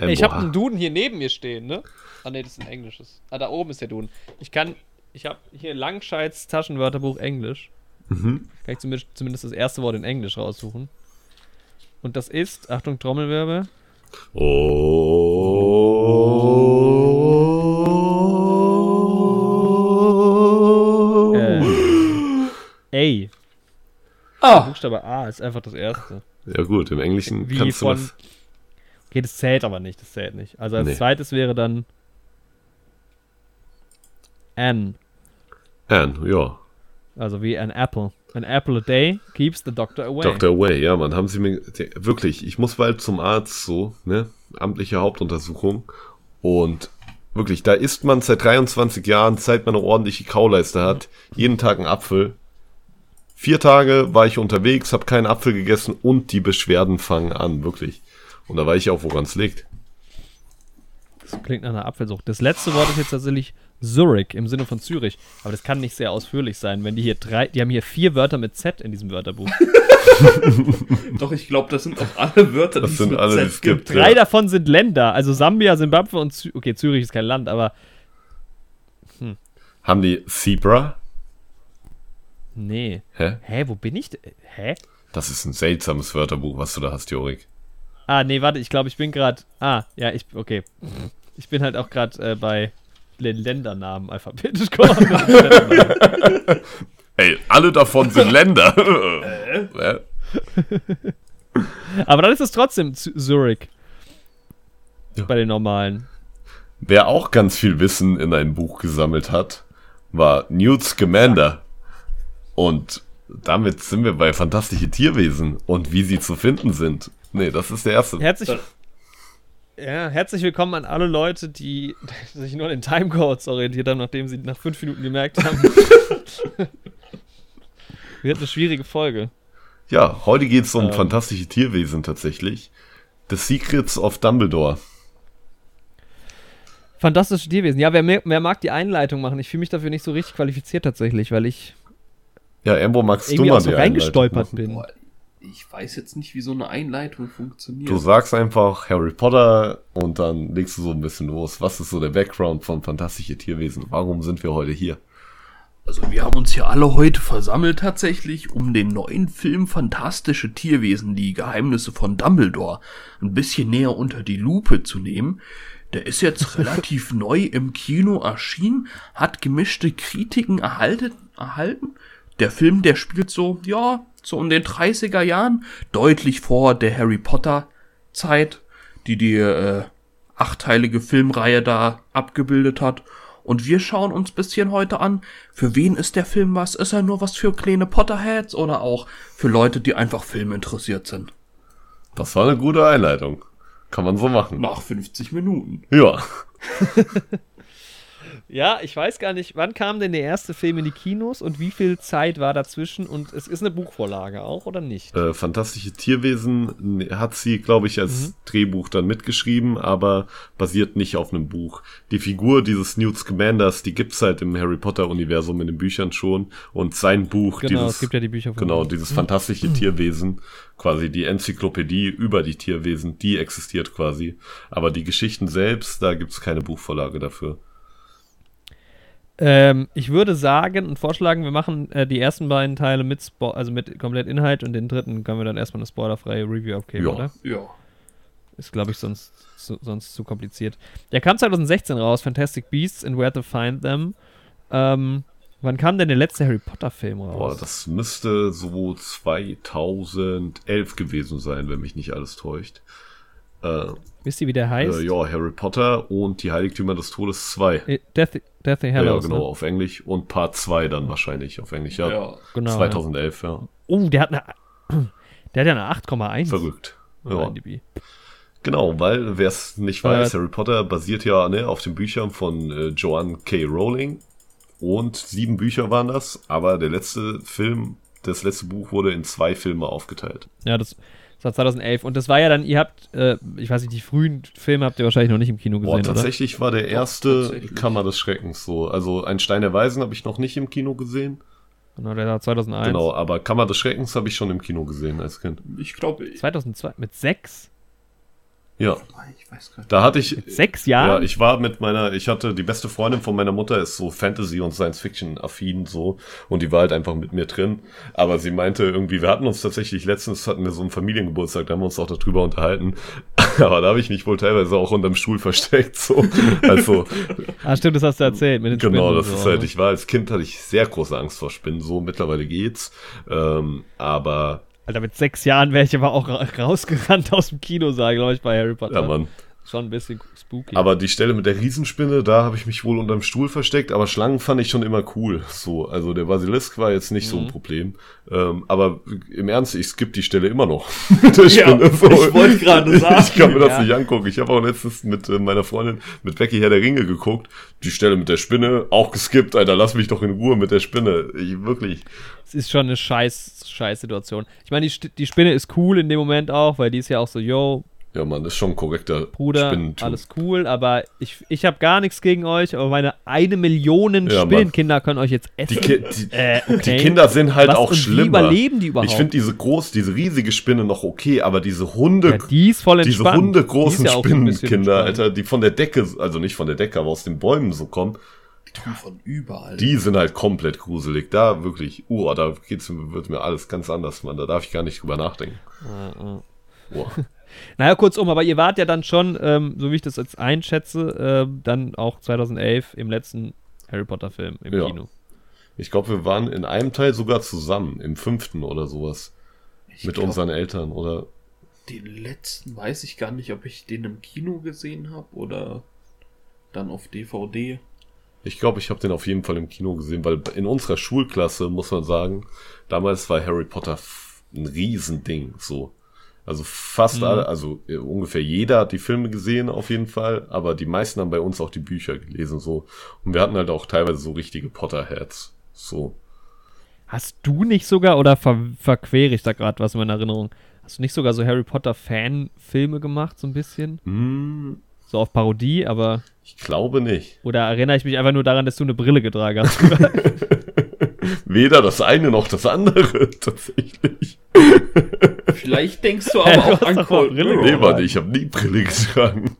Ähm, ich habe einen Duden hier neben mir stehen, ne? Ah, ne, das ist ein englisches. Ah, da oben ist der Duden. Ich kann. Ich habe hier Langscheids Taschenwörterbuch Englisch. Mhm. Kann ich zumindest, zumindest das erste Wort in Englisch raussuchen. Und das ist, Achtung, Trommelwirbel. Oh. Äh, A. Ah, Buchstabe A ist einfach das erste. Ja gut, im Englischen Wie kannst du von. das. Okay, das zählt aber nicht, das zählt nicht. Also als Nee. zweites wäre dann An. Ja. Also wie an apple. An apple a day keeps the doctor away. Dr. Way, ja, man, haben sie mir, wirklich, ich muss bald zum Arzt so, ne, amtliche Hauptuntersuchung und wirklich, da isst man seit 23 Jahren, seit man eine ordentliche Kauleiste hat, jeden Tag einen Apfel. Vier Tage war ich unterwegs, habe keinen Apfel gegessen und die Beschwerden fangen an, wirklich. Und da weiß ich auch, woran es liegt. Das klingt nach einer Apfelsucht. Das letzte Wort ist jetzt tatsächlich Zurich im Sinne von Zürich. Aber das kann nicht sehr ausführlich sein, wenn die hier drei, die haben hier vier Wörter mit Z in diesem Wörterbuch. doch, ich glaube, das sind auch alle Wörter, Das die es sind mit alle, Z es gibt. Drei Ja. davon sind Länder, also Sambia, Simbabwe und Zü Okay, Zürich ist kein Land, aber Haben die Zebra? nee. Hä? Hä, wo bin ich? denn? Hä? Das ist ein seltsames Wörterbuch, was du da hast, Jorik. Ah, nee, warte, ich glaube, ich bin gerade. Ah, ja, ich. Okay. Ich bin halt auch gerade äh, bei Ländernamen alphabetisch geordnet. Ey, alle davon sind Länder. Hä? Aber dann ist es trotzdem Zurich. Ja. Bei den normalen. Wer auch ganz viel Wissen in ein Buch gesammelt hat, war Newt Scamander. Und damit sind wir bei fantastische Tierwesen und wie sie zu finden sind. Nee, das ist der erste. Herzlich. Ja, herzlich willkommen an alle Leute, die sich nur an den Timecodes orientiert haben, nachdem sie nach fünf Minuten gemerkt haben. Wird eine schwierige Folge. Ja, heute geht es um Ähm. fantastische Tierwesen tatsächlich. The Secrets of Dumbledore. Fantastische Tierwesen. Ja, wer, mehr- wer mag die Einleitung machen? Ich fühle mich dafür nicht so richtig qualifiziert tatsächlich, weil ich Ja, Amber, magst du mal so die reingestolpert bin. Boah, ich weiß jetzt nicht, wie so eine Einleitung funktioniert. Du sagst einfach Harry Potter und dann legst du so ein bisschen los. Was ist so der Background von fantastische Tierwesen? Warum sind wir heute hier? Also wir haben uns hier alle heute versammelt tatsächlich, um den neuen Film Fantastische Tierwesen, die Geheimnisse von Dumbledore, ein bisschen näher unter die Lupe zu nehmen. Der ist jetzt relativ neu im Kino erschienen, hat gemischte Kritiken erhalten, erhalten. Der Film, der spielt so, ja, so um den 30er Jahren, deutlich vor der Harry Potter Zeit, die die äh, achteilige Filmreihe da abgebildet hat. Und wir schauen uns bisschen heute an, für wen ist der Film was? Ist er nur was für kleine Potterheads oder auch für Leute, die einfach Film interessiert sind? Das war eine gute Einleitung. Kann man so machen. Nach 50 Minuten. Ja. Ja, ich weiß gar nicht, wann kam denn der erste Film in die Kinos und wie viel Zeit war dazwischen? Und es ist eine Buchvorlage auch oder nicht? Äh, Fantastische Tierwesen n- hat sie, glaube ich, als Mhm. Drehbuch dann mitgeschrieben, aber basiert nicht auf einem Buch. Die Figur dieses Newt Scamanders, die gibt's halt im Harry Potter-Universum in den Büchern schon. Und sein Buch, Genau, dieses, es gibt ja die Bücher von genau, dieses fantastische Tierwesen, quasi die Enzyklopädie über die Tierwesen, die existiert quasi. Aber die Geschichten selbst, da gibt's keine Buchvorlage dafür. Ähm, ich würde sagen und vorschlagen, wir machen äh, die ersten beiden Teile mit Spo also mit komplett Inhalt und den dritten können wir dann erstmal eine spoilerfreie Review abgeben, Ja. oder? Ja. Ist, glaube ich, sonst, zu, sonst zu kompliziert. Der kam 2016 raus, Fantastic Beasts and Where to Find Them. Ähm, wann kam denn der letzte Harry Potter-Film raus? Boah, das müsste so 2011 gewesen sein, wenn mich nicht alles täuscht. Äh, Wisst ihr, wie der heißt? Äh, ja, Harry Potter und die Heiligtümer des Todes 2. Äh, Death, Deathly Ja, Hallows, ja, genau, ne? auf Englisch. Und Part 2 dann wahrscheinlich auf Englisch, ja. Ja. Genau, 2011, ja. Ja. Oh, der hat eine, der hat ja eine 8,1. Verrückt. Ja. IMDb. Genau, weil, wer es nicht weiß, Äh, Harry Potter basiert ja ne, auf den Büchern von äh, Joanne K. Rowling. Und sieben Bücher waren das, aber der letzte Film, das letzte Buch wurde in zwei Filme aufgeteilt. Ja, das, das war 2011. Und das war ja dann, ihr habt, äh, ich weiß nicht, die frühen Filme habt ihr wahrscheinlich noch nicht im Kino Boah, gesehen, oder? tatsächlich war der erste tatsächlich. Kammer des Schreckens so. Also ein Stein der Weisen habe ich noch nicht im Kino gesehen. Genau, der war 2001. Genau, aber Kammer des Schreckens habe ich schon im Kino gesehen als Kind. Ich glaube, ich, 2002, mit sechs? Ja, ich weiß gar nicht. da hatte ich. Sechs Ja, Jahren? ich war mit meiner, ich hatte die beste Freundin von meiner Mutter ist so Fantasy und Science Fiction affin so und die war halt einfach mit mir drin. Aber sie meinte irgendwie, wir hatten uns tatsächlich letztens hatten wir so einen Familiengeburtstag, da haben wir uns auch darüber unterhalten. Aber da habe ich mich wohl teilweise auch unterm Stuhl versteckt so. Also ah, stimmt, das hast du erzählt mit den genau, Spinnen das und ist so. halt. Ich war als Kind hatte ich sehr große Angst vor Spinnen. So mittlerweile geht's. Ähm, aber Alter, mit sechs Jahren wäre ich aber auch ra rausgerannt aus dem Kinosaal, glaube ich, bei Harry Potter. ja, Mann. Schon ein bisschen spooky. Aber die Stelle mit der Riesenspinne, da habe ich mich wohl unterm Stuhl versteckt, aber Schlangen fand ich schon immer cool. So, also der Basilisk war jetzt nicht so Mhm. ein Problem. Ähm, aber im Ernst, ich skippe die Stelle immer noch Spinne. so. ich wollte gerade sagen, Ich kann mir das ja. nicht angucken. Ich habe auch letztens mit äh, meiner Freundin, mit Becky Herr der Ringe geguckt. Die Stelle mit der Spinne, auch geskippt, Alter. Lass mich doch in Ruhe mit der Spinne. Ich, wirklich. es ist schon eine scheiß, scheiß Situation. Ich meine, die, die Spinne ist cool in dem Moment auch, weil die ist ja auch so, yo, Ja, Mann, ist schon ein korrekter Bruder, Spinnentyp. alles cool, aber ich, ich habe gar nichts gegen euch, aber meine eine Million Ja. Spinnenkinder können euch jetzt essen. Die, Ki die, äh, okay. die Kinder sind halt Was, auch und wie schlimmer. überleben die überhaupt? Ich finde diese groß, diese riesige Spinne noch okay, aber diese Hunde, ja, die ist voll diese hundegroßen Die ist ja Spinnenkinder. Alter, die von der Decke, also nicht von der Decke, aber aus den Bäumen so kommen, Die kommen von überall. die sind halt komplett gruselig. Da wirklich, uh, da geht's, wird mir alles ganz anders, Mann. Da darf ich gar nicht drüber nachdenken. Boah. Naja, kurzum, aber ihr wart ja dann schon, ähm, so wie ich das jetzt einschätze, ähm, dann auch 2011 im letzten Harry Potter Film im Ja. Kino. Ich glaube, wir waren in einem Teil sogar zusammen, im fünften oder sowas, Ich mit glaub, unseren Eltern oder Den letzten weiß ich gar nicht, ob ich den im Kino gesehen habe oder dann auf DVD. Ich glaube, ich habe den auf jeden Fall im Kino gesehen, weil in unserer Schulklasse, muss man sagen, damals war Harry Potter ein Riesending, so. Also fast Mhm. alle, also äh, ungefähr jeder hat die Filme gesehen auf jeden Fall, aber die meisten haben bei uns auch die Bücher gelesen so. Und wir hatten halt auch teilweise so richtige Potterheads. So. Hast du nicht sogar, oder ver verquere ich da gerade was in meiner Erinnerung, hast du nicht sogar so Harry Potter Fan-Filme gemacht, so ein bisschen? Hm, So auf Parodie, aber. ich glaube nicht. Oder erinnere ich mich einfach nur daran, dass du eine Brille getragen hast? Weder das eine noch das andere, tatsächlich. Vielleicht denkst du aber du auch an Cold Brille. Nee, warte, ich habe nie Brille getragen.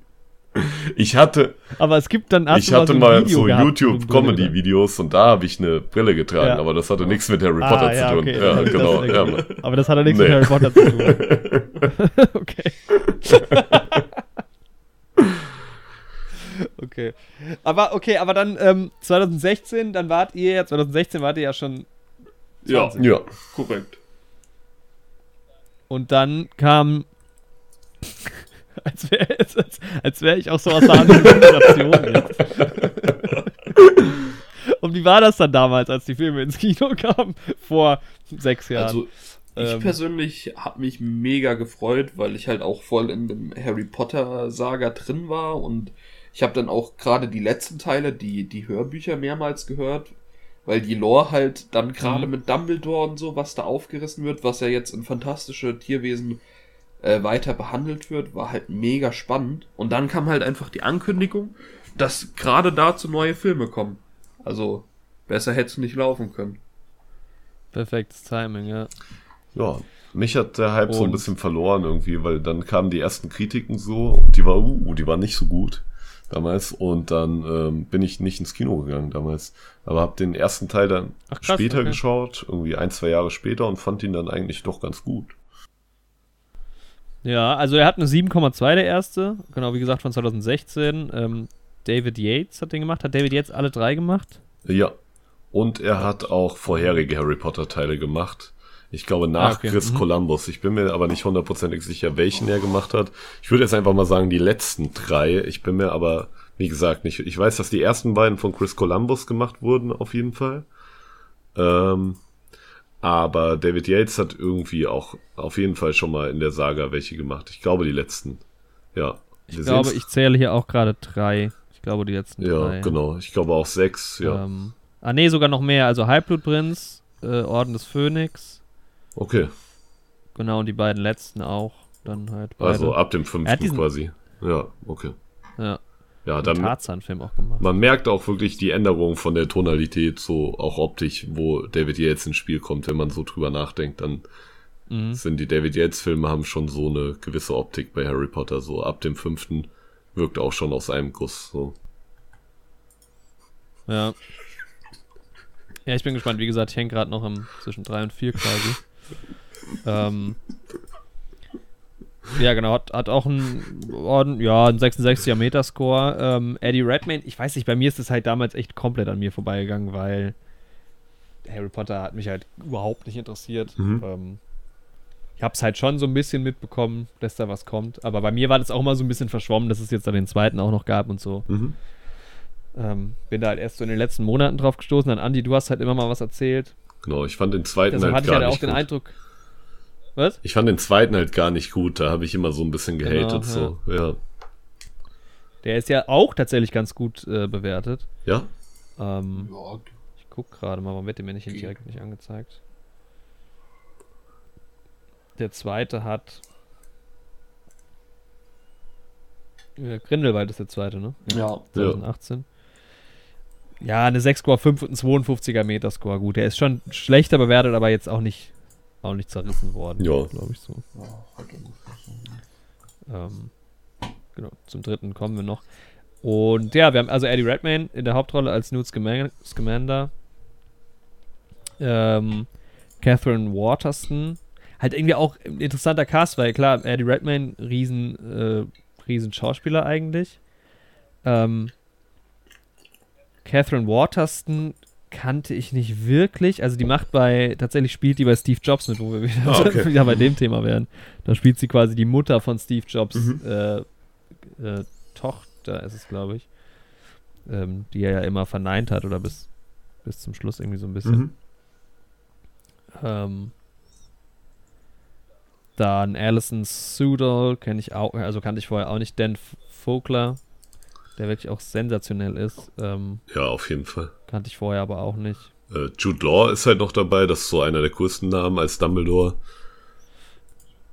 Ich hatte, aber es gibt dann. ich hatte so mal so getragen YouTube-Comedy-Videos und da habe ich eine Brille getragen, Ja. aber das hatte nichts mit Harry Ah, Potter ja, zu tun. okay, ja, genau. Ja. Aber das hat ja nichts Nee. mit Harry Potter zu tun. okay. okay. Aber okay, aber dann ähm, 2016, dann wart ihr ja, 2016 wart ihr ja schon Ja, ja. korrekt. Und dann kam als wäre als, als wär ich auch so aus der anderen Generation jetzt. und wie war das dann damals, als die Filme ins Kino kamen? Vor sechs Jahren. Also ich Ähm. persönlich habe mich mega gefreut, weil ich halt auch voll in dem Harry Potter Saga drin war und ich habe dann auch gerade die letzten Teile, die die Hörbücher mehrmals gehört, weil die Lore halt dann gerade Mhm. mit Dumbledore und so, was da aufgerissen wird, was ja jetzt in fantastische Tierwesen äh, weiter behandelt wird, war halt mega spannend. Und dann kam halt einfach die Ankündigung, dass gerade dazu neue Filme kommen. Also besser hätte es nicht laufen können. Perfektes Timing, ja. Ja, mich hat der Hype so ein Und- bisschen verloren irgendwie, weil dann kamen die ersten Kritiken so, und die war, uh, die waren nicht so gut damals und dann ähm, bin ich nicht ins Kino gegangen damals, aber habe den ersten Teil dann Ach, krass, später okay. geschaut, irgendwie ein, zwei Jahre später und fand ihn dann eigentlich doch ganz gut. Ja, also er hat eine 7,2 der erste, genau wie gesagt von 2016. Ähm, David Yates hat den gemacht. Hat David Yates alle drei gemacht? Ja, und er hat auch vorherige Harry Potter Teile gemacht. Ich glaube nach Ah, okay. Chris Mhm. Columbus. Ich bin mir aber nicht hundertprozentig sicher, welchen er gemacht hat. Ich würde jetzt einfach mal sagen, die letzten drei. Ich bin mir aber, wie gesagt, nicht. Ich weiß, dass die ersten beiden von Chris Columbus gemacht wurden, auf jeden Fall. Ähm, aber David Yates hat irgendwie auch auf jeden Fall schon mal in der Saga welche gemacht. Ich glaube, die letzten. Ja. Ich glaube, sehen's. ich zähle hier auch gerade drei. Ich glaube, die letzten Ja, drei. genau. Ich glaube auch sechs. Ja. Ähm, ah, nee, sogar noch mehr. Also Halbblutprinz, äh, Orden des Phönix. Okay. Genau, und die beiden letzten auch. Dann halt beide. Also ab dem fünften diesen- quasi. Ja, okay. ja, Ja, dann, Tarzan-Film auch gemacht. man merkt auch wirklich die Änderung von der Tonalität, so auch optisch, wo David Yates ins Spiel kommt. Wenn man so drüber nachdenkt, dann Mhm. sind die David Yates-Filme haben schon so eine gewisse Optik bei Harry Potter. So ab dem fünften wirkt auch schon aus einem Guss. So. Ja. Ja, ich bin gespannt. Wie gesagt, ich hänge gerade noch im, zwischen 3 und 4 quasi. Ähm, ja, genau. Hat, hat auch einen ja, einen 66er Metascore. Ähm, Eddie Redmayne, ich weiß nicht, bei mir ist es halt damals echt komplett an mir vorbeigegangen, weil Harry Potter hat mich halt überhaupt nicht interessiert. Mhm. Ähm, ich habe es halt schon so ein bisschen mitbekommen, dass da was kommt. Aber bei mir war das auch mal so ein bisschen verschwommen, dass es jetzt dann den zweiten auch noch gab und so. Mhm. Ähm, bin da halt erst so in den letzten Monaten drauf gestoßen. Dann Andi, du hast halt immer mal was erzählt. Genau, ich fand den zweiten Deshalb halt hatte ich gar auch nicht den gut. Eindruck. Was? Ich fand den zweiten halt gar nicht gut. Da habe ich immer so ein bisschen Genau, gehatet. so. Ja. Der ist ja auch tatsächlich ganz gut äh, bewertet. Ja? Ähm, Ja, ich guck gerade mal, warum wird der mir nicht direkt nicht angezeigt? Der zweite hat. Äh, Grindelwald ist der zweite, ne? ja. 2018. Ja, eine 6,5 und ein 52er Metascore. Gut, der ist schon schlechter bewertet, aber jetzt auch nicht, auch nicht zerrissen worden. Ja. Glaube ich so. ja. Ähm, genau, zum dritten kommen wir noch. Und ja, wir haben also Eddie Redmayne in der Hauptrolle als Newt Scamander. Scamander. Ähm, Catherine Waterston. Halt irgendwie auch ein interessanter Cast, weil klar, Eddie Redmayne, riesen, äh, riesen Schauspieler eigentlich. Ähm, Catherine Waterston kannte ich nicht wirklich. Also die macht bei, tatsächlich spielt die bei Steve Jobs mit, wo wir wieder, Ah, okay. wieder bei dem Thema wären. Da spielt sie quasi die Mutter von Steve Jobs Mhm. äh, äh, Tochter, ist es, glaube ich. Ähm, die er ja immer verneint hat oder bis, bis zum Schluss irgendwie so ein bisschen. Mhm. Ähm, Dann Alison Sudol, kenne ich auch, also kannte ich vorher auch nicht. Dan Vogler, der wirklich auch sensationell ist. Ähm, ja, auf jeden Fall. Kannte ich vorher aber auch nicht. Äh, Jude Law ist halt noch dabei, das ist so einer der größten Namen als Dumbledore.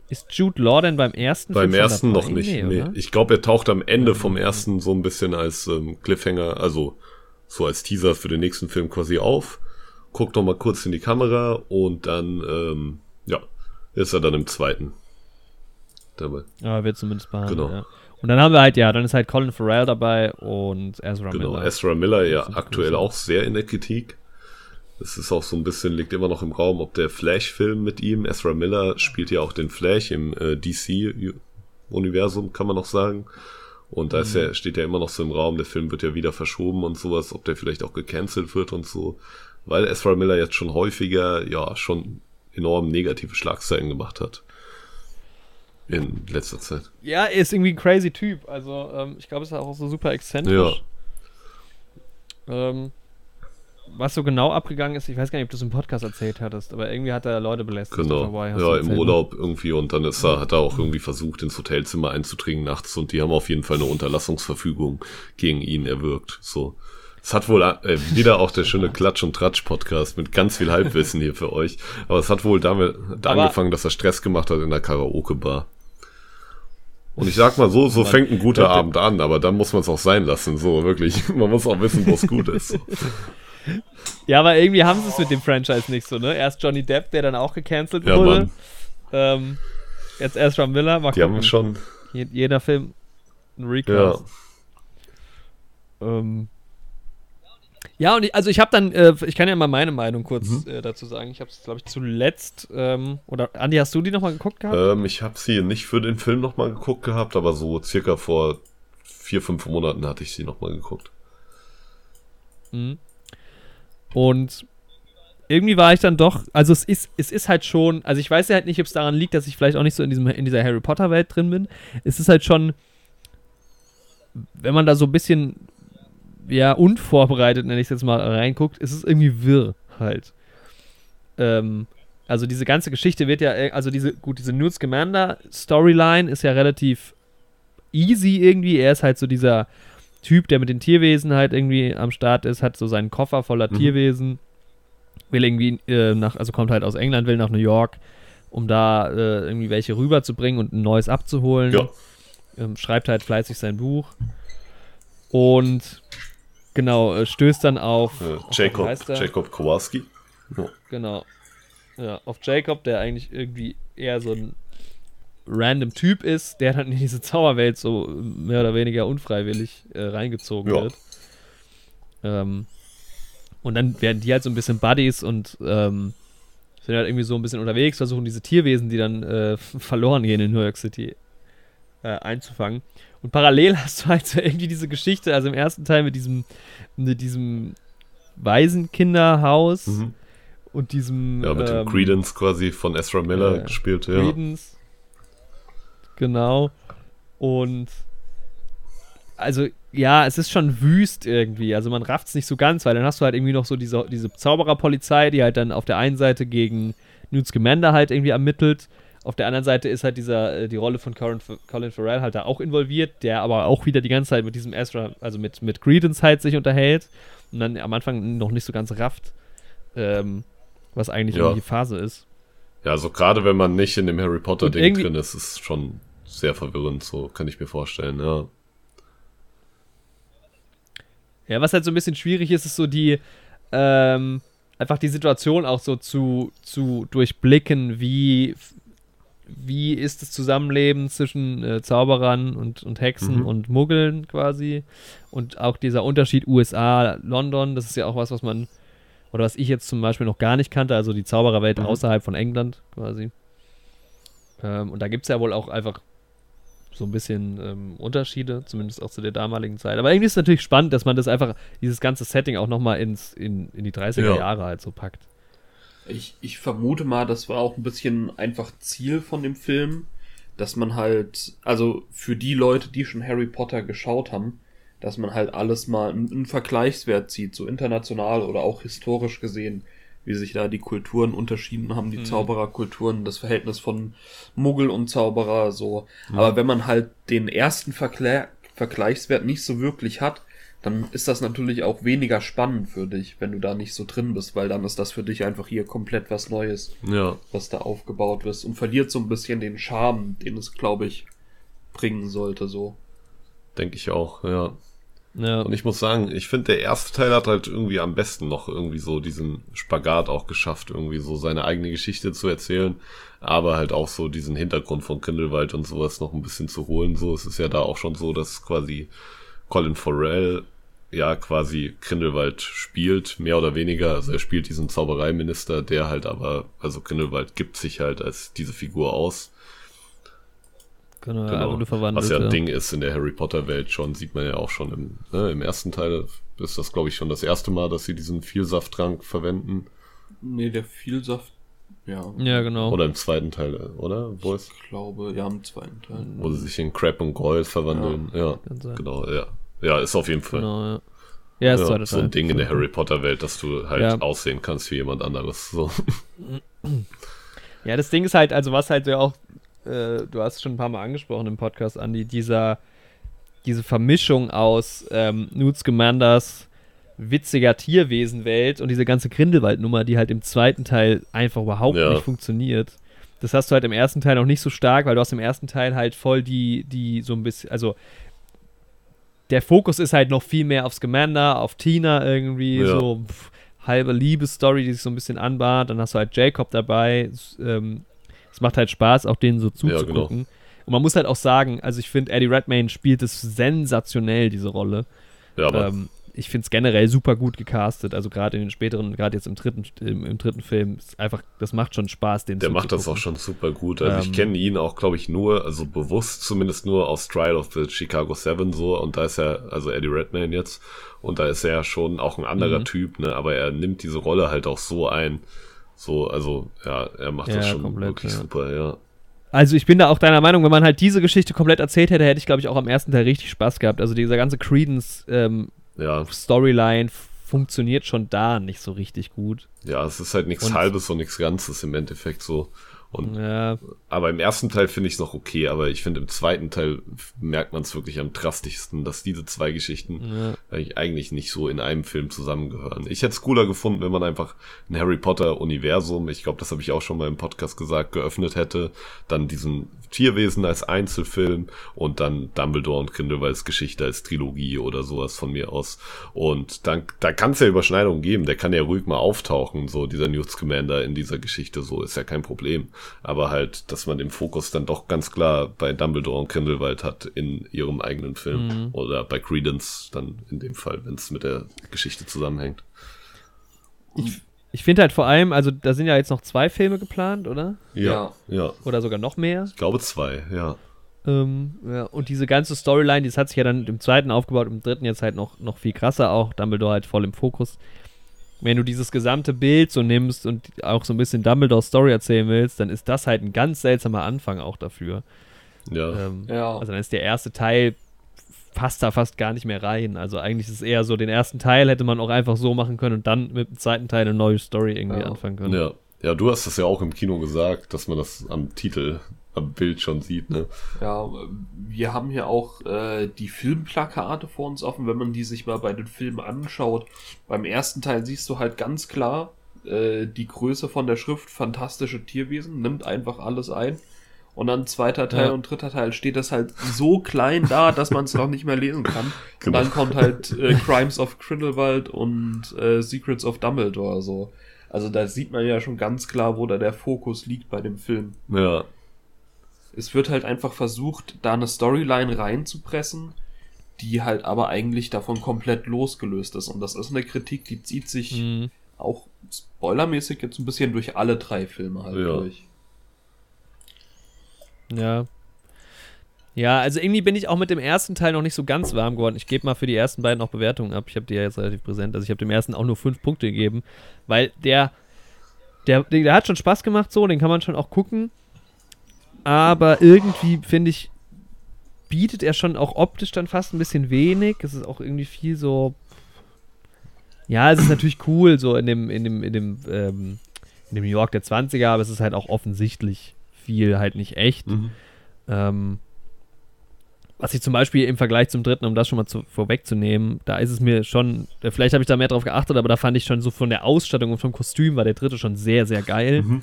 Ist Jude Law denn beim ersten Beim ersten noch nicht. Nee, nee. Ich glaube, er taucht am Ende vom ersten so ein bisschen als ähm, Cliffhanger, also so als Teaser für den nächsten Film quasi auf. Guckt noch mal kurz in die Kamera und dann, ähm, ja, ist er dann im zweiten dabei. Ja, wird zumindest behandelt, genau. ja. Und dann haben wir halt, ja, dann ist halt Colin Farrell dabei und Ezra genau, Miller. Genau, Ezra Miller ja aktuell auch sehr in der Kritik. Es ist auch so ein bisschen, liegt immer noch im Raum, ob der Flash-Film mit ihm, Ezra Miller spielt ja auch den Flash im äh, DC-Universum, kann man noch sagen. Und da ist ja, mhm. steht ja immer noch so im Raum, der Film wird ja wieder verschoben und sowas, ob der vielleicht auch gecancelt wird und so. Weil Ezra Miller jetzt schon häufiger, ja, schon enorm negative Schlagzeilen gemacht hat in letzter Zeit. Ja, er ist irgendwie ein crazy Typ. Also, ähm, ich glaube, ist auch so super exzentrisch. Ja. Ähm, was so genau abgegangen ist, ich weiß gar nicht, ob du es im Podcast erzählt hattest, aber irgendwie hat er Leute belästigt. Genau. Vorbei, ja, im ne? Urlaub irgendwie und dann ist er, hat er auch irgendwie versucht, ins Hotelzimmer einzudringen nachts und die haben auf jeden Fall eine Unterlassungsverfügung gegen ihn erwirkt. So. Es hat wohl äh, wieder auch der schöne Klatsch- und Tratsch-Podcast mit ganz viel Halbwissen hier für euch. Aber es hat wohl damit angefangen, dass er Stress gemacht hat in der Karaoke-Bar. Und ich sag mal so, so fängt ein guter Abend an, aber dann muss man es auch sein lassen. So, wirklich. Man muss auch wissen, wo es gut ist. Ja, aber irgendwie haben sie es mit dem Franchise nicht so, ne? Erst Johnny Depp, der dann auch gecancelt ja, wurde. Ähm, jetzt Ezra Miller. Mal Die gucken. haben schon. Jeder Film ein Recast. Ja. Ähm, ja, und ich, also ich habe dann, äh, ich kann ja mal meine Meinung kurz mhm. äh, dazu sagen. Ich habe es, glaube ich, zuletzt, ähm, oder Andi, hast du die nochmal geguckt gehabt? Ähm, ich habe sie nicht für den Film nochmal geguckt gehabt, aber so circa vor vier, fünf Monaten hatte ich sie nochmal geguckt. Mhm. Und irgendwie war ich dann doch, also es ist, es ist halt schon, also ich weiß ja halt nicht, ob es daran liegt, dass ich vielleicht auch nicht so in, diesem, in dieser Harry Potter Welt drin bin. Es ist halt schon, wenn man da so ein bisschen ja, unvorbereitet, nenne ich es jetzt mal, reinguckt, ist es irgendwie wirr halt. Ähm, also diese ganze Geschichte wird ja, also diese, gut, diese Newt Scamander Storyline ist ja relativ easy irgendwie. Er ist halt so dieser Typ, der mit den Tierwesen halt irgendwie am Start ist, hat so seinen Koffer voller mhm. Tierwesen, will irgendwie äh, nach, also kommt halt aus England, will nach New York, um da äh, irgendwie welche rüberzubringen und ein neues abzuholen. Ja. Ähm, schreibt halt fleißig sein Buch. Und Genau, äh, stößt dann auf, äh, Jacob, auf Jacob Kowalski. Ja. Genau. Ja, auf Jacob, der eigentlich irgendwie eher so ein random Typ ist, der dann in diese Zauberwelt so mehr oder weniger unfreiwillig äh, reingezogen ja. wird. Ähm, und dann werden die halt so ein bisschen Buddies und ähm, sind halt irgendwie so ein bisschen unterwegs, versuchen diese Tierwesen, die dann äh, verloren gehen in New York City, äh, einzufangen. Und parallel hast du halt so irgendwie diese Geschichte, also im ersten Teil mit diesem, mit diesem Waisenkinderhaus mhm. und diesem. Ja, mit ähm, dem Credence quasi von Ezra Miller äh, gespielt, ja. Credence. Genau. Und also ja, es ist schon wüst irgendwie. Also man rafft es nicht so ganz, weil dann hast du halt irgendwie noch so diese, diese Zaubererpolizei, die halt dann auf der einen Seite gegen Newt Scamander halt irgendwie ermittelt auf der anderen Seite ist halt dieser, äh, die Rolle von Colin, Colin Farrell halt da auch involviert, der aber auch wieder die ganze Zeit mit diesem Ezra, also mit, mit Credence halt sich unterhält und dann am Anfang noch nicht so ganz rafft, ähm, was eigentlich ja. die Phase ist. Ja, also gerade wenn man nicht in dem Harry Potter-Ding drin ist, ist es schon sehr verwirrend, so kann ich mir vorstellen, ja. Ja, was halt so ein bisschen schwierig ist, ist so die, ähm, einfach die Situation auch so zu, zu durchblicken, wie wie ist das Zusammenleben zwischen äh, Zauberern und, und Hexen mhm. und Muggeln quasi. Und auch dieser Unterschied USA-London, das ist ja auch was, was man, oder was ich jetzt zum Beispiel noch gar nicht kannte, also die Zaubererwelt mhm. außerhalb von England quasi. Ähm, und da gibt es ja wohl auch einfach so ein bisschen ähm, Unterschiede, zumindest auch zu der damaligen Zeit. Aber irgendwie ist es natürlich spannend, dass man das einfach, dieses ganze Setting auch nochmal in, in die 30er ja. Jahre halt so packt. Ich, ich vermute mal, das war auch ein bisschen einfach Ziel von dem Film, dass man halt, also für die Leute, die schon Harry Potter geschaut haben, dass man halt alles mal einen Vergleichswert zieht, so international oder auch historisch gesehen, wie sich da die Kulturen unterschieden haben, die mhm. Zaubererkulturen, das Verhältnis von Muggel und Zauberer, so. Mhm. Aber wenn man halt den ersten Verkle Vergleichswert nicht so wirklich hat, dann ist das natürlich auch weniger spannend für dich, wenn du da nicht so drin bist, weil dann ist das für dich einfach hier komplett was Neues, ja. was da aufgebaut wird und verliert so ein bisschen den Charme, den es, glaube ich, bringen sollte, so. Denke ich auch, ja. Ja. Und ich muss sagen, ich finde, der erste Teil hat halt irgendwie am besten noch irgendwie so diesen Spagat auch geschafft, irgendwie so seine eigene Geschichte zu erzählen, aber halt auch so diesen Hintergrund von Grindelwald und sowas noch ein bisschen zu holen. So, es ist ja da auch schon so, dass quasi Colin Farrell ja quasi Grindelwald spielt, mehr oder weniger. Also er spielt diesen Zaubereiminister, der halt aber, also Grindelwald gibt sich halt als diese Figur aus. Genau, genau. Was ja ein Ding ist in der Harry Potter Welt schon, sieht man ja auch schon im, ne, im ersten Teil ist das, glaube ich, schon das erste Mal, dass sie diesen Vielsafttrank verwenden. Nee, der Vielsaft, ja. Ja, genau. Oder im zweiten Teil, oder? Wo ich glaube, ja, im zweiten Teil. Wo sie sich in Crap und Gold verwandeln. Ja, ja genau, ja. Ja, ist auf jeden Fall. Genau, ja. Ja, ist ja, so ein Ding in der Harry Potter Welt, dass du halt ja. aussehen kannst wie jemand anderes. So. Ja, das Ding ist halt, also was halt ja auch, äh, du hast es schon ein paar Mal angesprochen im Podcast, Andy, dieser, diese Vermischung aus ähm, Newt Scamanders witziger Tierwesenwelt und diese ganze Grindelwald-Nummer, die halt im zweiten Teil einfach überhaupt ja. nicht funktioniert. Das hast du halt im ersten Teil noch nicht so stark, weil du hast im ersten Teil halt voll die, die so ein bisschen, also der Fokus ist halt noch viel mehr auf Scamander, auf Tina irgendwie, ja. so pff, halbe Liebesstory, die sich so ein bisschen anbahnt. Dann hast du halt Jacob dabei. Es, ähm, es macht halt Spaß, auch denen so zuzugucken. Ja, genau. Und man muss halt auch sagen, also ich finde, Eddie Redmayne spielt es sensationell, diese Rolle. Ja, aber ähm, ich finde es generell super gut gecastet. Also gerade in den späteren, gerade jetzt im dritten, im, im, dritten Film, ist einfach, das macht schon Spaß, den Der macht das auch schon super gut. Also ähm, ich kenne ihn auch, glaube ich, nur, also bewusst zumindest nur aus Trial of the Chicago Seven so. Und da ist er, also Eddie Redmayne jetzt, und da ist er schon auch ein anderer mhm. Typ, ne? Aber er nimmt diese Rolle halt auch so ein. So, also, ja, er macht ja, das schon komplett, wirklich ja. super, ja. Also ich bin da auch deiner Meinung, wenn man halt diese Geschichte komplett erzählt hätte, hätte ich, glaube ich, auch am ersten Teil richtig Spaß gehabt. Also dieser ganze Credence ähm, ja. Storyline funktioniert schon da nicht so richtig gut. Ja, es ist halt nichts Halbes und nichts Ganzes im Endeffekt so. Und, ja. Aber im ersten Teil finde ich es noch okay, aber ich finde im zweiten Teil merkt man es wirklich am drastischsten, dass diese zwei Geschichten ja. eigentlich nicht so in einem Film zusammengehören. Ich hätte es cooler gefunden, wenn man einfach ein Harry Potter Universum, ich glaube, das habe ich auch schon mal im Podcast gesagt, geöffnet hätte, dann diesen Tierwesen als Einzelfilm und dann Dumbledore und Grindelwalds Geschichte als Trilogie oder sowas von mir aus. Und dann, da kann es ja Überschneidungen geben, der kann ja ruhig mal auftauchen, so dieser Newt Scamander in dieser Geschichte, so ist ja kein Problem aber halt, dass man den Fokus dann doch ganz klar bei Dumbledore und Grindelwald hat in ihrem eigenen Film mhm. oder bei Credence dann in dem Fall, wenn es mit der Geschichte zusammenhängt. Ich, ich finde halt vor allem, also da sind ja jetzt noch zwei Filme geplant, oder? Ja, ja. Oder sogar noch mehr? Ich glaube zwei, ja. Ähm, ja, und diese ganze Storyline, das hat sich ja dann im zweiten aufgebaut, im dritten jetzt halt noch, noch viel krasser auch, Dumbledore halt voll im Fokus wenn du dieses gesamte Bild so nimmst und auch so ein bisschen Dumbledore Story erzählen willst, dann ist das halt ein ganz seltsamer Anfang auch dafür. Ja. Ähm, ja. Also dann ist der erste Teil passt da fast gar nicht mehr rein. Also eigentlich ist es eher so, den ersten Teil hätte man auch einfach so machen können und dann mit dem zweiten Teil eine neue Story irgendwie ja. anfangen können. Ja. Ja, du hast das ja auch im Kino gesagt, dass man das am Titel am Bild schon sieht, ne? Ja, wir haben hier auch äh, die Filmplakate vor uns offen, wenn man die sich mal bei den Filmen anschaut. Beim ersten Teil siehst du halt ganz klar äh, die Größe von der Schrift Fantastische Tierwesen, nimmt einfach alles ein. Und dann zweiter Teil ja. und dritter Teil steht das halt so klein da, dass man es noch nicht mehr lesen kann. Genau. Und dann kommt halt äh, Crimes of Grindelwald und äh, Secrets of Dumbledore so. Also da sieht man ja schon ganz klar, wo da der Fokus liegt bei dem Film. Ja, es wird halt einfach versucht, da eine Storyline reinzupressen, die halt aber eigentlich davon komplett losgelöst ist. Und das ist eine Kritik, die zieht sich mhm. auch spoilermäßig jetzt ein bisschen durch alle drei Filme halt ja. durch. Ja. Ja, also irgendwie bin ich auch mit dem ersten Teil noch nicht so ganz warm geworden. Ich gebe mal für die ersten beiden auch Bewertungen ab. Ich habe die ja jetzt relativ präsent. Also ich habe dem ersten auch nur fünf Punkte gegeben, weil der, der, der hat schon Spaß gemacht so, den kann man schon auch gucken aber irgendwie finde ich, bietet er schon auch optisch dann fast ein bisschen wenig. Es ist auch irgendwie viel so. ja, es ist natürlich cool, so in dem, in dem, in dem, ähm, in dem New York der 20er, aber es ist halt auch offensichtlich viel halt nicht echt. Mhm. Ähm, was ich zum Beispiel im Vergleich zum dritten, um das schon mal zu, vorwegzunehmen, da ist es mir schon, äh, vielleicht habe ich da mehr drauf geachtet, aber da fand ich schon so von der Ausstattung und vom Kostüm war der dritte schon sehr, sehr geil. Mhm.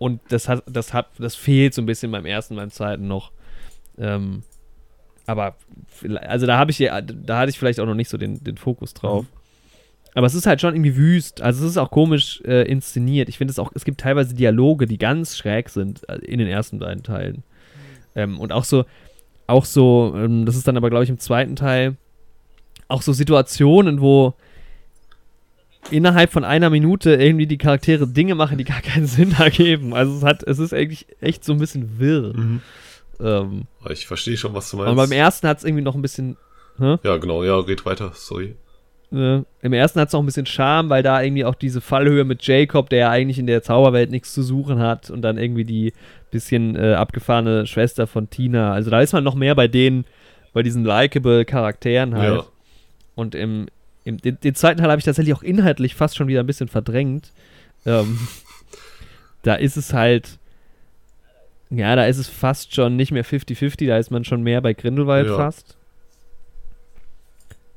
Und das hat, das hat, das fehlt so ein bisschen beim ersten, beim zweiten noch. Ähm, aber also da habe ich ja, da hatte ich vielleicht auch noch nicht so den, den Fokus drauf. Mhm. Aber es ist halt schon irgendwie wüst. Also es ist auch komisch äh, inszeniert. Ich finde es auch, es gibt teilweise Dialoge, die ganz schräg sind äh, in den ersten beiden Teilen. Ähm, und auch so, auch so, ähm, das ist dann aber, glaube ich, im zweiten Teil, auch so Situationen, wo innerhalb von einer Minute irgendwie die Charaktere Dinge machen, die gar keinen Sinn ergeben. Also es hat, es ist eigentlich echt so ein bisschen wirr. Mhm. Ähm, Ich verstehe schon, was du meinst. und beim ersten hat es irgendwie noch ein bisschen, hä? ja, genau, ja, red weiter, sorry. Ne? Im ersten hat es noch ein bisschen Charme, weil da irgendwie auch diese Fallhöhe mit Jacob, der ja eigentlich in der Zauberwelt nichts zu suchen hat, und dann irgendwie die bisschen äh, abgefahrene Schwester von Tina. Also da ist man noch mehr bei denen, bei diesen likable Charakteren halt. Ja. Und im, im den, den zweiten Teil habe ich tatsächlich auch inhaltlich fast schon wieder ein bisschen verdrängt. Ähm, da ist es halt, ja, da ist es fast schon nicht mehr 50-50, da ist man schon mehr bei Grindelwald Ja. fast.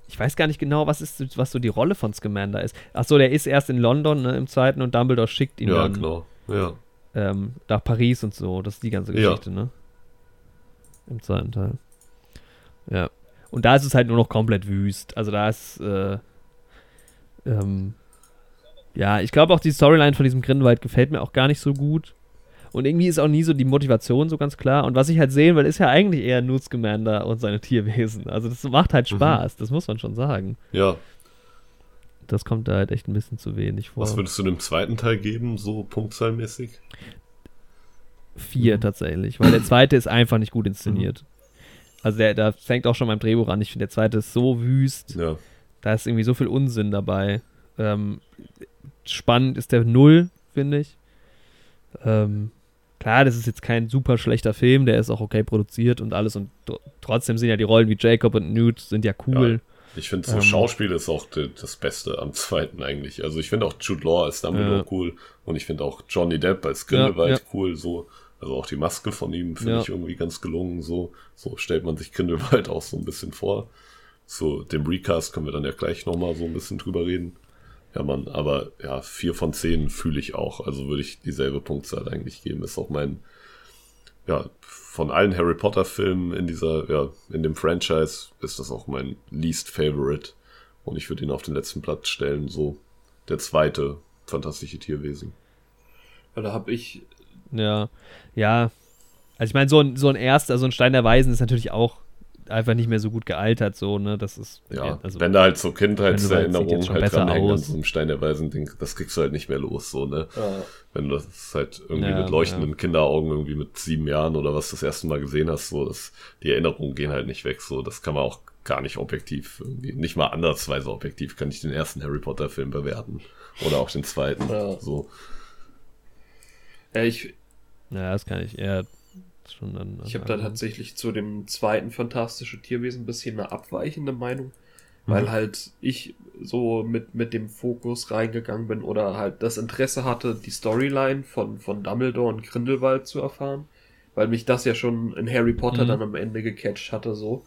Ich weiß gar nicht genau, was ist, was so die Rolle von Scamander ist. Achso, der ist erst in London ne, im zweiten und Dumbledore schickt ihn Ja, dann genau. Ja. ähm, nach Paris und so. Das ist die ganze Ja. Geschichte, ne? Im zweiten Teil. Ja. Und da ist es halt nur noch komplett wüst. Also da ist, äh, ähm, ja, ich glaube auch die Storyline von diesem Grindelwald gefällt mir auch gar nicht so gut. Und irgendwie ist auch nie so die Motivation so ganz klar. Und was ich halt sehen will, ist ja eigentlich eher Newt Scamander und seine Tierwesen. Also das macht halt Mhm. Spaß, das muss man schon sagen. Ja. Das kommt da halt echt ein bisschen zu wenig vor. Was würdest du dem zweiten Teil geben, so punktzahlmäßig? Vier Mhm. tatsächlich, weil der zweite ist einfach nicht gut inszeniert. Also der, da fängt auch schon beim Drehbuch an. Ich finde, der zweite ist so wüst. Ja. Da ist irgendwie so viel Unsinn dabei. Ähm, spannend ist der Null, finde ich. Ähm, klar, das ist jetzt kein super schlechter Film, der ist auch okay produziert und alles und tr- trotzdem sind ja die Rollen wie Jacob und Newt sind ja cool. Ich finde, so Ähm. Schauspiel ist auch das Beste am zweiten eigentlich. Also ich finde auch Jude Law als Dumbledore Ja. cool und ich finde auch Johnny Depp als Grindelwald Ja, cool. So, also auch die Maske von ihm finde Ja. ich irgendwie ganz gelungen. So, so stellt man sich Grindelwald auch so ein bisschen vor. So dem Recast können wir dann ja gleich nochmal so ein bisschen drüber reden. Ja, Mann, aber ja, vier von zehn fühle ich auch. Also würde ich dieselbe Punktzahl eigentlich geben. Ist auch mein, ja, von allen Harry Potter Filmen in dieser, ja, in dem Franchise ist das auch mein least favorite. Und ich würde ihn auf den letzten Platz stellen, so der zweite fantastische Tierwesen. Ja, da habe ich Ja, ja. Also ich meine, so ein, so ein erster, so ein Stein der Weisen ist natürlich auch einfach nicht mehr so gut gealtert, so, ne? Das ist, Ja, also, wenn da halt so Kindheitserinnerungen halt besser dranhängen an so einem Stein der Weisen-Ding, das kriegst du halt nicht mehr los, so, ne? äh, Wenn du das halt irgendwie Ja, mit leuchtenden Kinderaugen irgendwie mit sieben Jahren oder was das erste Mal gesehen hast, so, das, die Erinnerungen gehen halt nicht weg, so, das kann man auch gar nicht objektiv irgendwie, nicht mal ansatzweise objektiv kann ich den ersten Harry Potter Film bewerten. Oder auch den zweiten, Ja. so. ja, ich, ja, das kann ich eher schon dann. ich habe da tatsächlich zu dem zweiten Fantastische Tierwesen ein bisschen eine abweichende Meinung, weil halt ich so mit, mit dem Fokus reingegangen bin oder halt das Interesse hatte, die Storyline von, von Dumbledore und Grindelwald zu erfahren, weil mich das ja schon in Harry Potter Mhm. dann am Ende gecatcht hatte, so.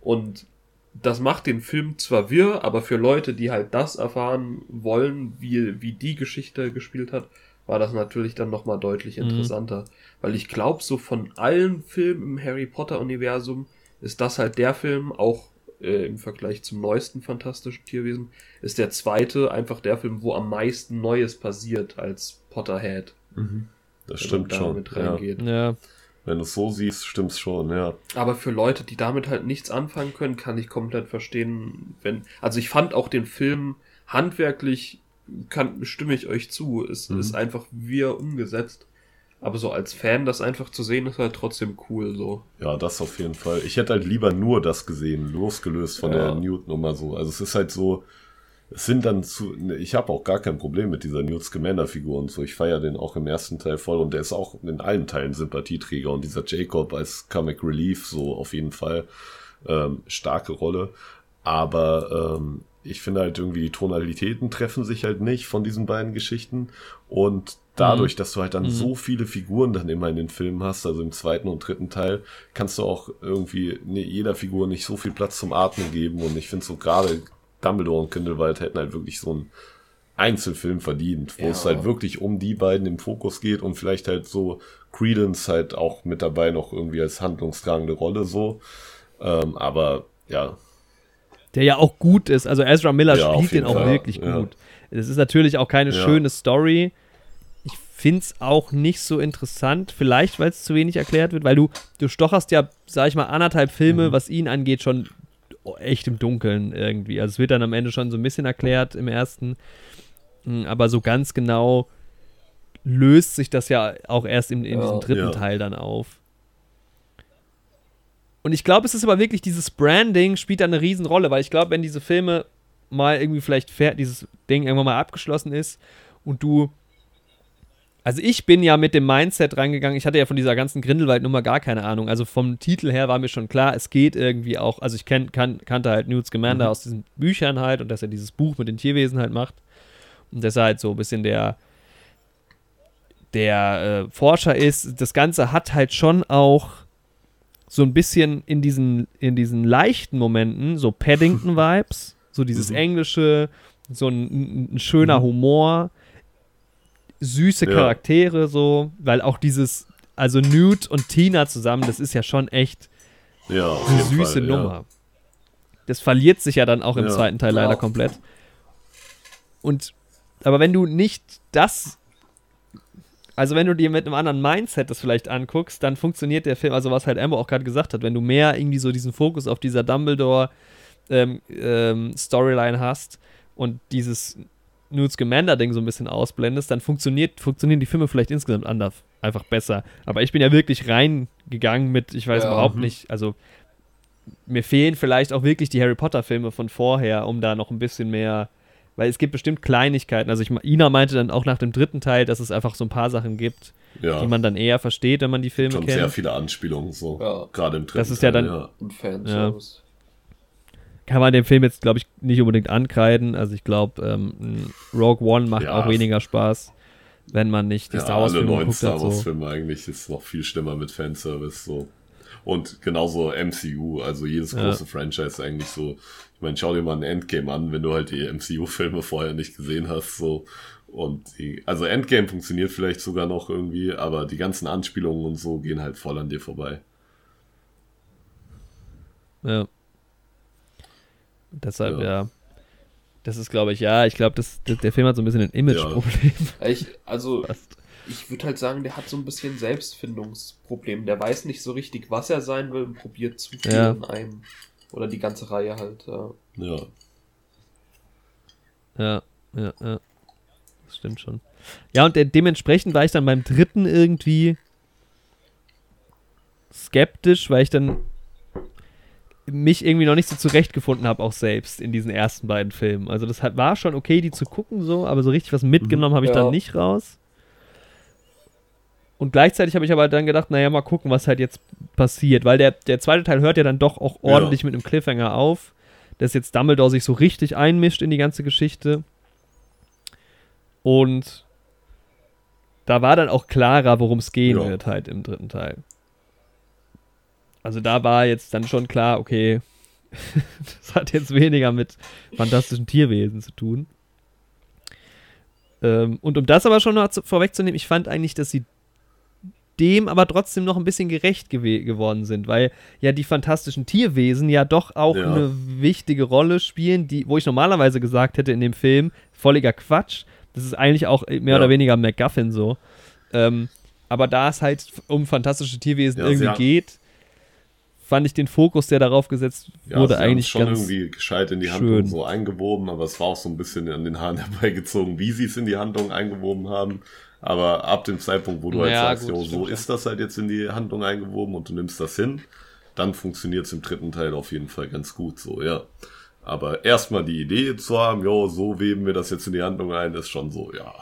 Und das macht den Film zwar wirr, aber für Leute, die halt das erfahren wollen, wie, wie die Geschichte gespielt hat, war das natürlich dann nochmal deutlich Mhm. interessanter. Weil ich glaube, so von allen Filmen im Harry Potter-Universum ist das halt der Film, auch äh, im Vergleich zum neuesten Fantastischen Tierwesen, ist der zweite einfach der Film, wo am meisten Neues passiert als Potterhead. Das wenn man stimmt schon. Ja. Ja, Wenn du es so siehst, stimmt's schon, ja. Aber für Leute, die damit halt nichts anfangen können, kann ich komplett verstehen, wenn. Also ich fand auch den Film handwerklich, kann, stimme ich euch zu. Es Mhm. ist einfach wie er umgesetzt. Aber so als Fan das einfach zu sehen, ist halt trotzdem cool so. Ja, das auf jeden Fall. Ich hätte halt lieber nur das gesehen, losgelöst von Ja. der Newt-Nummer so. Also es ist halt so, es sind dann zu, ne, ich habe auch gar kein Problem mit dieser Newt Scamander-Figur und so. Ich feiere den auch im ersten Teil voll und der ist auch in allen Teilen Sympathieträger und dieser Jacob als Comic Relief so auf jeden Fall ähm, starke Rolle. Aber ähm, ich finde halt irgendwie die Tonalitäten treffen sich halt nicht von diesen beiden Geschichten. Und dadurch, mhm. dass du halt dann mhm. so viele Figuren dann immer in den Filmen hast, also im zweiten und dritten Teil, kannst du auch irgendwie nee, jeder Figur nicht so viel Platz zum Atmen geben. Und ich finde so gerade Dumbledore und Grindelwald hätten halt wirklich so einen Einzelfilm verdient, wo ja. es halt wirklich um die beiden im Fokus geht und vielleicht halt so Credence halt auch mit dabei noch irgendwie als handlungstragende Rolle so. Ähm, aber ja, der ja auch gut ist. Also Ezra Miller ja, spielt den auch Fall. wirklich ja. gut. Es ist natürlich auch keine ja. schöne Story. Ich finde es auch nicht so interessant, vielleicht weil es zu wenig erklärt wird, weil du, du stocherst ja, sag ich mal, anderthalb Filme, mhm. was ihn angeht, schon echt im Dunkeln irgendwie. Also es wird dann am Ende schon so ein bisschen erklärt im ersten, hm, aber so ganz genau löst sich das ja auch erst in, in diesem dritten Teil dann auf. Und ich glaube, es ist aber wirklich dieses Branding spielt da eine Riesenrolle, weil ich glaube, wenn diese Filme mal irgendwie vielleicht dieses Ding irgendwann mal abgeschlossen ist und du also ich bin ja mit dem Mindset reingegangen, ich hatte ja von dieser ganzen Grindelwald-Nummer gar keine Ahnung. Also vom Titel her war mir schon klar, es geht irgendwie auch, also ich kenn, kan, kannte halt Newt Scamander mhm. aus diesen Büchern halt und dass er dieses Buch mit den Tierwesen halt macht. Und dass er halt so ein bisschen der, der äh, Forscher ist. Das Ganze hat halt schon auch so ein bisschen in diesen, in diesen leichten Momenten, so Paddington-Vibes, so dieses mhm. Englische, so ein, ein schöner mhm. Humor, süße ja. Charaktere, so, weil auch dieses, also Newt und Tina zusammen, das ist ja schon echt ja, eine süße Fall, Nummer. Ja. Das verliert sich ja dann auch im zweiten Teil leider komplett. Und, aber wenn du nicht das also wenn du dir mit einem anderen Mindset das vielleicht anguckst, dann funktioniert der Film, also was halt Amber auch gerade gesagt hat, wenn du mehr irgendwie so diesen Fokus auf dieser Dumbledore ähm, ähm, Storyline hast und dieses Newt Scamander-Ding so ein bisschen ausblendest, dann funktioniert, funktionieren die Filme vielleicht insgesamt anders, einfach besser. Aber ich bin ja wirklich reingegangen mit, ich weiß ja, überhaupt mh. nicht, also mir fehlen vielleicht auch wirklich die Harry Potter-Filme von vorher, um da noch ein bisschen mehr weil es gibt bestimmt Kleinigkeiten. Also ich, Ina meinte dann auch nach dem dritten Teil, dass es einfach so ein paar Sachen gibt, ja. die man dann eher versteht, wenn man die Filme Schon kennt. sehr viele Anspielungen so, ja. gerade im dritten Das ist ja dann ja. Und Fanservice. Kann man dem Film jetzt, glaube ich, nicht unbedingt ankreiden. Also ich glaube, ähm, Rogue One macht auch weniger Spaß, wenn man nicht die Star Wars Filme alle neuen Star Wars Filme so. eigentlich ist noch viel schlimmer mit Fanservice so. Und genauso MCU, also jedes große Franchise eigentlich so. Ich meine, schau dir mal ein Endgame an, wenn du halt die MCU-Filme vorher nicht gesehen hast, so. Und die, also Endgame funktioniert vielleicht sogar noch irgendwie, aber die ganzen Anspielungen und so gehen halt voll an dir vorbei. Ja. Deshalb, ja. ja. Das ist, glaube ich, ja, ich glaube, der Film hat so ein bisschen ein Image-Problem. Ja. Ich, also, ich würde halt sagen, der hat so ein bisschen Selbstfindungsproblem. Der weiß nicht so richtig, was er sein will und probiert zu viel ja. in einem. Oder die ganze Reihe halt, ja. Ja. Ja, ja, ja. Das stimmt schon. Ja, und dementsprechend war ich dann beim dritten irgendwie skeptisch, weil ich dann mich irgendwie noch nicht so zurechtgefunden habe, auch selbst in diesen ersten beiden Filmen. Also das war schon okay, die zu gucken so, aber so richtig was mitgenommen habe ich ja. dann nicht raus. Und gleichzeitig habe ich aber dann gedacht, naja, mal gucken, was halt jetzt passiert. Weil der, der zweite Teil hört ja dann doch auch ordentlich ja. mit einem Cliffhanger auf, dass jetzt Dumbledore sich so richtig einmischt in die ganze Geschichte. Und da war dann auch klarer, worum es gehen ja. wird halt im dritten Teil. Also da war jetzt dann schon klar, okay, das hat jetzt weniger mit fantastischen Tierwesen zu tun. Ähm, und um das aber schon noch zu, vorwegzunehmen, ich fand eigentlich, dass sie dem aber trotzdem noch ein bisschen gerecht gew geworden sind, weil ja die fantastischen Tierwesen ja doch auch ja. eine wichtige Rolle spielen, die, wo ich normalerweise gesagt hätte in dem Film, völliger Quatsch. Das ist eigentlich auch mehr ja. oder weniger MacGuffin so. Ähm, aber da es halt um fantastische Tierwesen ja, irgendwie geht, fand ich den Fokus, der darauf gesetzt wurde, ja, eigentlich schon ganz irgendwie gescheit in die Handlung schön. so eingewoben, aber es war auch so ein bisschen an den Haaren herbeigezogen, wie sie es in die Handlung eingewoben haben. Aber ab dem Zeitpunkt, wo du halt sagst, gut, jo, so ist das halt jetzt in die Handlung eingewoben und du nimmst das hin, dann funktioniert es im dritten Teil auf jeden Fall ganz gut, so, ja. Aber erstmal die Idee zu haben, jo, so weben wir das jetzt in die Handlung ein, ist schon so, ja.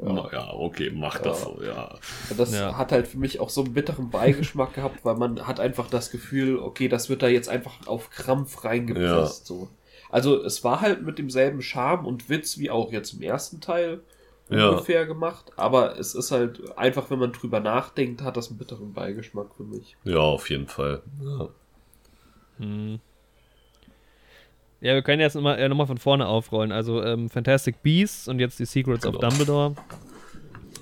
Ja, ja okay, mach ja. das so, ja. Das ja. hat halt für mich auch so einen bitteren Beigeschmack gehabt, weil man hat einfach das Gefühl, okay, das wird da jetzt einfach auf Krampf reingepresst, so. Also es war halt mit demselben Charme und Witz wie auch jetzt im ersten Teil Ja. ungefähr gemacht, aber es ist halt einfach, wenn man drüber nachdenkt, hat das einen bitteren Beigeschmack für mich. Ja, auf jeden Fall. Ja. Hm. Ja, wir können jetzt nochmal äh, noch mal von vorne aufrollen. Also ähm, Fantastic Beasts und jetzt die Secrets of Genau. Dumbledore.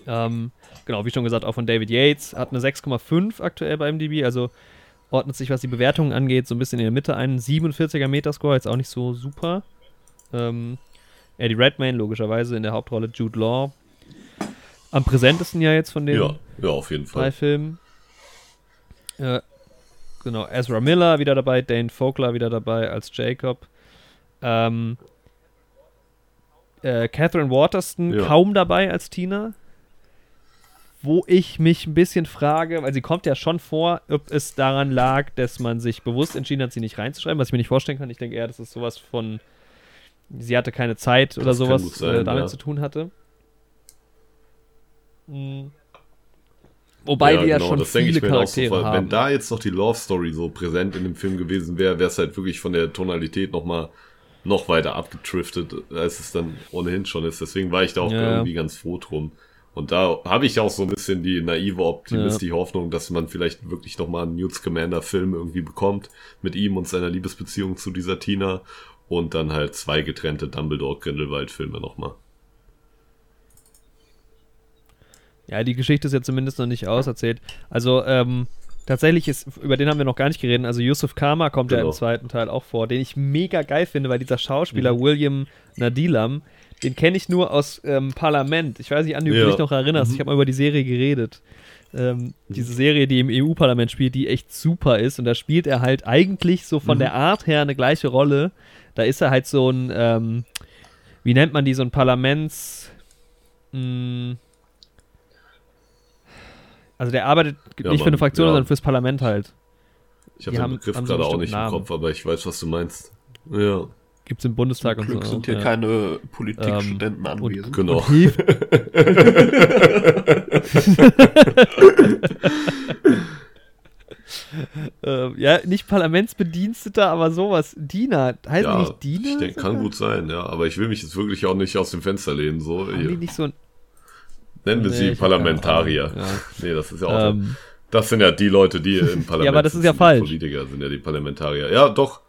Ähm, genau, wie schon gesagt, auch von David Yates. Hat eine 6,5 aktuell bei MDB, also ordnet sich, was die Bewertungen angeht, so ein bisschen in der Mitte ein. 47er Metascore, jetzt auch nicht so super. Ähm, Eddie Redmayne, logischerweise in der Hauptrolle Jude Law. Am präsentesten ja jetzt von den ja, ja, auf jeden drei Fall. Filmen. Äh, genau, Ezra Miller wieder dabei, Dane Vogler wieder dabei als Jacob. Ähm, äh, Catherine Waterston Ja. kaum dabei als Tina. Wo ich mich ein bisschen frage, weil sie kommt ja schon vor, ob es daran lag, dass man sich bewusst entschieden hat, sie nicht reinzuschreiben, was ich mir nicht vorstellen kann. Ich denke eher, dass es sowas von, sie hatte keine Zeit oder Das sowas sein, äh, damit ja. zu tun hatte. Mhm. Wobei wir ja schon das denke viele ich mir auch so, Charaktere haben. Wenn da jetzt noch die Love Story so präsent in dem Film gewesen wäre, wäre es halt wirklich von der Tonalität noch mal noch weiter abgetriftet, als es dann ohnehin schon ist. Deswegen war ich da auch Ja. irgendwie ganz froh drum. Und da habe ich auch so ein bisschen die naive Optimist, die Hoffnung, dass man vielleicht wirklich noch mal einen Newt Scamander Film irgendwie bekommt mit ihm und seiner Liebesbeziehung zu dieser Tina und dann halt zwei getrennte Dumbledore Grindelwald Filme noch mal. Ja, die Geschichte ist ja zumindest noch nicht auserzählt. Also, ähm, tatsächlich ist, über den haben wir noch gar nicht geredet. Also, Yusuf Kama kommt ja Genau. im zweiten Teil auch vor, den ich mega geil finde, weil dieser Schauspieler William Nadilam, den kenne ich nur aus ähm, Parlament. Ich weiß nicht, Andi, ob du Ja. dich noch erinnerst. Ich habe mal über die Serie geredet. Ähm, diese Serie, die im EU-Parlament spielt, die echt super ist. Und da spielt er halt eigentlich so von der Art her eine gleiche Rolle. Da ist er halt so ein, ähm, wie nennt man die, so ein Parlaments. Mh, also der arbeitet Ja, nicht für Mann, eine Fraktion, ja. sondern fürs Parlament halt. Ich habe den Begriff haben so einen gerade auch nicht bestimmten im Namen. Kopf, aber ich weiß, was du meinst. Ja, Gibt es im Bundestag und Glück so. sind auch, hier ja. keine Politikstudenten Ähm, anwesend. genau. Und hilft. ähm, ja, nicht Parlamentsbediensteter, aber sowas. Diener. Heißt die ja, nicht Diener? ich denke, kann gut sein, ja. Aber ich will mich jetzt wirklich auch nicht aus dem Fenster lehnen. So, Haben hier. die nicht so ein. Nennen wir Nee, sie Parlamentarier. Ja. Nee, das ist ja auch. Ähm, das sind ja die Leute, die im Parlament aber das ist ja falsch. Die Politiker sind ja die Parlamentarier. Ja, doch.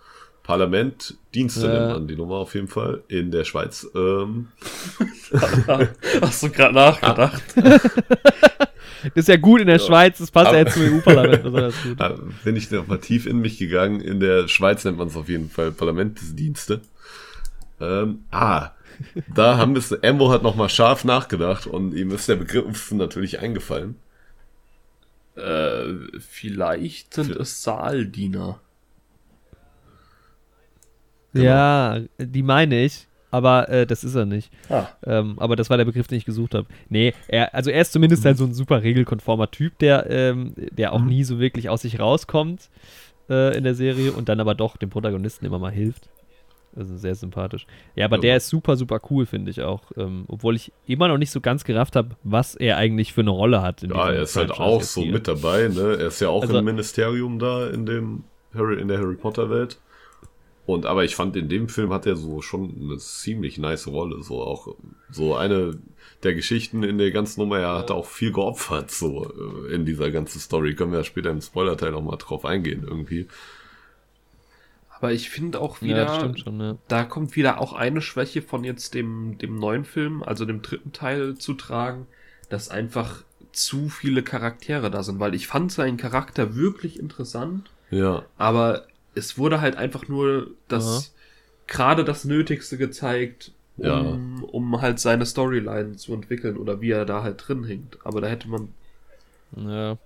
Parlament, Dienste Ja. nennt man die Nummer auf jeden Fall in der Schweiz. Ähm, Hast du gerade nachgedacht? Ist ja gut in der Schweiz, das passt ja Aber- jetzt zum EU-Parlament. besonders gut. da bin ich noch mal tief in mich gegangen. In der Schweiz nennt man es auf jeden Fall Parlamentsdienste. Ähm, ah, da haben wir Embo hat noch mal scharf nachgedacht und ihm ist der Begriff natürlich eingefallen. äh, vielleicht sind es Saaldiener. Ja, die meine ich, aber äh, das ist er nicht. Ah. Ähm, aber das war der Begriff, den ich gesucht habe. Nee, er, also er ist zumindest halt so ein super regelkonformer Typ, der, ähm, der auch nie so wirklich aus sich rauskommt äh, in der Serie und dann aber doch dem Protagonisten immer mal hilft. Also sehr sympathisch. Ja, aber Ja. der ist super, super cool, finde ich auch. Ähm, obwohl ich immer noch nicht so ganz gerafft habe, was er eigentlich für eine Rolle hat. In Ja, er ist halt auch so hier. mit dabei, ne? Er ist ja auch Also- im Ministerium da in dem Harry, in der Harry Potter Welt. Und aber ich fand, in dem Film hat er so schon eine ziemlich nice Rolle. So auch so eine der Geschichten in der ganzen Nummer, er hat auch viel geopfert, so äh, in dieser ganzen Story. Können wir ja später im Spoilerteil noch mal drauf eingehen, irgendwie. Aber ich finde auch Ja, wieder, stimmt schon, ja. da kommt wieder auch eine Schwäche von jetzt dem, dem neuen Film, also dem dritten Teil zu tragen, dass einfach zu viele Charaktere da sind, weil ich fand seinen Charakter wirklich interessant, Ja, aber es wurde halt einfach nur das, gerade das Nötigste gezeigt, um, Ja. um halt seine Storyline zu entwickeln oder wie er da halt drin hängt. Aber da hätte man, Ja.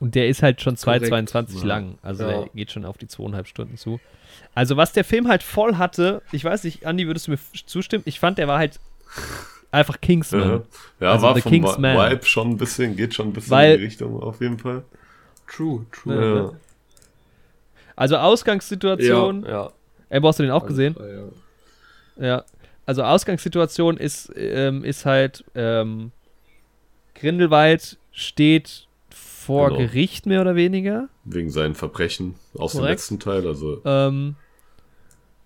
Und der ist halt schon Korrekt. 2,22 Ja. lang. Also Ja. der geht schon auf die zweieinhalb Stunden zu. Also was der Film halt voll hatte, ich weiß nicht, Andi, würdest du mir zustimmen? Ich fand, der war halt einfach Kingsman. ja, Also war The vom. Vibe schon ein bisschen, geht schon ein bisschen Weil- in die Richtung auf jeden Fall. true, true. Ja. Ja. Also Ausgangssituation, ja. ey, wo hast du den auch gesehen? Ja. Ja. Also Ausgangssituation ist, ähm, ist halt, ähm, Grindelwald steht vor Genau. Gericht mehr oder weniger. Wegen seinen Verbrechen aus dem Korrekt. letzten Teil, also Ähm,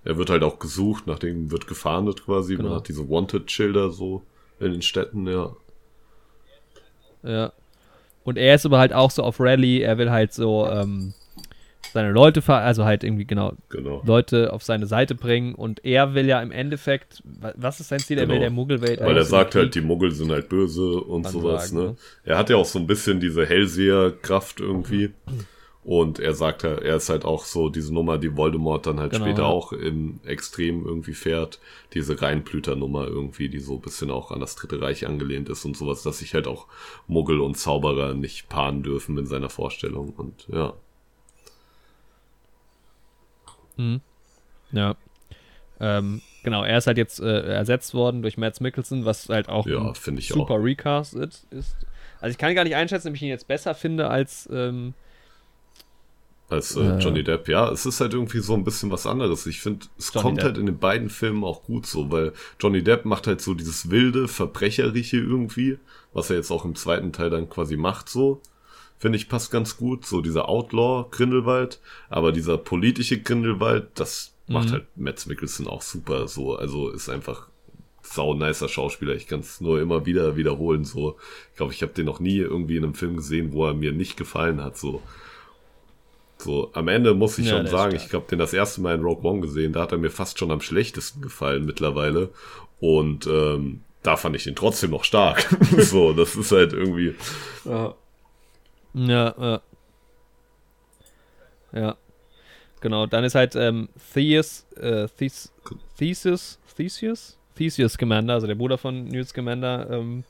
er wird halt auch gesucht, nachdem wird gefahndet quasi. Genau. Man hat diese Wanted-Schilder so in den Städten, ja. Ja. Und er ist aber halt auch so auf Rallye, er will halt so ähm, seine Leute, ver also halt irgendwie genau Genau. Leute auf seine Seite bringen und er will ja im Endeffekt, wa- was ist sein Ziel? Er will Genau. der Muggelwelt Weil er sagt halt, die Muggel sind halt böse und Kann sowas, sagen, ne? ne? Er hat ja auch so ein bisschen diese Hellseher-Kraft irgendwie. Und er sagt halt, er ist halt auch so diese Nummer, die Voldemort dann halt Genau, später ja. auch im Extrem irgendwie fährt. Diese Reinblüter-Nummer irgendwie, die so ein bisschen auch an das Dritte Reich angelehnt ist und sowas, dass sich halt auch Muggel und Zauberer nicht paaren dürfen in seiner Vorstellung. Und ja, Ja. Ähm, genau, er ist halt jetzt äh, ersetzt worden durch Mads Mikkelsen, was halt auch Ja, ein finde ich super Recast ist, ist. Also ich kann gar nicht einschätzen, ob ich ihn jetzt besser finde als ähm, als äh, Äh. Johnny Depp. Ja, es ist halt irgendwie so ein bisschen was anderes. Ich finde, es Johnny kommt Depp. halt in den beiden Filmen auch gut so, weil Johnny Depp macht halt so dieses wilde, verbrecherische irgendwie, was er jetzt auch im zweiten Teil dann quasi macht so. Finde ich passt ganz gut, so dieser Outlaw Grindelwald, aber dieser politische Grindelwald, das macht Mhm. halt Mads Mikkelsen auch super so, also ist einfach sau nicer Schauspieler. Ich kann es nur immer wieder wiederholen so. Ich glaube, ich habe den noch nie irgendwie in einem Film gesehen, wo er mir nicht gefallen hat so. So, am Ende muss ich Ja, schon sagen, ich habe den das erste Mal in Rogue One gesehen, da hat er mir fast schon am schlechtesten gefallen mittlerweile. Und ähm, da fand ich den trotzdem noch stark. so, das ist halt irgendwie. Ja, ja. Ja. Genau, dann ist halt ähm, Theus, äh, Thes Theseus, Theseus? Theseus Commander, also der Bruder von Newt Scamander, ähm,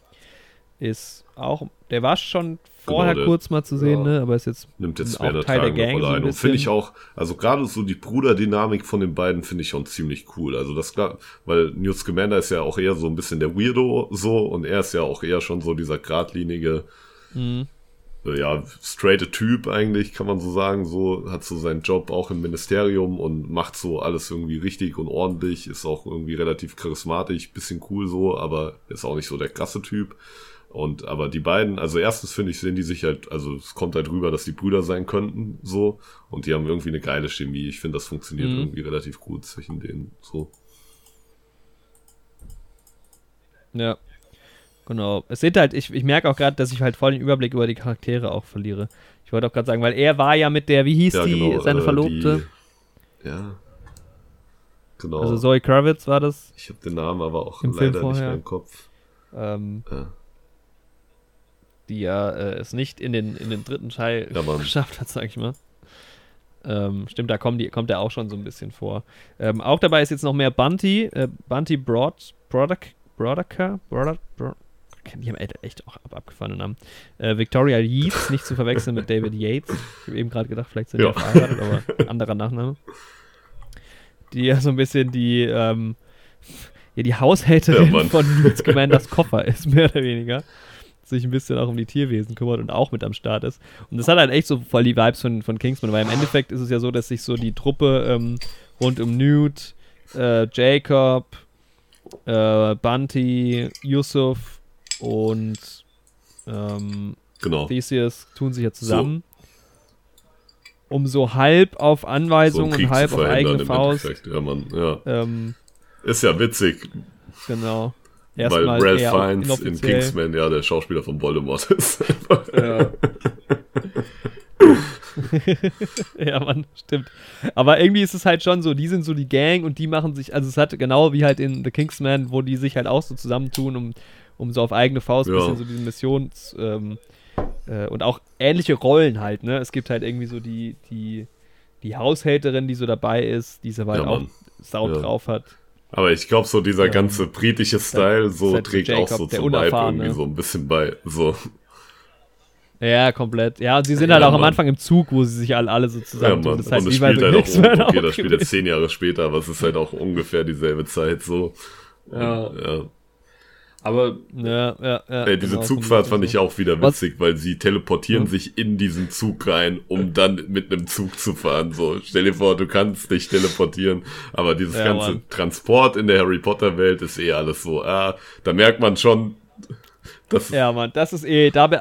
ist auch, der war schon vorher der- kurz mal zu sehen, ja. ne, aber ist jetzt nimmt jetzt auch Teil der Gang so ein. Und finde ich auch, also gerade so die Bruderdynamik von den beiden finde ich schon ziemlich cool. Also das klar, weil Newt Scamander ist ja auch eher so ein bisschen der Weirdo so und er ist ja auch eher schon so dieser geradlinige, Mhm. Äh, ja, straighte Typ eigentlich, kann man so sagen, so, hat so seinen Job auch im Ministerium und macht so alles irgendwie richtig und ordentlich, ist auch irgendwie relativ charismatisch, bisschen cool so, aber ist auch nicht so der krasse Typ. Und aber die beiden, also erstens finde ich, sehen die sich halt, also es kommt halt rüber, dass die Brüder sein könnten, so. Und die haben irgendwie eine geile Chemie. Ich finde, das funktioniert Mhm. irgendwie relativ gut zwischen denen, so. Ja. Genau. Es sind halt, ich, ich merke auch gerade, dass ich halt voll den Überblick über die Charaktere auch verliere. Ich wollte auch gerade sagen, weil er war ja mit der, wie hieß die, seine äh, Verlobte? Die, ja. Genau. Also Zoe Kravitz war das. ich habe den Namen aber auch Im Film leider nicht mehr im Kopf. Ähm, Ja. die ja äh, es nicht in den, in den dritten Teil Ja, geschafft hat, sag ich mal. Ähm, stimmt, da kommt, die, kommt er auch schon so ein bisschen vor. Ähm, auch dabei ist jetzt noch mehr Bunty, äh, Bunty Broad, Brodak, Brodaker, Brodak, Bro- die haben echt- auch ab, abgefahrene Namen. Äh, Victoria Yeats, nicht zu verwechseln mit David Yates. Ich habe eben gerade gedacht, vielleicht sind die Ja. ja verheiratet, aber anderer Nachname. Die ja so ein bisschen die, ähm, ja, die Haushälterin Ja, von Newt Commanders Koffer ist, mehr oder weniger. Sich ein bisschen auch um die Tierwesen kümmert und auch mit am Start ist. Und das hat halt echt so voll die Vibes von, von Kingsman, weil im Endeffekt ist es ja so, dass sich so die Truppe ähm, rund um Newt, äh, Jacob, äh, Bunty, Yusuf und ähm, Genau. Theseus tun sich ja zusammen, um so halb auf So Anweisung Krieg und halb auf eigene Faust. Ja, Mann, ja. Ähm, Ist ja witzig, genau. weil Erstmal Ralph eher Fiennes in. Kingsman ja der Schauspieler von Voldemort ist. Ja. ja, Mann, stimmt. Aber irgendwie ist es halt schon so, die sind so die Gang und die machen sich, also es hat genau wie halt in The Kingsman, wo die sich halt auch so zusammentun, um, um so auf eigene Faust ein Ja. bisschen so diese Missions ähm, äh, und auch ähnliche Rollen halt, ne? Es gibt halt irgendwie so die, die, die Haushälterin, die so dabei ist, die aber halt Ja, auch. Sau Ja. drauf hat. Aber ich glaube, so dieser Ähm, ganze britische Style so halt so trägt auch Jacob, so der zum Vibe irgendwie so ein bisschen bei. So. Ja, komplett. Ja, und sie sind Ja, halt auch am Mann. Anfang im Zug, wo sie sich alle, alle so Ja, zusammentun. Mann. das heißt, Und es spielt halt auch, Kingsman okay, auch das spielt jetzt zehn Jahre später, aber es ist halt auch ungefähr dieselbe Zeit so. Ja. ja. Aber Ja, ja, ja. Ey, diese genau, Zugfahrt fand ich auch wieder Was- witzig, weil sie teleportieren Hm? sich in diesen Zug rein, um dann mit einem Zug zu fahren. So, stell dir vor, du kannst dich teleportieren, aber dieses Ja, ganze Mann. Transport in der Harry Potter Welt ist eh alles so. Ah, da merkt man schon, Das, Ja, Mann, das ist eh, da, ja,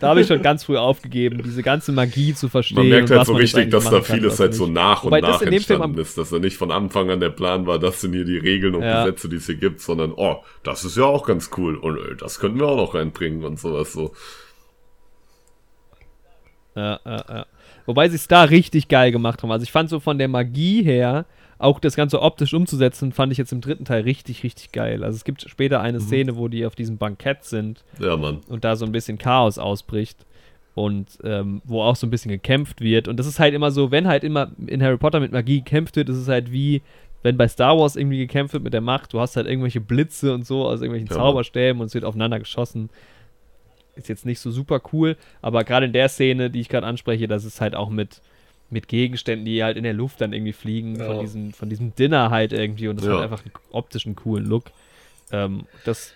da habe ich schon ganz früh aufgegeben, diese ganze Magie zu verstehen. Man merkt halt was so richtig, dass da vieles halt so nach und Wobei das nach in dem Film entstanden ist, dass da nicht von Anfang an der Plan war, das sind hier die Regeln und Ja. Gesetze, die es hier gibt, sondern, oh, das ist ja auch ganz cool und äh, das könnten wir auch noch reinbringen und sowas so. Ja, ja, ja. Wobei sie es da richtig geil gemacht haben. Also ich fand so von der Magie her, auch das Ganze optisch umzusetzen, fand ich jetzt im dritten Teil richtig, richtig geil. Also es gibt später eine Mhm. Szene, wo die auf diesem Bankett sind Ja, Mann. und da so ein bisschen Chaos ausbricht und ähm, wo auch so ein bisschen gekämpft wird. Und das ist halt immer so, wenn halt immer in Harry Potter mit Magie gekämpft wird, ist es halt wie, wenn bei Star Wars irgendwie gekämpft wird mit der Macht, du hast halt irgendwelche Blitze und so aus irgendwelchen Ja. Zauberstäben und es wird aufeinander geschossen. Ist jetzt nicht so super cool, aber gerade in der Szene, die ich gerade anspreche, das ist halt auch mit, mit Gegenständen, die halt in der Luft dann irgendwie fliegen, Ja. von, diesem, von diesem Dinner halt irgendwie und das Ja. hat einfach einen optischen coolen Look. Ähm, das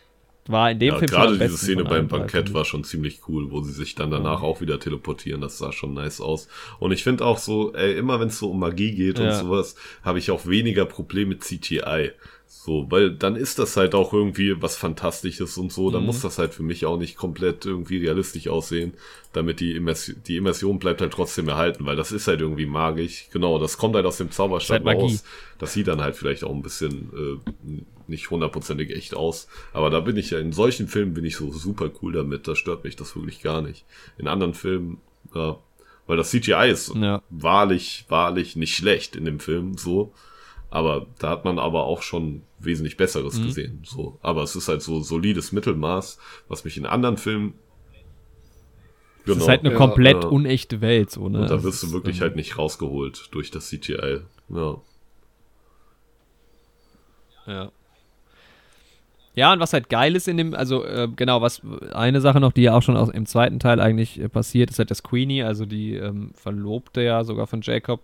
war in dem Ja, Film schon gerade diese Szene beim Bankett war schon ziemlich cool, wo sie sich dann danach auch wieder teleportieren. Das sah schon nice aus. Und ich finde auch so, ey, immer wenn es so um Magie geht und Ja. sowas, habe ich auch weniger Probleme mit CGI. So, weil dann ist das halt auch irgendwie was Fantastisches und so. Dann Mhm. muss das halt für mich auch nicht komplett irgendwie realistisch aussehen, damit die, Immersion, die Immersion bleibt halt trotzdem erhalten, weil das ist halt irgendwie magisch. Genau, das kommt halt aus dem Zauberstab Ist halt raus. Das sieht dann halt vielleicht auch ein bisschen äh, nicht hundertprozentig echt aus. Aber da bin ich ja, in solchen Filmen bin ich so super cool damit. Da stört mich das wirklich gar nicht. In anderen Filmen, ja, weil das CGI ist Ja. wahrlich, wahrlich nicht schlecht in dem Film, so. Aber da hat man aber auch schon wesentlich Besseres Mhm. gesehen, so. Aber es ist halt so solides Mittelmaß, was mich in anderen Filmen, Das ist halt eine Ja, komplett ja. unechte Welt, so, ne? und da Das wirst du wirklich ähm, halt nicht rausgeholt durch das CGI. Ja. Ja. Ja, und was halt geil ist in dem, also äh, genau, was eine Sache noch, die ja auch schon aus, im zweiten Teil eigentlich äh, passiert, ist halt das Queenie, also die ähm, Verlobte ja sogar von Jacob,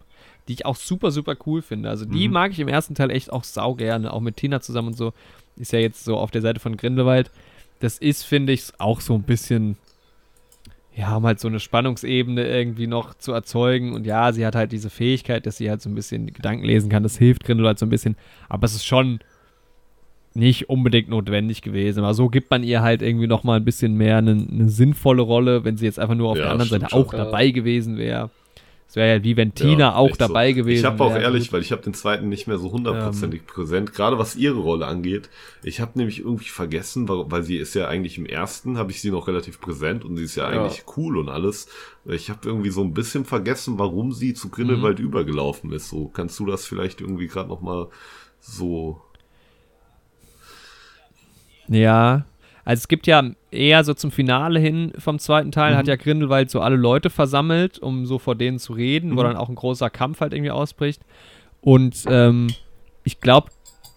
die ich auch super, super cool finde. Also die mag ich im ersten Teil echt auch sau gerne, auch mit Tina zusammen und so. Ist ja jetzt so auf der Seite von Grindelwald. Das ist, finde ich, auch so ein bisschen, ja, um halt so eine Spannungsebene irgendwie noch zu erzeugen. Und ja, sie hat halt diese Fähigkeit, dass sie halt so ein bisschen Gedanken lesen kann. Das hilft Grindelwald so ein bisschen. Aber es ist schon nicht unbedingt notwendig gewesen. Aber so gibt man ihr halt irgendwie noch mal ein bisschen mehr eine, eine sinnvolle Rolle, wenn sie jetzt einfach nur auf Ja, der anderen Seite schon. auch Ja. dabei gewesen wäre. Es wäre ja wie wenn Tina Ja, auch echt so. dabei gewesen Ich habe auch wäre. ehrlich, weil ich habe den zweiten nicht mehr so hundertprozentig präsent, gerade was ihre Rolle angeht. Ich habe nämlich irgendwie vergessen, weil, weil sie ist ja eigentlich im ersten, habe ich sie noch relativ präsent und sie ist ja Ja. eigentlich cool und alles. Ich habe irgendwie so ein bisschen vergessen, warum sie zu Grindelwald Mhm. übergelaufen ist. So kannst du das vielleicht irgendwie gerade noch mal so Ja, also es gibt ja eher so zum Finale hin vom zweiten Teil, Mhm. hat ja Grindelwald so alle Leute versammelt, um so vor denen zu reden, wo Mhm. dann auch ein großer Kampf halt irgendwie ausbricht. Und ähm, ich glaube,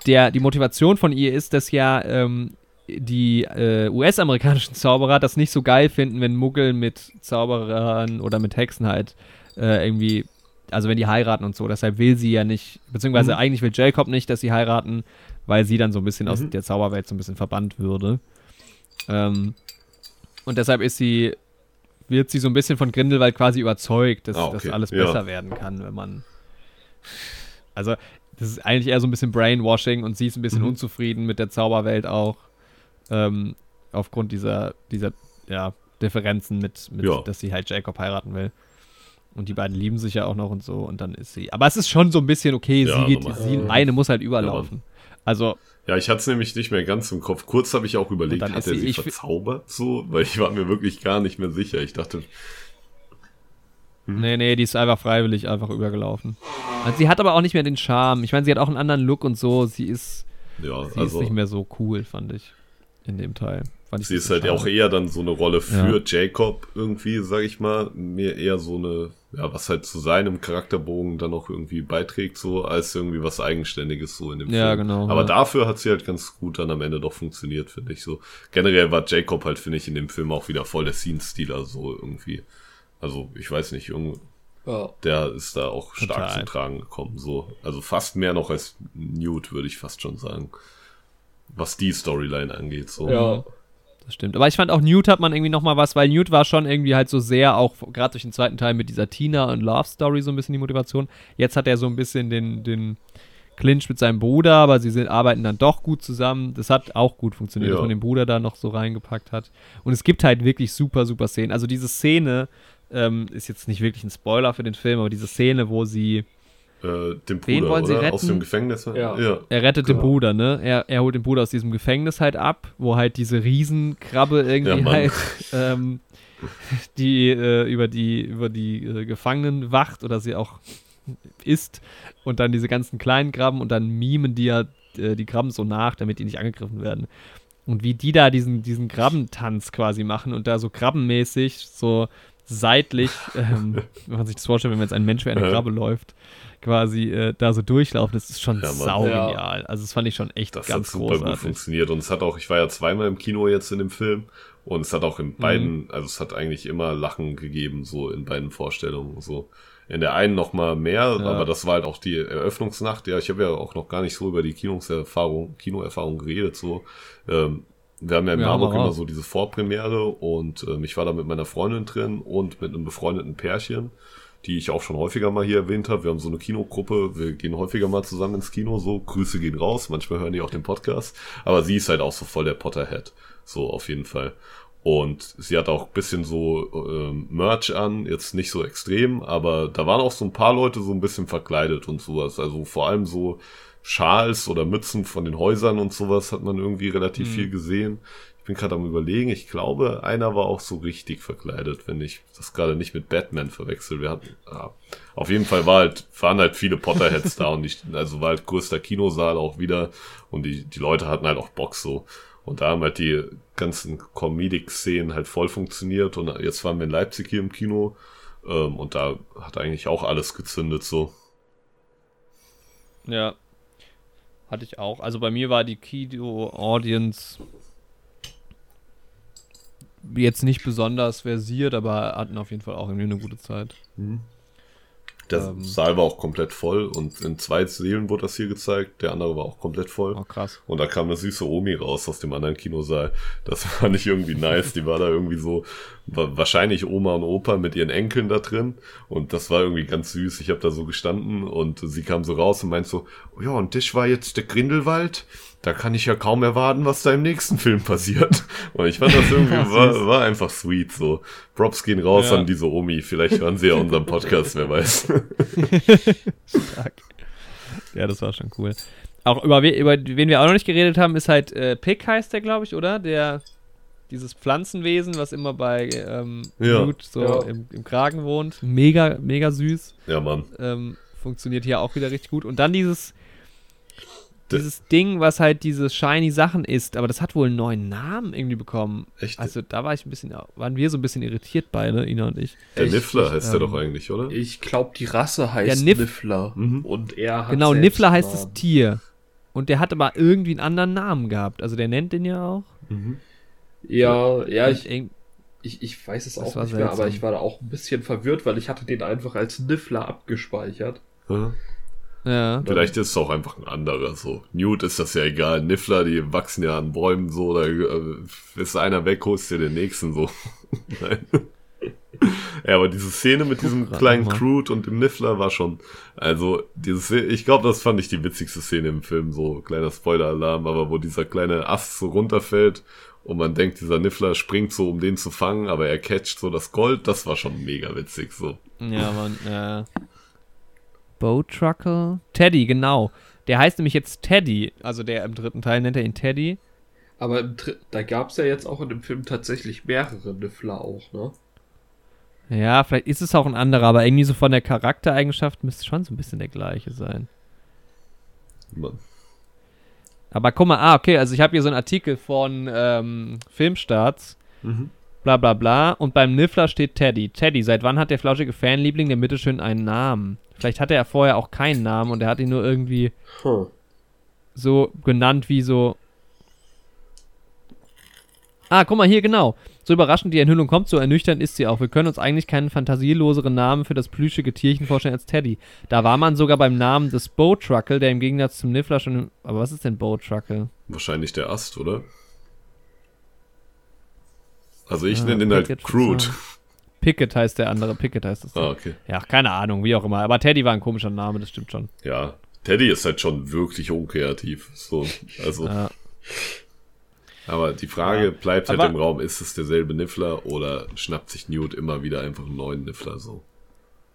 die Motivation von ihr ist, dass ja ähm, die äh, US-amerikanischen Zauberer das nicht so geil finden, wenn Muggel mit Zauberern oder mit Hexen halt äh, irgendwie, also wenn die heiraten und so. Deshalb will sie ja nicht, beziehungsweise Mhm. eigentlich will Jacob nicht, dass sie heiraten, weil sie dann so ein bisschen aus Mhm. der Zauberwelt so ein bisschen verbannt würde. Ähm, und deshalb ist sie, wird sie so ein bisschen von Grindelwald quasi überzeugt, dass, Ah, okay. dass alles Ja. besser werden kann, wenn man. Also, das ist eigentlich eher so ein bisschen Brainwashing und sie ist ein bisschen Mhm. unzufrieden mit der Zauberwelt auch. Ähm, aufgrund dieser, dieser ja, Differenzen mit, mit Ja. dass sie halt Jacob heiraten will. Und die beiden lieben sich ja auch noch und so. Und dann ist sie. Aber es ist schon so ein bisschen okay, Ja, sie geht, sie, eine muss halt überlaufen. Also, Ja, ich hatte es nämlich nicht mehr ganz im Kopf. Kurz habe ich auch überlegt, hat er sie- sie verzaubert so? Weil ich war mir wirklich gar nicht mehr sicher. Ich dachte, Nee, nee, die ist einfach freiwillig einfach übergelaufen. Also sie hat aber auch nicht mehr den Charme. Ich meine, sie hat auch einen anderen Look und so. Sie ist, ja, sie also ist nicht mehr so cool, fand ich. In dem Teil. Fand ich sie ist halt schade. auch eher dann so eine Rolle für Ja. Jacob irgendwie, sag ich mal. Mir eher so eine, ja, was halt zu seinem Charakterbogen dann auch irgendwie beiträgt, so, als irgendwie was Eigenständiges so in dem Ja, Film. genau, Aber ja. dafür hat sie halt ganz gut dann am Ende doch funktioniert, finde ich so. Generell war Jacob halt, finde ich, in dem Film auch wieder voll der Scene-Stealer, so irgendwie. Also, ich weiß nicht, irgendwie, Ja. der ist da auch stark Total. zum Tragen gekommen. So. Also fast mehr noch als Newt, würde ich fast schon sagen. Was die Storyline angeht. So. Ja. Das stimmt. Aber ich fand auch Newt hat man irgendwie noch mal was, weil Newt war schon irgendwie halt so sehr auch, gerade durch den zweiten Teil mit dieser Tina und Love Story so ein bisschen die Motivation. Jetzt hat er so ein bisschen den, den clincht mit seinem Bruder, aber sie sind, arbeiten dann doch gut zusammen. Das hat auch gut funktioniert, Ja. dass man den Bruder da noch so reingepackt hat. Und es gibt halt wirklich super, super Szenen. Also diese Szene ähm, ist jetzt nicht wirklich ein Spoiler für den Film, aber diese Szene, wo sie, Äh, den Wen Bruder, wollen sie oder? Aus retten? dem Gefängnis? Ja. ja. er rettet den Genau. Bruder, ne? Er, er holt den Bruder aus diesem Gefängnis halt ab, wo halt diese Riesenkrabbe Ja, irgendwie Mann. halt ähm, die äh, über die über die äh, Gefangenen wacht oder sie auch isst und dann diese ganzen kleinen Krabben und dann mimen die ja äh, die Krabben so nach, damit die nicht angegriffen werden. Und wie die da diesen, diesen Krabbentanz quasi machen und da so krabbenmäßig so seitlich, ähm, wenn man sich das vorstellt, wenn man jetzt ein Mensch wie eine Ja. Krabbe läuft, quasi äh, da so durchlaufen, das ist schon Ja, saugenial. Also das fand ich schon echt Das ganz hat super gut großartig. funktioniert. Und es hat auch, ich war ja zweimal im Kino jetzt in dem Film. Und es hat auch in beiden, also es hat eigentlich immer Lachen gegeben, so in beiden Vorstellungen. So in der einen noch mal mehr, Ja. aber das war halt auch die Eröffnungsnacht. Ja, ich habe ja auch noch gar nicht so über die Kinoserfahrung, Kinoerfahrung geredet. So, ähm, wir haben ja in Ja, Marburg immer so diese Vorpremiere und ähm, ich war da mit meiner Freundin drin und mit einem befreundeten Pärchen, die ich auch schon häufiger mal hier erwähnt habe. Wir haben so eine Kinogruppe, wir gehen häufiger mal zusammen ins Kino, so Grüße gehen raus, manchmal hören die auch den Podcast, aber sie ist halt auch so voll der Potterhead, so auf jeden Fall. Und sie hat auch ein bisschen so ähm, Merch an, jetzt nicht so extrem, aber da waren auch so ein paar Leute so ein bisschen verkleidet und sowas. Also vor allem so Schals oder Mützen von den Häusern und sowas hat man irgendwie relativ Mhm. viel gesehen. Bin gerade am überlegen, ich glaube, einer war auch so richtig verkleidet, wenn ich das gerade nicht mit Batman verwechsel. Wir hatten, ja, auf jeden Fall war halt, waren halt viele Potterheads da und ich, also war halt größter Kinosaal auch wieder und die, die Leute hatten halt auch Bock so. Und da haben halt die ganzen Comedic-Szenen halt voll funktioniert und jetzt waren wir in Leipzig hier im Kino ähm, und da hat eigentlich auch alles gezündet so. Ja. Hatte ich auch. Also bei mir war die Kino-Audience jetzt nicht besonders versiert, aber hatten auf jeden Fall auch irgendwie eine gute Zeit. Der Ähm. Saal war auch komplett voll und in zwei Seelen wurde das hier gezeigt. Der andere war auch komplett voll. Oh, krass. Und da kam eine süße Omi raus aus dem anderen Kinosaal. Das fand ich irgendwie nice. Die war da irgendwie so, wa- wahrscheinlich Oma und Opa mit ihren Enkeln da drin. Und das war irgendwie ganz süß. Ich habe da so gestanden und sie kam so raus und meint so, oh ja, und das war jetzt der Grindelwald. Da kann ich ja kaum erwarten, was da im nächsten Film passiert. Und ich fand das irgendwie, war, war einfach sweet so. Props gehen raus Ja. an diese Omi. Vielleicht hören sie ja unseren Podcast, wer weiß. Stark. Ja, das war schon cool. Auch über, we über wen wir auch noch nicht geredet haben, ist halt äh, Pick heißt der, glaube ich, oder? Der dieses Pflanzenwesen, was immer bei ähm, Ja. Groot so Ja. im, im Kragen wohnt. Mega, mega süß. ja, Mann. Ähm, funktioniert hier auch wieder richtig gut. Und dann dieses dieses Ding, was halt diese shiny Sachen ist, aber das hat wohl einen neuen Namen irgendwie bekommen. Echt? Also da war ich ein bisschen, waren wir so ein bisschen irritiert beide, Ina und ich. Der Ich- Niffler ich, heißt der ähm, doch eigentlich, oder? Ich glaube, die Rasse heißt Niff- Niffler. Mhm. Und er hat Genau, Niffler heißt das. Tier. Und der hat aber irgendwie einen anderen Namen gehabt. Also der nennt den ja auch. Mhm. Ja, ja, Und ich, ich, ich weiß es auch nicht mehr, aber ich war da auch ein bisschen verwirrt, weil ich hatte den einfach als Niffler abgespeichert. Ja. Ja. Vielleicht ist es auch einfach ein anderer so. Newt ist das ja egal. Niffler, die wachsen ja an Bäumen so, da äh, ist einer weg, holst dir den nächsten so. Nein. Ja, aber diese Szene mit diesem kleinen. Crude und dem Niffler war schon, also diese Szene, ich glaube, das fand ich die witzigste Szene im Film, so kleiner Spoiler-Alarm, aber wo dieser kleine Ast so runterfällt und man denkt, dieser Niffler springt so, um den zu fangen, aber er catcht so das Gold, das war schon mega witzig, so. Ja, Mann. Ja. Bowtruckle? Teddy, genau. Der heißt nämlich jetzt Teddy. Also der im dritten Teil nennt er ihn Teddy. Aber da gab es ja jetzt auch in dem Film tatsächlich mehrere Niffler auch, ne? Ja, vielleicht ist es auch ein anderer, aber irgendwie so von der Charaktereigenschaft müsste schon so ein bisschen der gleiche sein. Man. Aber guck mal, ah, okay, also ich habe hier so einen Artikel von ähm, Filmstarts, Mhm. bla bla bla, und beim Niffler steht Teddy. Teddy, seit wann hat der flauschige Fanliebling denn bitteschön einen Namen? Vielleicht hatte er vorher auch keinen Namen und er hat ihn nur irgendwie Hm. so genannt wie so. Ah, guck mal hier, genau. So überraschend die Enthüllung kommt, so ernüchternd ist sie auch. Wir können uns eigentlich keinen fantasieloseren Namen für das plüschige Tierchen vorstellen als Teddy. Da war man sogar beim Namen des Bowtruckle, der im Gegensatz zum Niffler schon. Im, aber was ist denn Bowtruckle? Wahrscheinlich der Ast, oder? Also ich Ah, nenne ihn halt Crude. Pickett heißt der andere, Pickett heißt das. Ah, okay. Ja, keine Ahnung, wie auch immer. Aber Teddy war ein komischer Name, das stimmt schon. Ja, Teddy ist halt schon wirklich unkreativ. So, also. Ja. Aber die Frage Ja. bleibt halt Aber- im Raum, ist es derselbe Niffler oder schnappt sich Newt immer wieder einfach einen neuen Niffler so?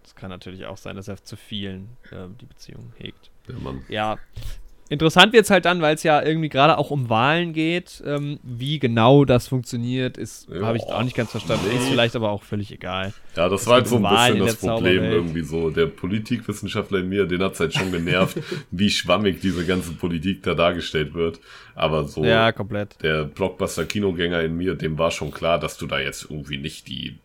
Das kann natürlich auch sein, dass er zu vielen äh, die Beziehung hegt. Der Mann. Ja. Interessant wird es halt dann, weil es ja irgendwie gerade auch um Wahlen geht. Ähm, wie genau das funktioniert, ist habe ich auch nicht ganz verstanden. Ist vielleicht aber auch völlig egal. Ja, das Es war halt so ein Wahlen bisschen das Problem irgendwie so. Der Politikwissenschaftler in mir, den hat's halt schon genervt, wie schwammig diese ganze Politik da dargestellt wird. Aber so Ja, komplett. der Blockbuster-Kinogänger in mir, dem war schon klar, dass du da jetzt irgendwie nicht die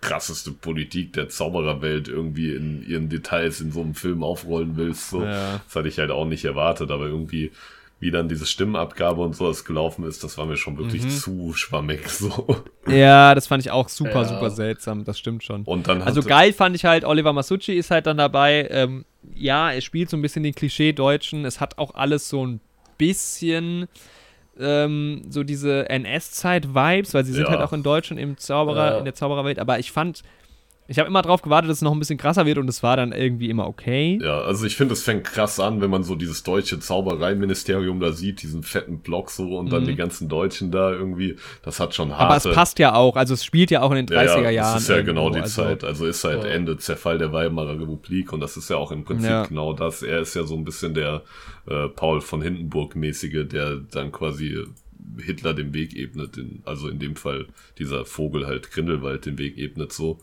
krasseste Politik der Zaubererwelt irgendwie in ihren Details in so einem Film aufrollen willst. So. Ja. Das hatte ich halt auch nicht erwartet, aber irgendwie, wie dann diese Stimmenabgabe und sowas gelaufen ist, das war mir schon wirklich Mhm. zu schwammig. So. Ja, das fand ich auch super, Ja. super seltsam. Das stimmt schon. Und dann Also geil fand ich halt, Oliver Masucci ist halt dann dabei. Ähm, ja, er spielt so ein bisschen den Klischee-Deutschen. Es hat auch alles so ein bisschen ähm, so diese NS-Zeit-Vibes, weil sie sind Ja. halt auch in Deutschland im Zauberer, Ja. in der Zaubererwelt. Aber ich fand, ich habe immer drauf gewartet, dass es noch ein bisschen krasser wird und es war dann irgendwie immer okay. Ja, also ich finde, es fängt krass an, wenn man so dieses deutsche Zaubereiministerium da sieht, diesen fetten Block so und dann Mhm. die ganzen Deutschen da irgendwie. Das hat schon harte... Aber es passt ja auch, also es spielt ja auch in den 30er Jahren. Das ist ja genau irgendwo, die also, Zeit. Also ist halt Ja. Ende Zerfall der Weimarer Republik und das ist ja auch im Prinzip Ja. genau das. Er ist ja so ein bisschen der äh, Paul von Hindenburg-mäßige, der dann quasi Hitler den Weg ebnet, in, also in dem Fall dieser Vogel halt Grindelwald den Weg ebnet so.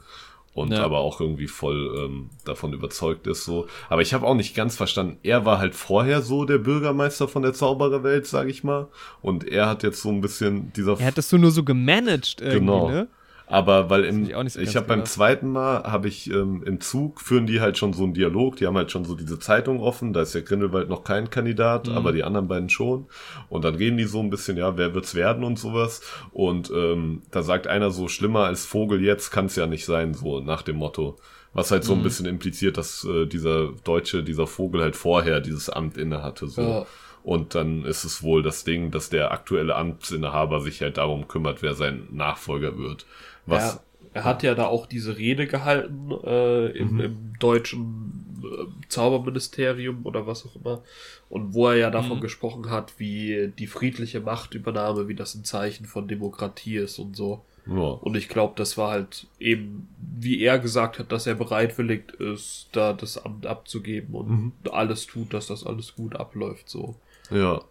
Und Ja. aber auch irgendwie voll ähm, davon überzeugt ist so. Aber ich habe auch nicht ganz verstanden, er war halt vorher so der Bürgermeister von der Zaubererwelt, sag ich mal. Und er hat jetzt so ein bisschen dieser Er hat das so nur so gemanagt irgendwie, Genau. ne? Aber weil im, ich so ich habe beim zweiten Mal, habe ich ähm, im Zug, führen die halt schon so einen Dialog, die haben halt schon so diese Zeitung offen, da ist ja Grindelwald noch kein Kandidat, Mhm. aber die anderen beiden schon. Und dann reden die so ein bisschen, ja, wer wird's werden und sowas. Und ähm, da sagt einer so, schlimmer als Vogel jetzt kann's ja nicht sein, so nach dem Motto. Was halt so ein Mhm. bisschen impliziert, dass äh, dieser Deutsche, dieser Vogel halt vorher dieses Amt inne hatte. So. Ja. Und dann ist es wohl das Ding, dass der aktuelle Amtsinhaber sich halt darum kümmert, wer sein Nachfolger wird. Was, Er, er hat ja da auch diese Rede gehalten äh, im, Mhm. im deutschen äh, Zauberministerium oder was auch immer. Und wo er ja davon Mhm. gesprochen hat, wie die friedliche Machtübernahme, wie das ein Zeichen von Demokratie ist und so. ja. Und ich glaube, das war halt eben, wie er gesagt hat, dass er bereitwillig ist, da das Amt abzugeben und Mhm. alles tut, dass das alles gut abläuft. So. ja.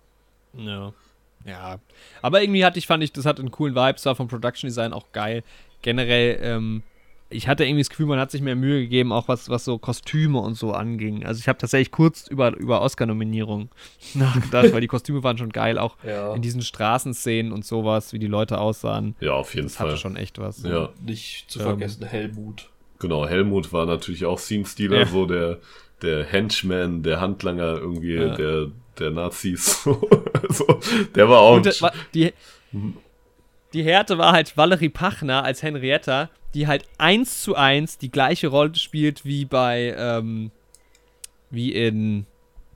Ja. Ja. Aber irgendwie hatte ich, fand ich, das hat einen coolen Vibe, es war vom Production Design auch geil. Generell, ähm, ich hatte irgendwie das Gefühl, man hat sich mehr Mühe gegeben, auch was, was so Kostüme und so anging. Also ich habe tatsächlich kurz über, über Oscar-Nominierung nachgedacht, weil die Kostüme waren schon geil, auch Ja. in diesen Straßenszenen und sowas, wie die Leute aussahen. Ja, auf jeden Das Fall. hatte schon echt was. Ja. Nicht zu Ähm, vergessen, Helmut. Genau, Helmut war natürlich auch Scene-Stealer, Ja. so der, der Henchman, der Handlanger irgendwie Ja. der, der Nazis. also, der war auch. Und äh, wa- die, die Härte war halt Valerie Pachner als Henrietta, die halt eins zu eins die gleiche Rolle spielt wie bei, ähm, wie in,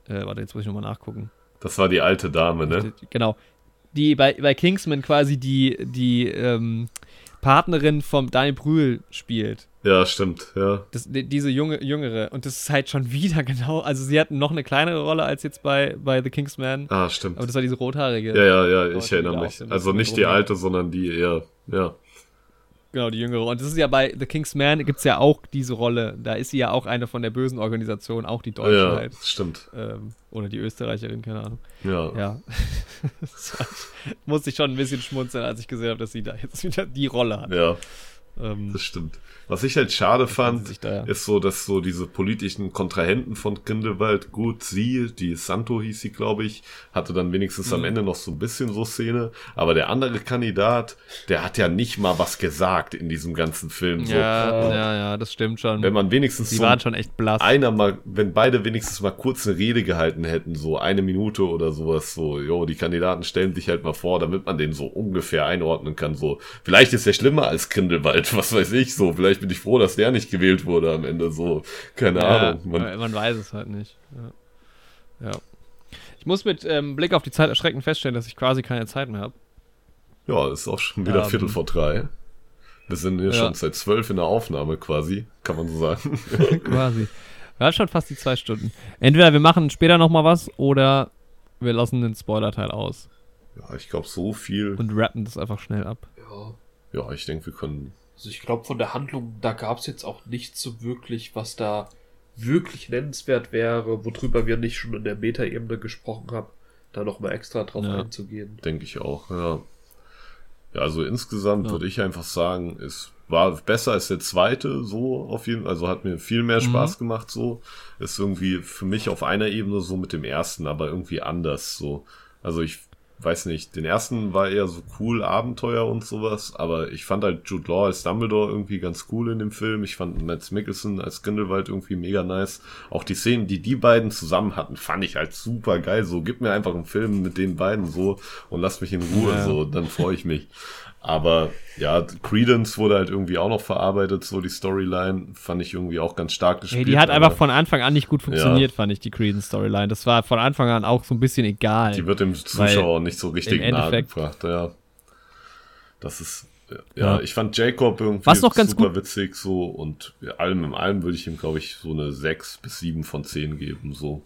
äh, warte, jetzt muss ich nochmal nachgucken. das war die alte Dame, ne? Die- Genau. Die bei, bei Kingsman quasi die, die ähm, Partnerin vom Daniel Brühl spielt. Ja, stimmt, ja. Das, die, diese junge, jüngere. Und das ist halt schon wieder genau. Also sie hat noch eine kleinere Rolle als jetzt bei, bei The Kingsman. Ah, stimmt. Aber das war diese rothaarige. Ja, ja, ja, ich erinnere mich. Also nicht die alte, sondern die eher, ja. Genau, die jüngere. Und das ist ja bei The King's Man gibt es ja auch diese Rolle. Da ist sie ja auch eine von der bösen Organisation, auch die Deutsche ja, halt. stimmt. Ähm, oder die Österreicherin, keine Ahnung. Ja. Ja. Musste ich schon ein bisschen schmunzeln, als ich gesehen habe, dass sie da jetzt wieder die Rolle hat. Ja, Ähm, das stimmt. Was ich halt schade fand, da- ist so, dass so diese politischen Kontrahenten von Grindelwald, gut, sie, die Santo hieß sie, glaube ich, hatte dann wenigstens Mhm. am Ende noch so ein bisschen so Szene, aber der andere Kandidat, der hat ja nicht mal was gesagt in diesem ganzen Film. So. ja, ja, ja, das stimmt schon. Wenn man wenigstens Sie so waren schon echt blass. einer mal, wenn beide wenigstens mal kurz eine Rede gehalten hätten, so eine Minute oder sowas, so, jo, die Kandidaten stellen sich halt mal vor, damit man den so ungefähr einordnen kann, so, vielleicht ist er schlimmer als Grindelwald, was weiß ich, so, vielleicht bin ich froh, dass der nicht gewählt wurde am Ende, so, keine ja, Ahnung. Man, man, weiß es halt nicht. Ja. ja. Ich muss mit ähm, Blick auf die Zeit erschreckend feststellen, dass ich quasi keine Zeit mehr habe. ja, ist auch schon wieder Ähm, Viertel vor drei. Wir sind hier ja. schon seit zwölf in der Aufnahme quasi, kann man so sagen. quasi. Ja, schon fast die zwei Stunden. Entweder wir machen später nochmal was oder wir lassen den Spoiler-Teil aus Ja, ich glaube, so viel. und rappen das einfach schnell ab. Ja. Ja, ich denke, wir können. Also ich glaube, von der Handlung, da gab es jetzt auch nichts so wirklich, was da wirklich nennenswert wäre, worüber wir nicht schon in der Meta-Ebene gesprochen haben, da nochmal extra drauf Ja. einzugehen. Denke ich auch, ja. Ja, also insgesamt Ja. würde ich einfach sagen, es war besser als der zweite, so auf jeden Fall. Also hat mir viel mehr Mhm. Spaß gemacht, so. Ist irgendwie für mich auf einer Ebene so mit dem ersten, aber irgendwie anders, so. Also ich weiß nicht, den ersten war eher so cool, Abenteuer und sowas, aber ich fand halt Jude Law als Dumbledore irgendwie ganz cool in dem Film. Ich fand Mads Mikkelsen als Grindelwald irgendwie mega nice. Auch die Szenen, die die beiden zusammen hatten, fand ich halt super geil. So, gib mir einfach einen Film mit den beiden so und lass mich in Ruhe, Ja. so, dann freue ich mich. Aber ja, Credence wurde halt irgendwie auch noch verarbeitet, so die Storyline, fand ich irgendwie auch ganz stark gespielt. die hat einfach von Anfang an nicht gut funktioniert, fand ich, die Creedence-Storyline. Das war von Anfang an auch so ein bisschen egal. Die wird dem Zuschauer nicht so richtig im nahegebracht, ja. Das ist, ja, Ja. ich fand Jacob irgendwie Was noch ganz super gut- witzig, so, und ja, allem in allem würde ich ihm, glaube ich, so eine 6 bis 7 von 10 geben, so.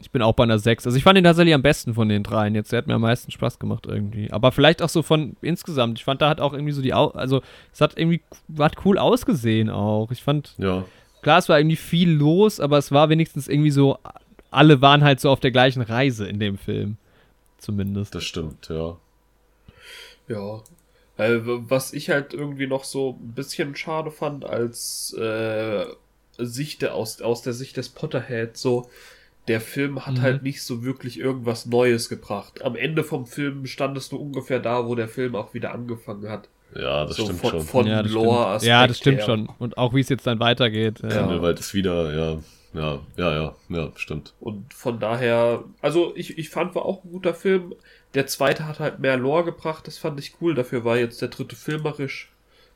Ich bin auch bei einer 6. Also ich fand ihn tatsächlich am besten von den dreien. Jetzt, der hat mir am meisten Spaß gemacht irgendwie. Aber vielleicht auch so von insgesamt. Ich fand, da hat auch irgendwie so die, Au also es hat irgendwie, hat cool ausgesehen auch. Ich fand, Ja, klar, es war irgendwie viel los, aber es war wenigstens irgendwie so, alle waren halt so auf der gleichen Reise in dem Film. Zumindest. das stimmt, ja. Ja. Äh, was ich halt irgendwie noch so ein bisschen schade fand, als äh, Sicht der, aus, aus der Sicht des Potterheads, so, der Film hat Mhm. halt nicht so wirklich irgendwas Neues gebracht. Am Ende vom Film standest du ungefähr da, wo der Film auch wieder angefangen hat. Ja, das so stimmt von, schon. von ja, das stimmt. Lore-Aspekt ja, das stimmt her. schon. Und auch wie es jetzt dann weitergeht. Ja. Grindelwald ist wieder, ja, ja, ja, ja, ja, stimmt. Und von daher, also ich, ich fand, war auch ein guter Film. Der zweite hat halt mehr Lore gebracht, das fand ich cool. Dafür war jetzt der dritte filmerisch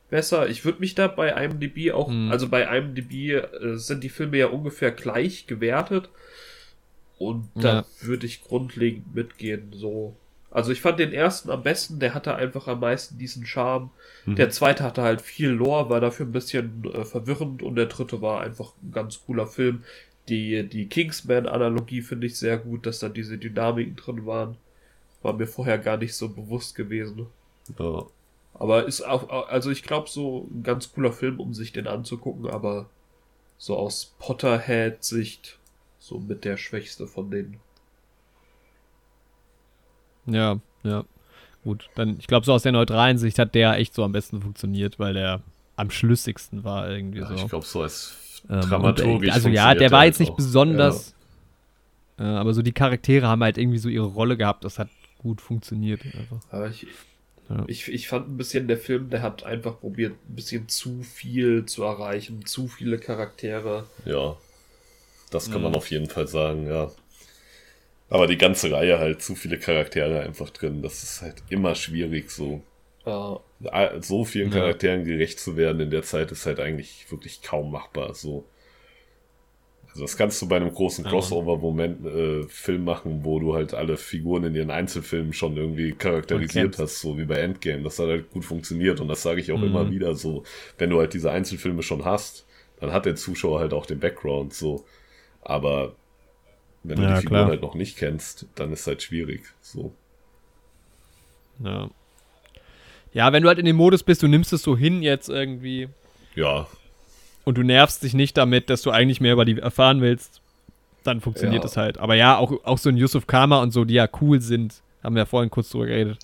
besser. Ich würde mich da bei IMDb auch, Hm. also bei IMDb äh, sind die Filme ja ungefähr gleich gewertet. Und da Ja. würde ich grundlegend mitgehen, so. Also ich fand den ersten am besten, der hatte einfach am meisten diesen Charme. Mhm. Der zweite hatte halt viel Lore, war dafür ein bisschen äh, verwirrend und der dritte war einfach ein ganz cooler Film. Die, die Kingsman-Analogie finde ich sehr gut, dass da diese Dynamiken drin waren. War mir vorher gar nicht so bewusst gewesen. Ja. Aber ist auch, also ich glaube, so ein ganz cooler Film, um sich den anzugucken, aber so aus Potterhead-Sicht so mit der schwächste von denen. Ja, ja. Gut, dann, ich glaube, so aus der neutralen Sicht hat der echt so am besten funktioniert, weil der am schlüssigsten war irgendwie ja so. ich glaube, so als Ähm, dramaturgisch. und, äh, Also ja, der war halt jetzt nicht auch. besonders. Äh, aber so die Charaktere haben halt irgendwie so ihre Rolle gehabt. Das hat gut funktioniert. Einfach. Aber ich, Ja. ich, ich fand ein bisschen, der Film, der hat einfach probiert, ein bisschen zu viel zu erreichen, zu viele Charaktere. Ja, das kann man Mhm. auf jeden Fall sagen, ja. Aber die ganze Reihe halt zu viele Charaktere einfach drin. Das ist halt immer schwierig, so. Äh, So vielen Ja. Charakteren gerecht zu werden in der Zeit ist halt eigentlich wirklich kaum machbar, so. Also das kannst du bei einem großen Ja. Crossover-Moment äh, Film machen, wo du halt alle Figuren in ihren Einzelfilmen schon irgendwie charakterisiert hast, so wie bei Endgame. Das hat halt gut funktioniert und das sage ich auch Mhm. immer wieder so. Wenn du halt diese Einzelfilme schon hast, dann hat der Zuschauer halt auch den Background so. Aber wenn du Ja, die Figuren klar. halt noch nicht kennst, dann ist halt schwierig. So. Ja. Ja, wenn du halt in dem Modus bist, du nimmst es so hin jetzt irgendwie Ja, und du nervst dich nicht damit, dass du eigentlich mehr über die erfahren willst, dann funktioniert Ja. es halt. Aber ja, auch, auch so ein Yusuf Kama und so, die ja cool sind, haben wir ja vorhin kurz drüber geredet.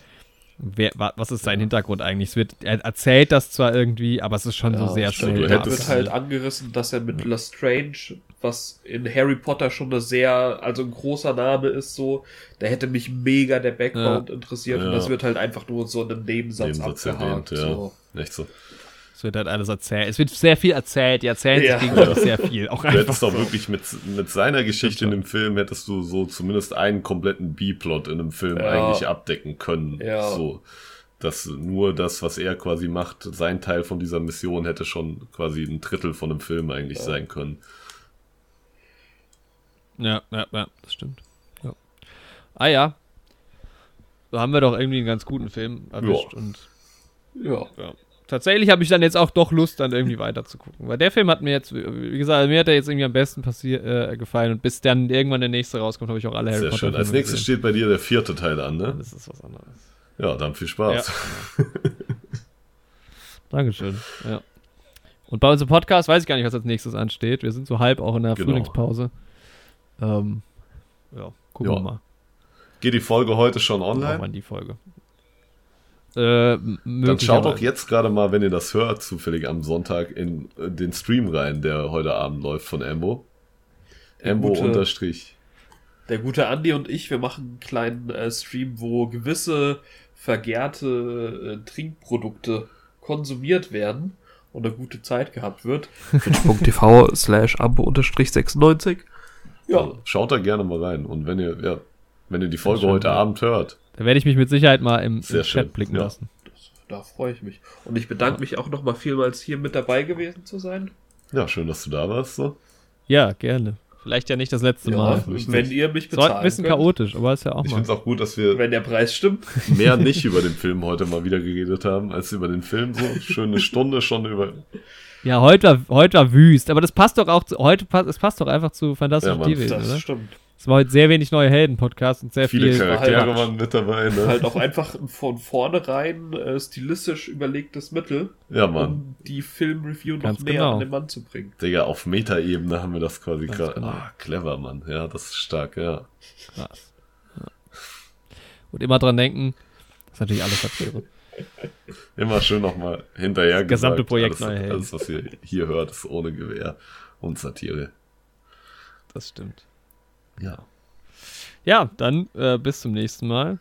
Wer, wa, was ist sein Hintergrund eigentlich? Es wird, er erzählt das zwar irgendwie, aber es ist schon so Ja, sehr schnell. du da hättest- wird halt angerissen, dass er mit Lestrange, was in Harry Potter schon eine sehr, also ein großer Name ist, so, da hätte mich mega der Background interessiert und Ja. das wird halt einfach nur so in einem Nebensatz, Nebensatz abgehakt. erwähnt, ja. so. Echt so. Es wird halt alles erzählt. Es wird sehr viel erzählt. Die erzählen Ja. sich gegenseitig sehr viel. Auch Du einfach hättest doch so. wirklich mit, mit seiner Geschichte in dem Film, hättest du so zumindest einen kompletten B-Plot in einem Film Ja. eigentlich abdecken können. Ja. So. Dass nur das, was er quasi macht, sein Teil von dieser Mission hätte schon quasi ein Drittel von einem Film eigentlich sein können. Ja, ja, ja, das stimmt. Ja. Ah ja. So haben wir doch irgendwie einen ganz guten Film erwischt Ja. und Ja. ja. tatsächlich habe ich dann jetzt auch doch Lust, dann irgendwie weiter zu gucken. Weil der Film hat mir jetzt, wie gesagt, mir hat er jetzt irgendwie am besten passier, äh, gefallen. Und bis dann irgendwann der nächste rauskommt, habe ich auch alle Harry Sehr Potter schön. Als nächstes gesehen. steht bei dir der vierte Teil an, ne? Das ist was anderes. Ja, dann viel Spaß. Dankeschön. Ja. Und bei unserem Podcast weiß ich gar nicht, was als nächstes ansteht. Wir sind so halb auch in der Genau. Frühlingspause. Ähm, ja, gucken Ja. wir mal. Geht die Folge heute schon Machen wir online? in die Folge. Äh, Dann schaut doch jetzt gerade mal, wenn ihr das hört, zufällig am Sonntag in äh, den Stream rein, der heute Abend läuft von Embo. Embo unterstrich. Der gute Andi und ich, wir machen einen kleinen äh, Stream, wo gewisse vergärte äh, Trinkprodukte konsumiert werden und eine gute Zeit gehabt wird. Twitch.tv slash ambo-96. Ja, Also, schaut da gerne mal rein. Und wenn ihr, ja, wenn ihr die Folge schön, heute ja. Abend hört, Da werde ich mich mit Sicherheit mal im, im Chat schön, blicken ja. lassen. da freue ich mich. Und ich bedanke mich auch nochmal vielmals hier mit dabei gewesen zu sein. ja, schön, dass du da warst. So. Ja, gerne. Vielleicht ja nicht das letzte Ja, Mal. hoffentlich wenn ihr mich Es war bezahlen ein bisschen könnt, chaotisch, aber ist ja auch Ich finde es auch gut, dass wir wenn der Preis stimmt. mehr nicht über den Film heute mal wieder geredet haben, als über den Film. So schöne Stunde schon über. Ja, heute war, heute war wüst, aber das passt doch auch zu, heute passt, es passt doch einfach zu Fantastische Ja, Mann, Tierwesen, Das oder? stimmt. Es war heute sehr wenig neue Helden-Podcasts und sehr Viele viel. Charaktere halt- waren mit dabei. Ne? Halt auch einfach von vornherein äh, stilistisch überlegtes Mittel, Ja, Mann. um die Filmreview noch Ganz näher genau. an den Mann zu bringen. Digga, auf Metaebene haben wir das quasi gerade. genau. Ah, clever, Mann. Ja, das ist stark, ja. Krass. Ja. Und immer dran denken, das ist natürlich alles Satire. Immer schön nochmal hinterher Das gesamte gesagt, Projekt alles, Helden. alles, was ihr hier hört, ist ohne Gewehr und Satire. Das stimmt. Ja. Ja, dann äh, bis zum nächsten Mal.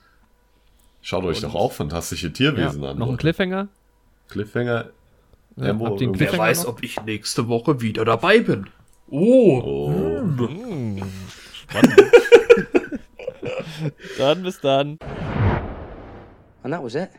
Schaut euch Und- doch auch fantastische Ja, Tierwesen an. noch ein. Cliffhanger. Cliffhanger. Ja, Embo, einen wer Cliffhanger weiß, noch? ob ich nächste Woche wieder dabei bin. Oh, Oh. Hm, spannend. dann bis dann. And that was it.